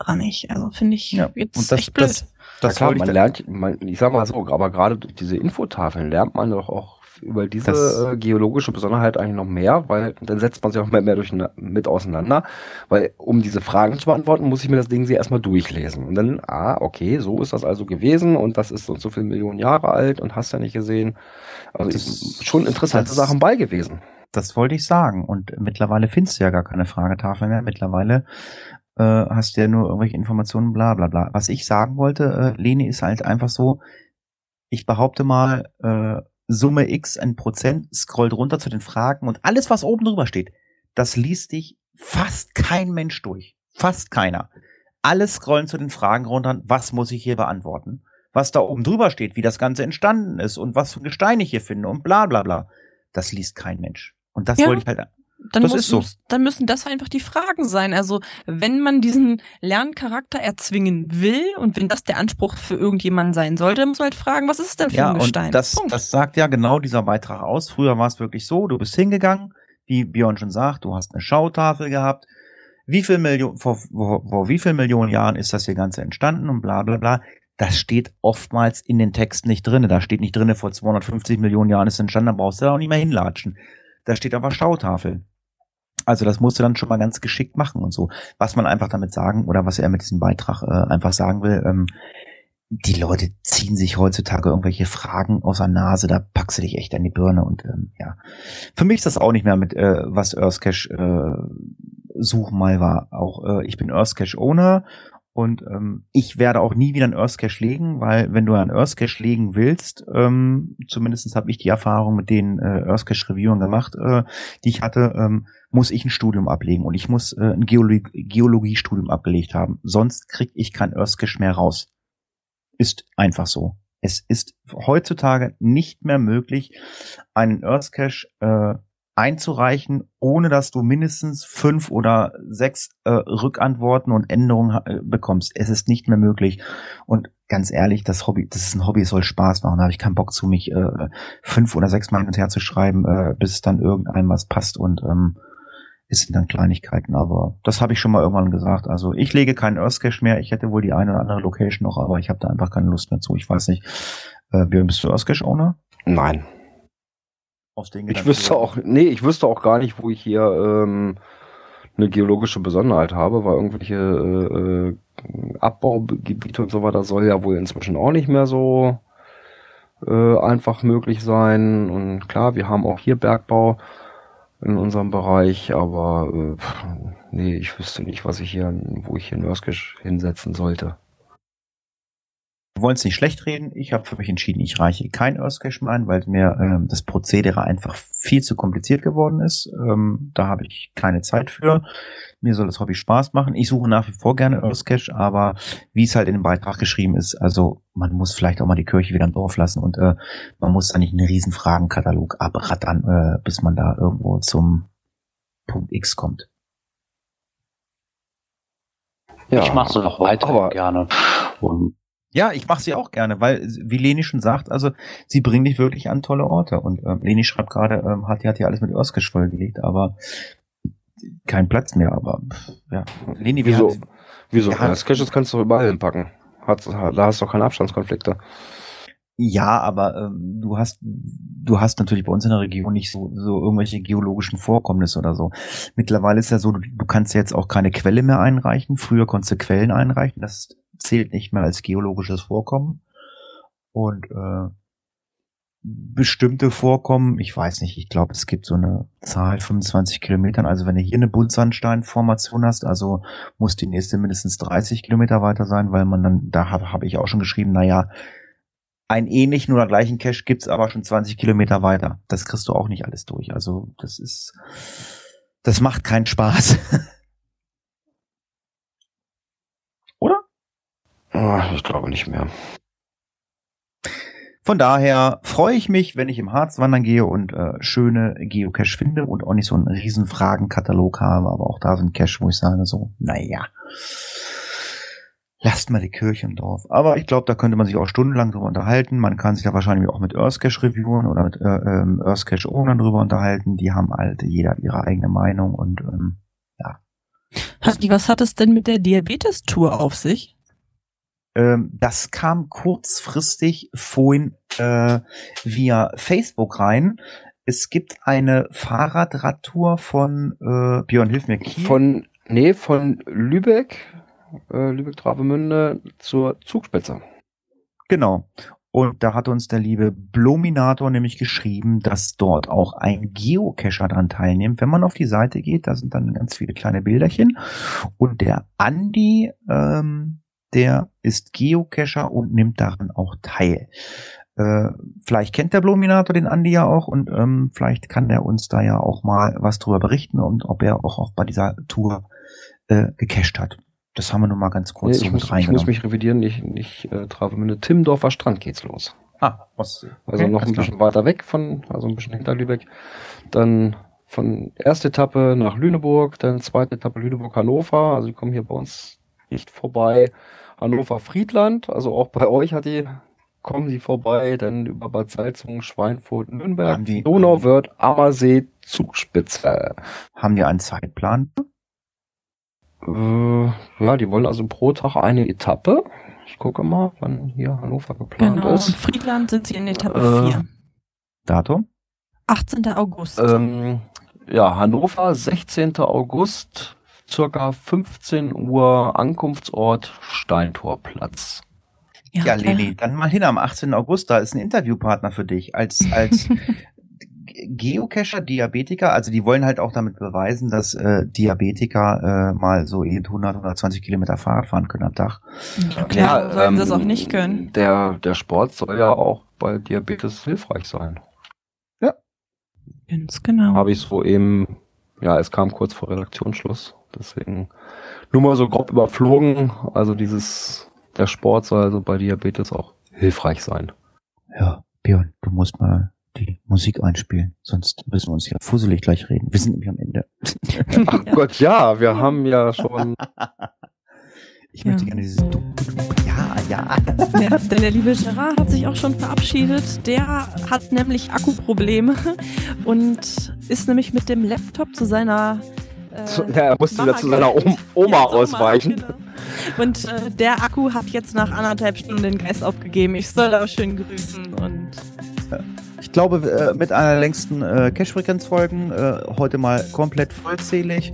zweitrangig. Also finde ich Ja, jetzt und das- echt blöd. das- Das Das klar, man lernt, man, ich sag mal so, aber gerade durch diese Infotafeln lernt man doch auch über diese Das- äh, geologische Besonderheit eigentlich noch mehr, weil dann setzt man sich auch mehr, mehr durch, mit auseinander, weil um diese Fragen zu beantworten, muss ich mir das Ding sie erstmal durchlesen und dann, ah, okay, so ist das also gewesen und das ist so und so viele Millionen Jahre alt und hast ja nicht gesehen. Also Das- schon interessante das- Sachen bei gewesen. Das wollte ich sagen. Und mittlerweile findest du ja gar keine Fragetafel mehr. Mittlerweile äh, hast du ja nur irgendwelche Informationen, bla bla bla. Was ich sagen wollte, äh, Leni, ist halt einfach so, ich behaupte mal, äh, Summe X ein Prozent scrollt runter zu den Fragen und alles, was oben drüber steht, das liest dich fast kein Mensch durch. Fast keiner. Alle scrollen zu den Fragen runter, was muss ich hier beantworten? Was da oben drüber steht, wie das Ganze entstanden ist und was für Gesteine ich hier finde und bla bla bla. Das liest kein Mensch. Und das Ja. wollte ich halt Dann, Das muss, ist so. dann müssen das einfach die Fragen sein. Also wenn man diesen Lerncharakter erzwingen will und wenn das der Anspruch für irgendjemanden sein sollte, dann muss man halt fragen, was ist es denn für Ja, ein Gestein? und das, Punkt. das sagt ja genau dieser Beitrag aus. Früher war es wirklich so, du bist hingegangen, wie Björn schon sagt, du hast eine Schautafel gehabt. Wie viel Millionen, vor, vor, vor wie viel Millionen Jahren ist das hier Ganze entstanden und bla bla bla. Das steht oftmals in den Texten nicht drinne. Da steht nicht drinne, vor 250 Millionen Jahren ist es entstanden, da brauchst du da auch nicht mehr hinlatschen. Da steht aber Schautafel. Also das musst du dann schon mal ganz geschickt machen und so. Was man einfach damit sagen oder was er mit diesem Beitrag äh, einfach sagen will, ähm, die Leute ziehen sich heutzutage irgendwelche Fragen aus der Nase, da packst du dich echt an die Birne und ähm, ja. Für mich ist das auch nicht mehr mit, äh, was Earthcache äh, suchen mal war. Auch äh, ich bin Earthcache Owner und ähm, ich werde auch nie wieder einen Earthcache legen, weil wenn du einen Earthcache legen willst, ähm, zumindest habe ich die Erfahrung mit den äh, Earthcache-Reviewern gemacht, äh, die ich hatte, ähm, muss ich ein Studium ablegen und ich muss äh, ein Geologie Geologiestudium abgelegt haben. Sonst krieg ich kein Earthcache mehr raus. Ist einfach so. Es ist heutzutage nicht mehr möglich, einen Earthcache äh, einzureichen, ohne dass du mindestens fünf oder sechs äh, Rückantworten und Änderungen äh, bekommst. Es ist nicht mehr möglich. Und ganz ehrlich, das Hobby, das ist ein Hobby, es soll Spaß machen. Da habe ich keinen Bock zu, mich äh, fünf oder sechs Mal hin und her zu schreiben, äh, bis dann irgendeinem was passt und ähm, es sind dann Kleinigkeiten, aber das habe ich schon mal irgendwann gesagt. Also ich lege keinen Earthcache mehr. Ich hätte wohl die eine oder andere Location noch, aber ich habe da einfach keine Lust mehr zu. Ich weiß nicht. Äh, bist du Earthcache-Owner? Nein. Aus den Ich Gedanken- wüsste auch, nee, ich wüsste auch gar nicht, wo ich hier ähm, eine geologische Besonderheit habe, weil irgendwelche äh, äh, Abbaugebiete und so weiter soll ja wohl inzwischen auch nicht mehr so äh, einfach möglich sein. Und klar, wir haben auch hier Bergbau in unserem Bereich, aber äh, nee, ich wüsste nicht, was ich hier, wo ich hier in Örskisch hinsetzen sollte. Wir wollen es nicht schlecht reden. Ich habe für mich entschieden, ich reiche kein Earthcache mehr ein, weil mir ähm, das Prozedere einfach viel zu kompliziert geworden ist. Ähm, da habe ich keine Zeit für. Mir soll das Hobby Spaß machen. Ich suche nach wie vor gerne Earthcache, aber wie es halt in dem Beitrag geschrieben ist, also man muss vielleicht auch mal die Kirche wieder im Dorf lassen und äh, man muss da nicht einen riesen Fragenkatalog abrattern, äh, bis man da irgendwo zum Punkt X kommt. Ja, ich mache so noch weiter aber- gerne. Und Ja, ich mache sie auch gerne, weil, wie Leni schon sagt, also sie bringen dich wirklich an tolle Orte. Und ähm, Leni schreibt gerade, ähm, hat, hat ja alles mit Earthcache vollgelegt, aber kein Platz mehr. Aber ja, Leni, wie Wieso? hat- Wieso? Ja. Caches kannst du überall hinpacken. Hat, da hast du doch keine Abstandskonflikte. Ja, aber ähm, du hast du hast natürlich bei uns in der Region nicht so so irgendwelche geologischen Vorkommnisse oder so. Mittlerweile ist ja so, du, du kannst jetzt auch keine Quelle mehr einreichen. Früher konntest du Quellen einreichen. Das zählt nicht mehr als geologisches Vorkommen. Und äh, bestimmte Vorkommen, ich weiß nicht, ich glaube, es gibt so eine Zahl 25 Kilometern. Also wenn du hier eine Buntsandsteinformation hast, also muss die nächste mindestens 30 Kilometer weiter sein, weil man dann, da habe hab ich auch schon geschrieben, na ja, einen ähnlichen oder gleichen Cache gibt's aber schon 20 Kilometer weiter. Das kriegst du auch nicht alles durch. Also das ist, das macht keinen Spaß. oder? Oh, ich glaube nicht mehr. Von daher freue ich mich, wenn ich im Harz wandern gehe und äh, schöne Geocache finde und auch nicht so einen riesen Fragenkatalog habe, aber auch da sind Cache, wo ich sage so, naja, lasst mal die Kirche im Dorf. Aber ich glaube, da könnte man sich auch stundenlang drüber unterhalten. Man kann sich da wahrscheinlich auch mit Earthcache reviewen oder mit äh, ähm, Earthcache Ownern drüber unterhalten. Die haben halt jeder ihre eigene Meinung und ähm, ja. Was hat es denn mit der Diabetes-Tour auf sich? Ähm, das kam kurzfristig vorhin äh, via Facebook rein. Es gibt eine Fahrradradtour von äh, Björn, hilf mir, Kiel. Von, nee, von Lübeck, äh, Lübeck-Travemünde zur Zugspitze. Genau. Und da hat uns der liebe Blominator nämlich geschrieben, dass dort auch ein Geocacher dran teilnimmt. Wenn man auf die Seite geht, da sind dann ganz viele kleine Bilderchen. Und der Andi, ähm, der ist Geocacher und nimmt daran auch teil. Äh, vielleicht kennt der Blominator den Andi ja auch und ähm, vielleicht kann der uns da ja auch mal was drüber berichten und ob er auch, auch bei dieser Tour äh, gecached hat. Das haben wir nur mal ganz kurz Nee, so ich, mit muss, ich muss reingenommen. mich revidieren, nicht, nicht äh, Travemünde. Timmendorfer Strand geht's los. Ah, Ostsee. Also Okay, noch ein klar. bisschen weiter weg von, also ein bisschen hinter Lübeck. Dann von erste Etappe nach Lüneburg, dann zweite Etappe Lüneburg-Hannover. Also die kommen hier bei uns nicht vorbei. Hannover-Friedland, also auch bei euch hat die, kommen die vorbei. Dann über Bad Salzungen, Schweinfurt, Nürnberg, die- Donauwörth, Ammersee, Zugspitze. Haben die einen Zeitplan? Äh, ja, die wollen also pro Tag eine Etappe. Ich gucke mal, wann hier Hannover geplant Genau. Ist. Friedland sind sie in Etappe Äh, 4. Datum? 18. August. Ähm, ja, Hannover, 16. August, circa 15 Uhr, Ankunftsort Steintorplatz. Ja, Leni, dann mal hin am 18. August, da ist ein Interviewpartner für dich. Als, als Geocacher, Diabetiker, also die wollen halt auch damit beweisen, dass äh, Diabetiker äh, mal so eben 100, 120 Kilometer Fahrrad fahren können am Tag. Ja, klar, sollen ähm, sie das auch nicht können. Der, der Sport soll ja auch bei Diabetes hilfreich sein. Ganz genau. Habe ich so eben, ja, es kam kurz vor Redaktionsschluss, deswegen nur mal so grob überflogen. Also dieses, der Sport soll also bei Diabetes auch hilfreich sein. Ja, Björn, du musst mal die Musik einspielen, sonst müssen wir uns ja fusselig gleich reden. Wir sind nämlich am Ende. Ach Gott, ja, wir haben ja schon Ich möchte Ja. gerne dieses Ja, ja. Ja, denn der liebe Gerard hat sich auch schon verabschiedet. Der hat nämlich Akkuprobleme und ist nämlich mit dem Laptop zu seiner äh, ja, er musste Mama wieder zu seiner. Oma, Oma Ja, ausweichen. genau. Und äh, der Akku hat jetzt nach anderthalb Stunden den Geist aufgegeben. Ich soll auch schön grüßen und Ich glaube, äh, mit einer der längsten äh, Cash-Frequenz-Folgen, äh, heute mal komplett vollzählig.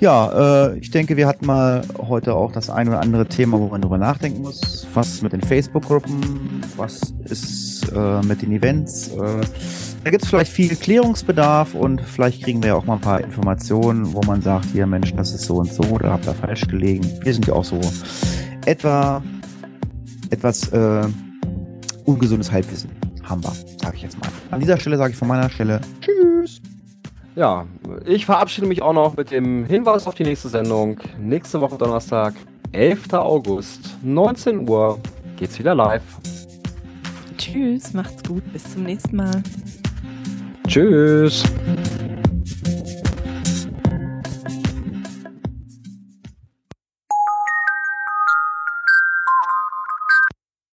Ja, ich denke, wir hatten mal heute auch das ein oder andere Thema, wo man drüber nachdenken muss. Was mit den Facebook-Gruppen, was ist mit den Events. Da gibt es vielleicht viel Klärungsbedarf und vielleicht kriegen wir ja auch mal ein paar Informationen, wo man sagt, hier Mensch, das ist so und so, oder habt ihr falsch gelegen. Wir sind ja auch so etwa etwas äh, ungesundes Halbwissen haben wir, sage ich jetzt mal. An dieser Stelle sage ich von meiner Stelle Tschüss. Ja, ich verabschiede mich auch noch mit dem Hinweis auf die nächste Sendung. Nächste Woche Donnerstag, 11. August, 19 Uhr, geht's wieder live. tschüss, macht's gut, bis zum nächsten Mal. Tschüss.